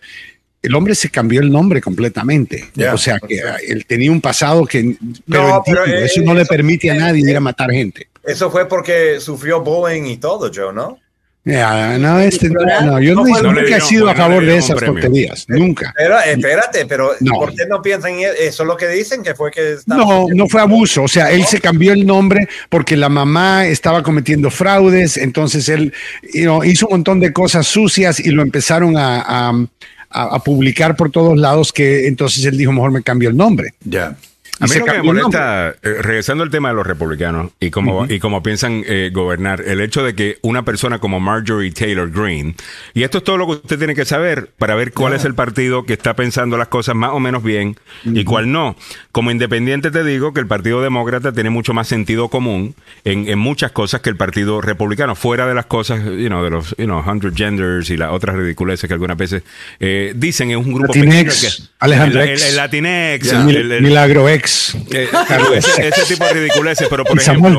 el hombre se cambió el nombre completamente. O sea, que él tenía un pasado que... Pero, eso no le permite a nadie ir a matar gente. Eso fue porque sufrió bullying y todo, Joe, ¿no? no, este, no, yo no, nunca he sido a favor de esas tonterías, nunca. Pero espérate, pero ¿por qué no piensan en eso? Es lo que dicen que fue que no, no fue abuso. O sea, él se cambió el nombre porque la mamá estaba cometiendo fraudes, entonces él hizo un montón de cosas sucias y lo empezaron a, a, publicar por todos lados. Que entonces él dijo mejor me cambio el nombre. Ya. A mí lo que me molesta, eh, regresando al tema de los republicanos y cómo, y cómo piensan eh, gobernar, el hecho de que una persona como Marjorie Taylor Greene, y esto es todo lo que usted tiene que saber para ver cuál es el partido que está pensando las cosas más o menos bien y cuál no. Como independiente te digo que el Partido Demócrata tiene mucho más sentido común en, en muchas cosas que el Partido Republicano, fuera de las cosas, you know, de los you know, 100 genders y las otras ridiculeces que algunas veces eh, dicen, es un grupo Latinex, pequeño Alejandro el, el, Latinex, el, Milagro X. Eh, ese, tipo de ridiculeces, pero por ejemplo,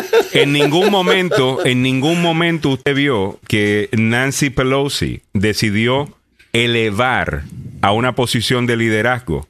en ningún momento, en ningún momento usted vio que Nancy Pelosi decidió elevar a una posición de liderazgo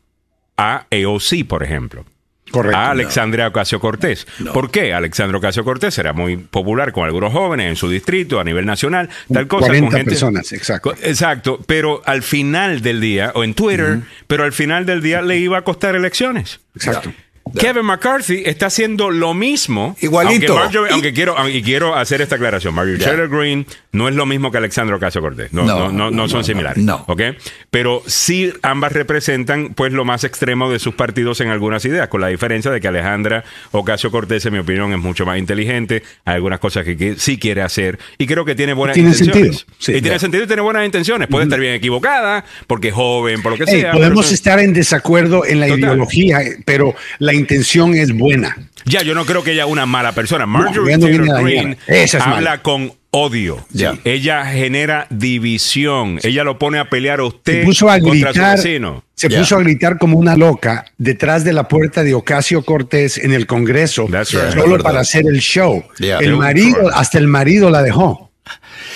a AOC, por ejemplo. Correcto, a Alexandria Ocasio Cortés. ¿Por qué? Alexandria Ocasio Cortés era muy popular con algunos jóvenes en su distrito, a nivel nacional, tal cosa. 40 con personas, exacto. Exacto, pero al final del día, o en Twitter, pero al final del día le iba a costar elecciones. Exacto. Kevin McCarthy está haciendo lo mismo. Igualito. Aunque, quiero, y quiero hacer esta aclaración. Marjorie Taylor Green no es lo mismo que Alexandro Ocasio Cortés. No, no, no, no son similares. No. ¿Ok? Pero sí ambas representan pues lo más extremo de sus partidos en algunas ideas, con la diferencia de que Alejandra Ocasio Cortés, en mi opinión, es mucho más inteligente. Hay algunas cosas que, sí quiere hacer y creo que tiene buenas ¿Tiene intenciones. Sentido. y tiene sentido y tiene buenas intenciones. Puede estar bien equivocada, porque es joven, por lo que sea. Podemos estar en desacuerdo en la ideología, pero la intención es buena. Ya, yo no creo que ella es una mala persona. Marjorie Taylor Greene habla con odio. Ella genera división. Ella lo pone a pelear a usted se puso a gritar, Se puso a gritar como una loca detrás de la puerta de Ocasio Cortés en el Congreso, solo para hacer el show. El marido, hasta el marido la dejó.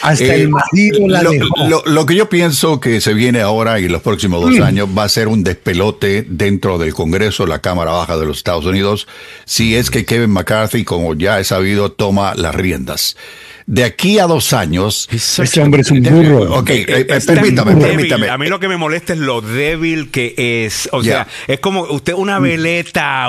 Hasta el eh, marido la lo, dejó. Lo, que yo pienso que se viene ahora y los próximos dos años va a ser un despelote dentro del Congreso, la Cámara Baja de los Estados Unidos, si es que Kevin McCarthy, como ya he sabido, toma las riendas. De aquí a dos años. Este hombre es un burro. Ok, eh, eh, permítame, permítame. A mí lo que me molesta es lo débil que es. O sea, es como usted una veleta.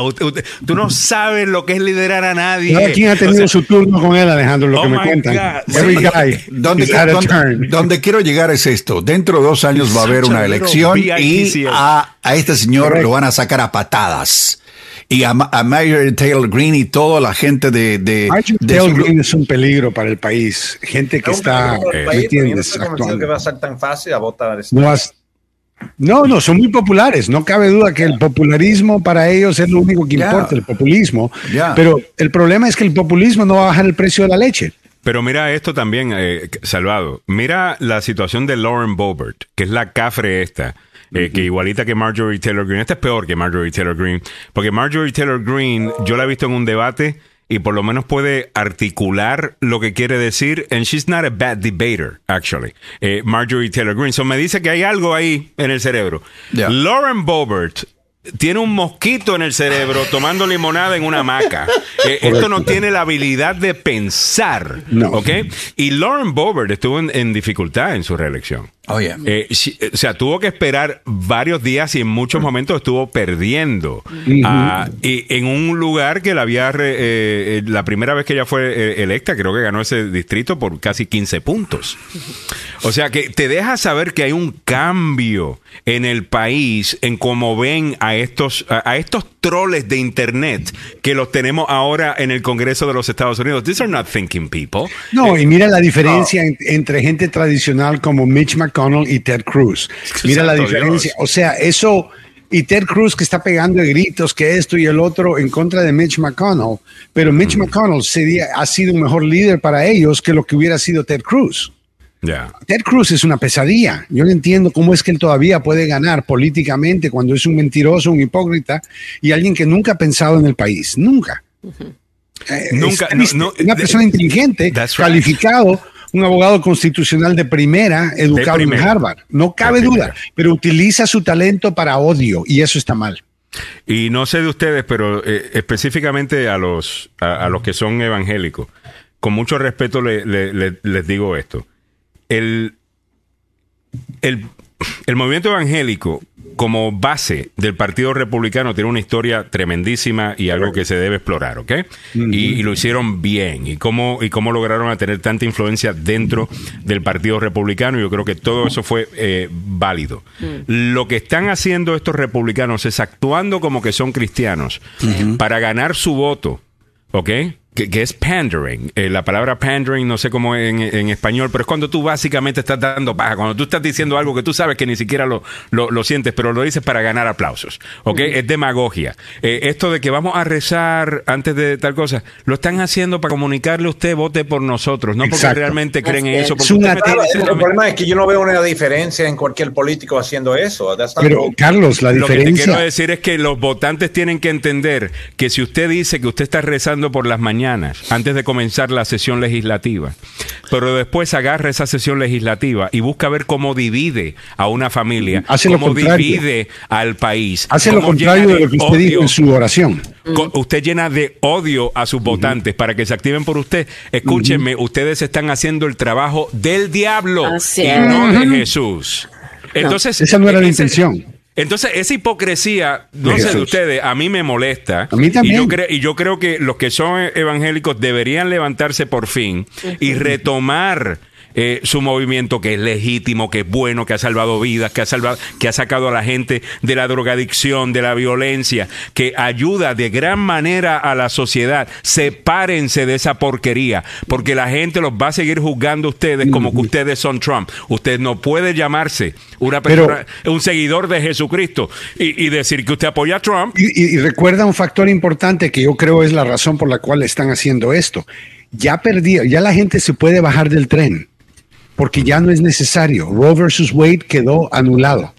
tú no sabes lo que es liderar a nadie. ¿Quién ha tenido su turno con él, Alejandro? Lo que oh me cuentan. Every guy donde, quiero llegar es esto. Dentro de dos años va a haber una elección y a, a este señor lo van a sacar a patadas y a, Mayor Taylor Green y toda la gente de... de, Taylor Green es un peligro para el país. Gente que está... ¿Me entiendes? que va a ser tan fácil a votar. Este no, no, son muy populares. No cabe duda que el popularismo para ellos es lo único que importa, el populismo. Pero el problema es que el populismo no va a bajar el precio de la leche. Pero mira esto también, eh, Salvado. Mira la situación de Lauren Boebert, que es la cafre esta eh, que igualita que Marjorie Taylor Greene. Este es peor que Marjorie Taylor Greene, porque Marjorie Taylor Greene, yo la he visto en un debate y por lo menos puede articular lo que quiere decir. And she's not a bad debater, actually. Eh, Marjorie Taylor Greene. So me dice que hay algo ahí en el cerebro. Lauren Boebert tiene un mosquito en el cerebro tomando limonada en una hamaca. Eh, esto no tiene la habilidad de pensar. No. ¿Ok? Y Lauren Boebert estuvo en dificultad en su reelección. Oh, eh, eh, o sea, tuvo que esperar varios días y en muchos momentos estuvo perdiendo. Ah, y en un lugar que la había. Eh, la primera vez que ella fue electa, creo que ganó ese distrito por casi 15 puntos. O sea, que te deja saber que hay un cambio en el país en cómo ven a estos, a, estos troles de Internet que los tenemos ahora en el Congreso de los Estados Unidos. These are not thinking people. No, y mira la diferencia entre gente tradicional como Mitch McConnell McConnell y Ted Cruz. Mira la diferencia. O sea, eso y Ted Cruz que está pegando gritos que esto y el otro en contra de Mitch McConnell, pero Mitch mm. McConnell sería, ha sido un mejor líder para ellos que lo que hubiera sido Ted Cruz. Ted Cruz es una pesadilla. Yo no entiendo cómo es que él todavía puede ganar políticamente cuando es un mentiroso, un hipócrita y alguien que nunca ha pensado en el país. Nunca. Eh, nunca. una persona inteligente, calificado un abogado constitucional de primera, educado en Harvard. No cabe duda, pero utiliza su talento para odio y eso está mal. Y no sé de ustedes, pero eh, específicamente a los, a, los que son evangélicos, con mucho respeto les digo esto. El, el, el movimiento evangélico como base del Partido Republicano tiene una historia tremendísima y algo que se debe explorar, ¿ok? y, lo hicieron bien. Y cómo, y cómo lograron tener tanta influencia dentro del Partido Republicano. Yo creo que todo eso fue eh, válido. Lo que están haciendo estos republicanos es actuando como que son cristianos para ganar su voto, ¿ok? Que, es pandering. Eh, la palabra pandering no sé cómo en, en, español, pero es cuando tú básicamente estás dando paja, cuando tú estás diciendo algo que tú sabes que ni siquiera lo, lo, sientes, pero lo dices para ganar aplausos. ¿Ok? Es demagogia. Eh, esto de que vamos a rezar antes de tal cosa, lo están haciendo para comunicarle a usted, vote por nosotros, no porque realmente creen en eso. el problema es que yo no veo una diferencia en cualquier político haciendo eso. Pero, Carlos, la diferencia. Lo que te quiero decir es que los votantes tienen que entender que si usted dice que usted está rezando por las mañanas, antes de comenzar la sesión legislativa. Pero después agarra esa sesión legislativa y busca ver cómo divide a una familia, cómo divide al país. Hace lo contrario de, lo que usted dijo en su oración. Usted llena de odio a sus votantes para que se activen por usted. Escúchenme, ustedes están haciendo el trabajo del diablo y no de Jesús. Entonces, esa no era la intención. Entonces, esa hipocresía, no sé de ustedes, a mí me molesta. A mí también. Y yo, creo, y yo creo que los que son evangélicos deberían levantarse por fin y retomar eh, su movimiento que es legítimo, que es bueno, que ha salvado vidas, que ha salvado, que ha sacado a la gente de la drogadicción, de la violencia, que ayuda de gran manera a la sociedad. Sepárense de esa porquería, porque la gente los va a seguir juzgando a ustedes como que ustedes son Trump. Usted no puede llamarse una persona, un seguidor de Jesucristo y, decir que usted apoya a Trump. y recuerda un factor importante que yo creo es la razón por la cual están haciendo esto. Ya perdió, ya la gente se puede bajar del tren porque ya no es necesario. Roe versus Wade quedó anulado.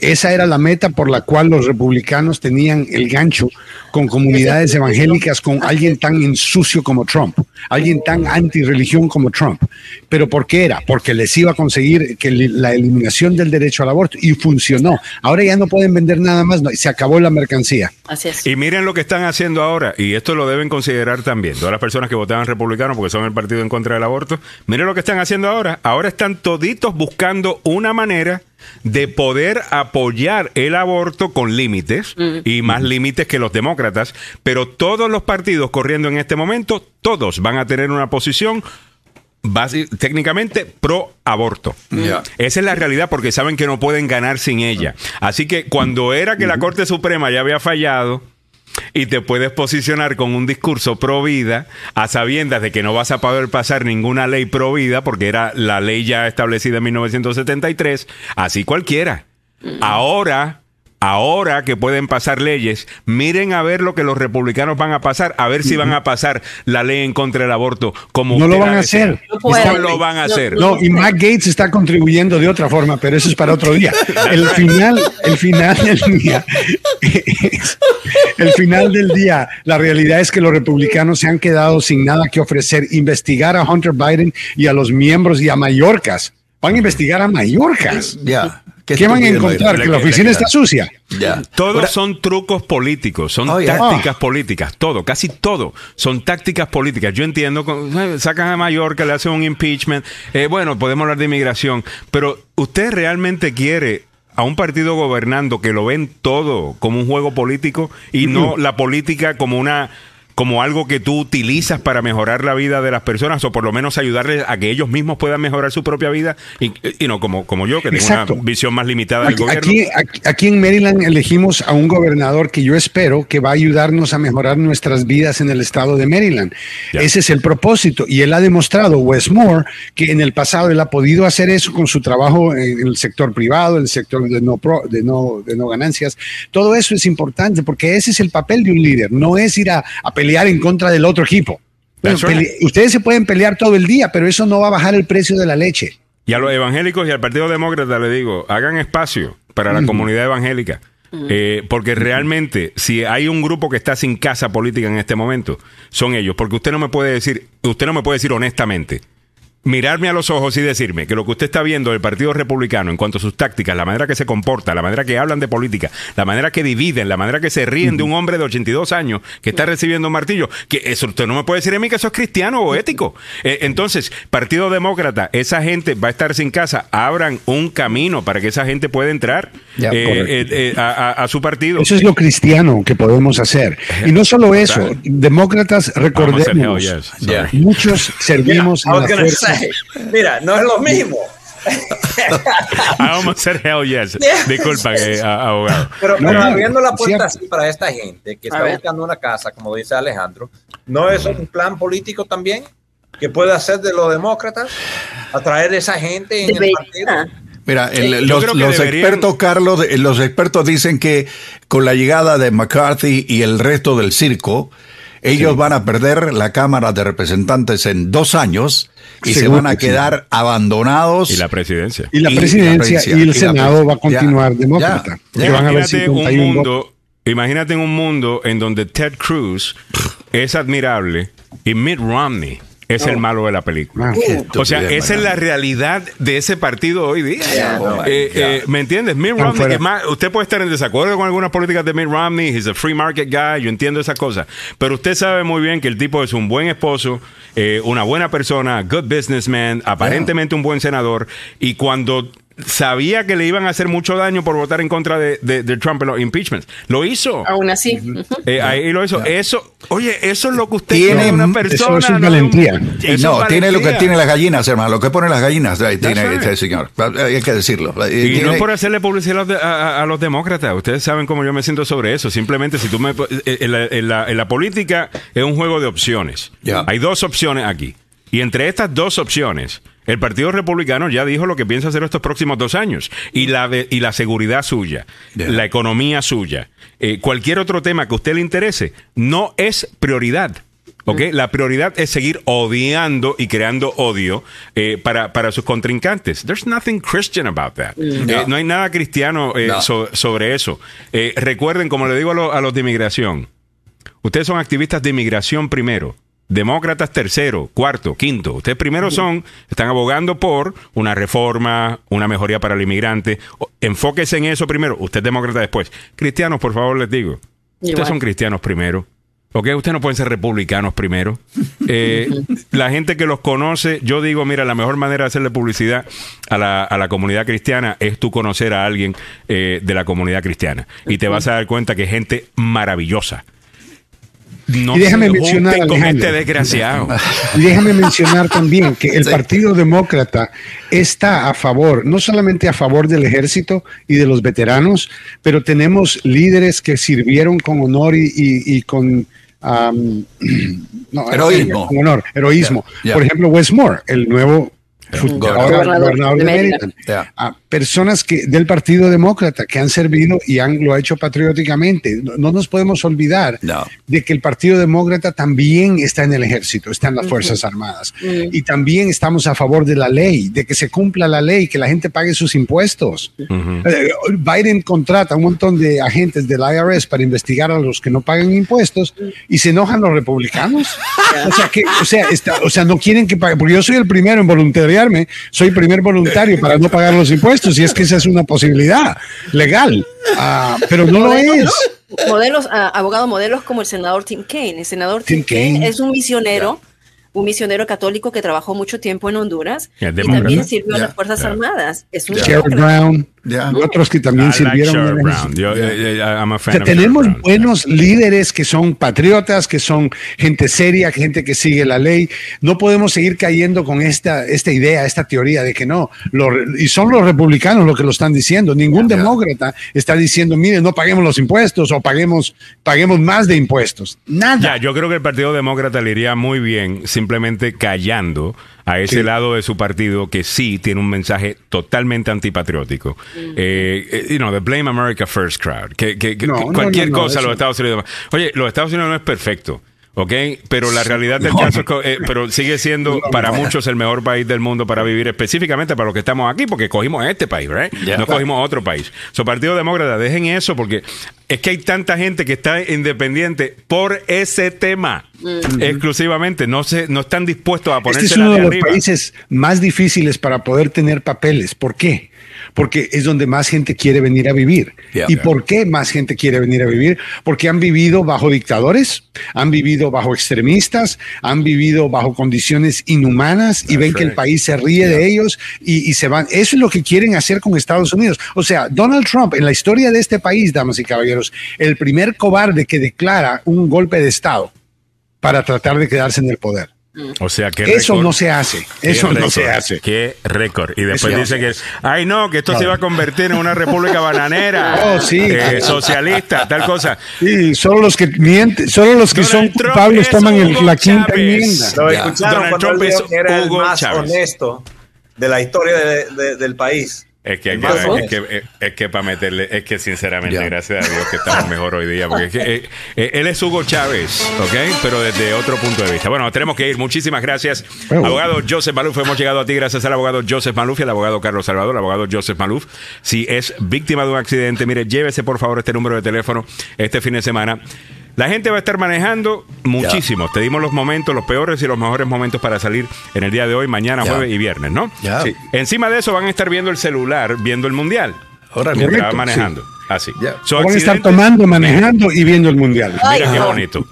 Esa era la meta por la cual los republicanos tenían el gancho con comunidades evangélicas, con alguien tan insucio como Trump, alguien tan anti-religión como Trump. ¿Pero por qué era? Porque les iba a conseguir que la eliminación del derecho al aborto y funcionó. Ahora ya no pueden vender nada más, se acabó la mercancía. Así es. Y miren lo que están haciendo ahora, y esto lo deben considerar también, todas las personas que votaban republicanos porque son el partido en contra del aborto, miren lo que están haciendo ahora. Ahora están toditos buscando una manera de poder apoyar el aborto con límites y más límites que los demócratas, pero todos los partidos corriendo en este momento, todos van a tener una posición técnicamente pro aborto. Esa es la realidad porque saben que no pueden ganar sin ella. Así que cuando era que la Corte Suprema ya había fallado, y te puedes posicionar con un discurso pro vida a sabiendas de que no vas a poder pasar ninguna ley pro vida porque era la ley ya establecida en 1973, así cualquiera. Ahora ahora que pueden pasar leyes, miren a ver lo que los republicanos van a pasar, a ver si van a pasar la ley en contra del aborto como no lo van a hacer. No, lo van a hacer. No, y Matt Gates está contribuyendo de otra forma, pero eso es para otro día. El final, el final del día, el final del día, la realidad es que los republicanos se han quedado sin nada que ofrecer, investigar a Hunter Biden y a los miembros y a Mallorcas. Van a investigar a Mallorcas. Ya. ¿Qué, van a encontrar? Que la oficina está sucia. Todos son trucos políticos, son oh, tácticas políticas, todo, casi todo son tácticas políticas. Yo entiendo, eh, sacan a Mallorca, le hacen un impeachment, eh, bueno, podemos hablar de inmigración, pero ¿usted realmente quiere a un partido gobernando que lo ven todo como un juego político y no la política como una como algo que tú utilizas para mejorar la vida de las personas o por lo menos ayudarles a que ellos mismos puedan mejorar su propia vida y, no como, como yo que tengo una visión más limitada del gobierno. Aquí, aquí, en Maryland elegimos a un gobernador que yo espero que va a ayudarnos a mejorar nuestras vidas en el estado de Maryland. Ese es el propósito y él ha demostrado, Wes Moore, que en el pasado él ha podido hacer eso con su trabajo en el sector privado, en el sector de no, de no, de no ganancias. Todo eso es importante porque ese es el papel de un líder, no es ir a, a pelear pelear en contra del otro equipo. ustedes se pueden pelear todo el día, pero eso no va a bajar el precio de la leche. Y a los evangélicos y al Partido Demócrata le digo, hagan espacio para la comunidad evangélica. Eh, porque realmente, si hay un grupo que está sin casa política en este momento, son ellos. Porque usted no me puede decir, usted no me puede decir honestamente mirarme a los ojos y decirme que lo que usted está viendo del Partido Republicano en cuanto a sus tácticas, la manera que se comporta, la manera que hablan de política, la manera que dividen, la manera que se ríen de un hombre de 82 años que está recibiendo un martillo, que eso usted no me puede decir a mí que eso es cristiano o ético. Eh, entonces, Partido Demócrata, esa gente va a estar sin casa, abran un camino para que esa gente pueda entrar eh, eh, a, su partido. Eso es lo cristiano que podemos hacer. Y no solo eso, demócratas, recordemos, muchos servimos en la fuerza Mira, no es lo mismo. Vamos a hacer hell yes. Disculpa, eh, abogado. Pero, abriendo la puerta así para esta gente que está buscando una casa, como dice Alejandro, ¿no es un plan político también que puede hacer de los demócratas? Atraer a esa gente en el partido. Mira, los, expertos, Carlos, los expertos dicen que con la llegada de McCarthy y el resto del circo, ellos van a perder la Cámara de Representantes en dos años y se van a quedar abandonados. Y la presidencia. Y la presidencia y, el Senado va a continuar demócrata. Imagínate, un mundo, imagínate en un mundo en donde Ted Cruz es admirable y Mitt Romney es el malo de la película. Ah, o sea, esa es la realidad de ese partido hoy día. Eh, eh, ¿Me entiendes? Mitt Romney, usted puede estar en desacuerdo con algunas políticas de Mitt Romney, he's a free market guy, yo entiendo esas cosas, pero usted sabe muy bien que el tipo es un buen esposo, eh, una buena persona, good businessman, aparentemente un buen senador, y cuando sabía que le iban a hacer mucho daño por votar en contra de, Trump en los impeachments. Lo hizo. Aún así. Eh, ahí lo hizo. Eso, oye, eso es lo que usted tiene una persona. Eso es valentía. no, tiene lo que tiene las gallinas, hermano. Lo que pone las gallinas. tiene este señor. Hay que decirlo. Y, no por hacerle publicidad a, los demócratas. Ustedes saben cómo yo me siento sobre eso. Simplemente, si tú me. Eh, en la, política es un juego de opciones. Hay dos opciones aquí. Y entre estas dos opciones el Partido Republicano ya dijo lo que piensa hacer estos próximos dos años y la, y la seguridad suya, la economía suya, eh, cualquier otro tema que a usted le interese, no es prioridad. ¿ok? La prioridad es seguir odiando y creando odio eh, para, para sus contrincantes. There's nothing Christian about that. Mm. Eh, no. hay nada cristiano eh, No. so- sobre eso. Recuerden, como le digo a, lo- a los de inmigración, ustedes son activistas de inmigración primero. Demócratas tercero, cuarto, quinto. Ustedes primero son, están abogando por una reforma, una mejoría para el inmigrante. Enfóquese en eso primero. Usted es demócrata después. Cristianos, por favor, les digo. Ustedes son cristianos primero. ¿Ok? Ustedes no pueden ser republicanos primero. Eh, la gente que los conoce, yo digo, mira, la mejor manera de hacerle publicidad a la, a la comunidad cristiana es tú conocer a alguien eh, de la comunidad cristiana. Y te vas a dar cuenta que es gente maravillosa. No Y déjame se mencionar, con este desgraciado. Y déjame mencionar también que el Partido Demócrata está a favor, no solamente a favor del ejército y de los veteranos, pero tenemos líderes que sirvieron con honor y, y- y con no, Heroísmo. con honor, heroísmo. Yeah, yeah. Por ejemplo, Wes Moore, el nuevo ahora Gobernador gobernador de. Yeah. A personas que del Partido Demócrata que han servido y han lo ha hecho patrióticamente. No, no nos podemos olvidar No. de que el Partido Demócrata también está en el ejército, está en las Fuerzas Armadas. Y también estamos a favor de la ley, de que se cumpla la ley, que la gente pague sus impuestos. Eh, Biden contrata un montón de agentes del IRS para investigar a los que no pagan impuestos y se enojan los republicanos. o sea, que, o sea, está- o sea, no quieren que pague, porque yo soy el primero en soy primer voluntario para no pagar los impuestos y es que esa es una posibilidad legal, Ah, pero no lo Modelos, es. ¿no? Modelos, abogados modelos como el senador Tim Kaine. El senador Tim Tim, Kaine Kaine. es un misionero, un misionero católico que trabajó mucho tiempo en Honduras Yeah, y también sirvió en Yeah. las Fuerzas Yeah. Armadas. Es un. Brown Y otros que también I like sirvieron. Yo, Yeah. eh, eh, I'm a O fan sea, of tenemos Brown. buenos líderes que son patriotas, que son gente seria, gente que sigue la ley. No podemos seguir cayendo con esta, esta idea, esta teoría de que no. Lo- y son los republicanos los que lo están diciendo. Ningún demócrata está diciendo, mire, no paguemos los impuestos o paguemos, paguemos más de impuestos. Nada. Ya, yo creo que el Partido Demócrata le iría muy bien simplemente callando a ese Sí. lado de su partido que sí tiene un mensaje totalmente antipatriótico. Eh, eh, you know, the Blame America First crowd. Que, que- que- No, que no, cualquier no, no, cosa, los Estados Unidos. Oye, los Estados Unidos no es perfecto. ¿Ok? Pero la realidad del caso es que, eh, pero sigue siendo para muchos el mejor país del mundo para vivir, específicamente para los que estamos aquí, porque cogimos este país, ¿right? Yeah. No cogimos otro país. So, Partido Demócrata, dejen eso porque es que hay tanta gente que está independiente por ese tema exclusivamente. No se, no están dispuestos a ponerse Este es uno de los arriba. países más difíciles para poder tener papeles. ¿Por qué? Porque es donde más gente quiere venir a vivir. Yeah. ¿Y por qué más gente quiere venir a vivir? Porque han vivido bajo dictadores, han vivido bajo extremistas, han vivido bajo condiciones inhumanas y ven que el país se ríe de ellos y, y se van. Eso es lo que quieren hacer con Estados Unidos. O sea, Donald Trump, en la historia de este país, damas y caballeros, el primer cobarde que declara un golpe de Estado para tratar de quedarse en el poder. O sea, que Eso no se hace. Eso no se hace. Qué récord. Y después dice que, ay no, que esto se iba a convertir en una república bananera. Oh, sí. eh, socialista, tal cosa. Sí, solo los que mienten, solo los que son Donald Trump culpables es toman el- la quinta enmienda. Lo escucharon Donald cuando Trump él es dijo que era Hugo el más Chávez. honesto de la historia de- de- del país. Es que, es que, es que para meterle, es que sinceramente, Ya. gracias a Dios que estamos mejor hoy día, porque es que, eh, eh, él es Hugo Chávez, ¿ok? Pero desde otro punto de vista. Bueno, tenemos que ir. Muchísimas gracias. Bueno. Abogado Joseph Maluf, hemos llegado a ti gracias al abogado Joseph Maluf y al abogado Carlos Salvador, el abogado Joseph Maluf. Si es víctima de un accidente, mire, llévese por favor este número de teléfono este fin de semana. La gente va a estar manejando muchísimo. Te dimos los momentos, los peores y los mejores momentos para salir en el día de hoy, mañana, jueves y viernes, ¿no? Sí. Encima de eso van a estar viendo el celular, viendo el mundial. Órale. Mientras va manejando. Así. Ya. So, Van a estar tomando, manejando y viendo el mundial. Ay, Mira qué bonito.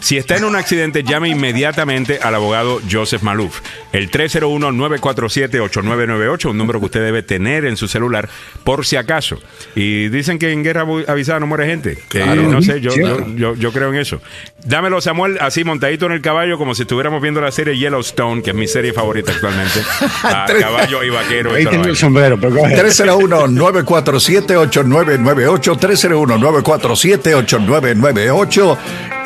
Si está en un accidente, llame inmediatamente al abogado Joseph Maluf. El 301-947-8998, un número que usted debe tener en su celular por si acaso. Y dicen que en guerra avisada no muere gente. Eh, no sé, yo, yo, yo- yo creo en eso. Dámelo, Samuel, así montadito en el caballo, como si estuviéramos viendo la serie Yellowstone, que es mi serie favorita actualmente. A Tres- caballo y vaquero. Ahí el sombrero, pero go ahead. 301-947-8998, 301-947-8998.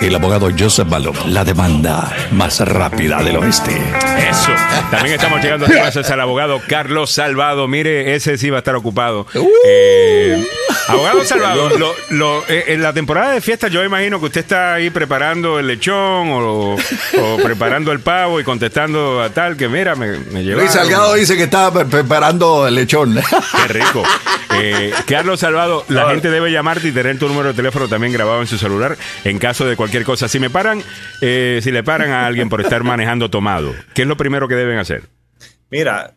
El abogado Joseph Malov, la demanda más rápida del oeste. Eso. También estamos llegando gracias al abogado Carlos Salvado. Mire, ese sí va a estar ocupado. Eh, abogado Salvado, lo, eh, en la temporada de fiesta yo imagino que usted está ahí preparando el lechón o, preparando el pavo y contestando a tal que mira, me, me Luis Salgado dice que estaba preparando el lechón. Qué rico. Eh, Carlos Salvado, la gente debe llamarte y tener tu número de teléfono también grabado en su celular en caso de cualquier cosa. Si me paran, eh, si le paran a alguien por estar manejando tomado, ¿qué es lo primero que deben hacer? Mira,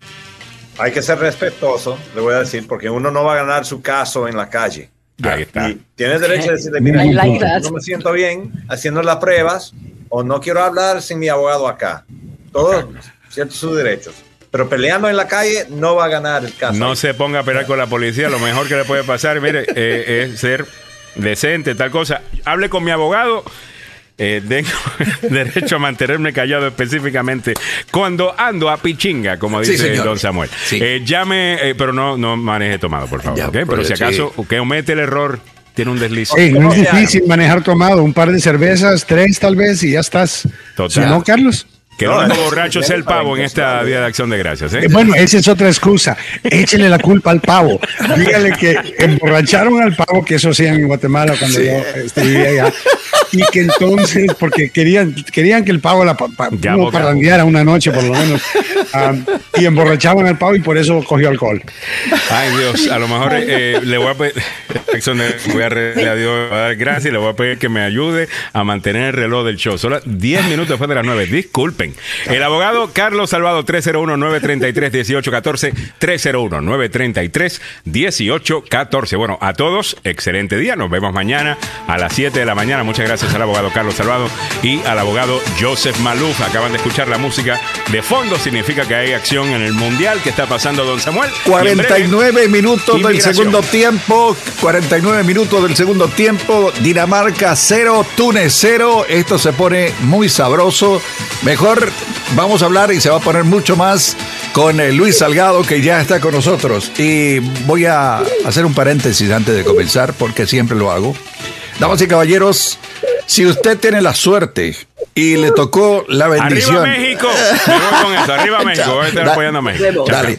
hay que ser respetuoso, le voy a decir, porque uno no va a ganar su caso en la calle. Ahí está. Y tienes derecho a decirle, mira, no me siento bien haciendo las pruebas o no quiero hablar sin mi abogado acá. Todos ciertos sus derechos. Pero peleando en la calle no va a ganar el caso. No se ponga a pelear con la policía. Lo mejor que le puede pasar, mire, eh, es ser decente, tal cosa. Hable con mi abogado. Eh, tengo derecho a mantenerme callado específicamente cuando ando a pichinga, como dice don Samuel. Eh, llame, pero no, no maneje tomado, por favor. Pero si acaso que omete el error, tiene un desliz. no es difícil manejar tomado, un par de cervezas, tres tal vez, y ya estás. Total. no, Carlos? Que no, borracho es el pavo en esta Día de Acción de Gracias. ¿eh? Bueno, esa es otra excusa. Échenle la culpa al pavo. Dígale que emborracharon al pavo, que eso hacían en Guatemala cuando yo este, vivía allá. Y que entonces, porque querían, querían que el pavo la pa, parrandeara una noche por lo menos. Um, y emborrachaban al pavo y por eso cogió alcohol. Ay Dios, a lo mejor eh, le voy a pedir, voy a, a Dios a dar gracias y le voy a pedir que me ayude a mantener el reloj del show. Solo 10 minutos después de las 9. Disculpen. El abogado Carlos Salvado, 301-933-1814. 301-933-1814. Bueno, a todos, excelente día. Nos vemos mañana a las 7 de la mañana. Muchas gracias al abogado Carlos Salvado y al abogado Joseph Maluf. Acaban de escuchar la música de fondo. Significa que hay acción en el mundial que está pasando, don Samuel. 49 minutos del segundo tiempo. 49 minutos del segundo tiempo. Dinamarca 0, Túnez 0. Esto se pone muy sabroso. Mejor vamos a hablar y se va a poner mucho más con eh, Luis Salgado, que ya está con nosotros. Y voy a hacer un paréntesis antes de comenzar, porque siempre lo hago. Damas y caballeros, si usted tiene la suerte y le tocó la bendición. ¡Arriba México! con eso, arriba México. Voy a estar apoyando a México. Dale.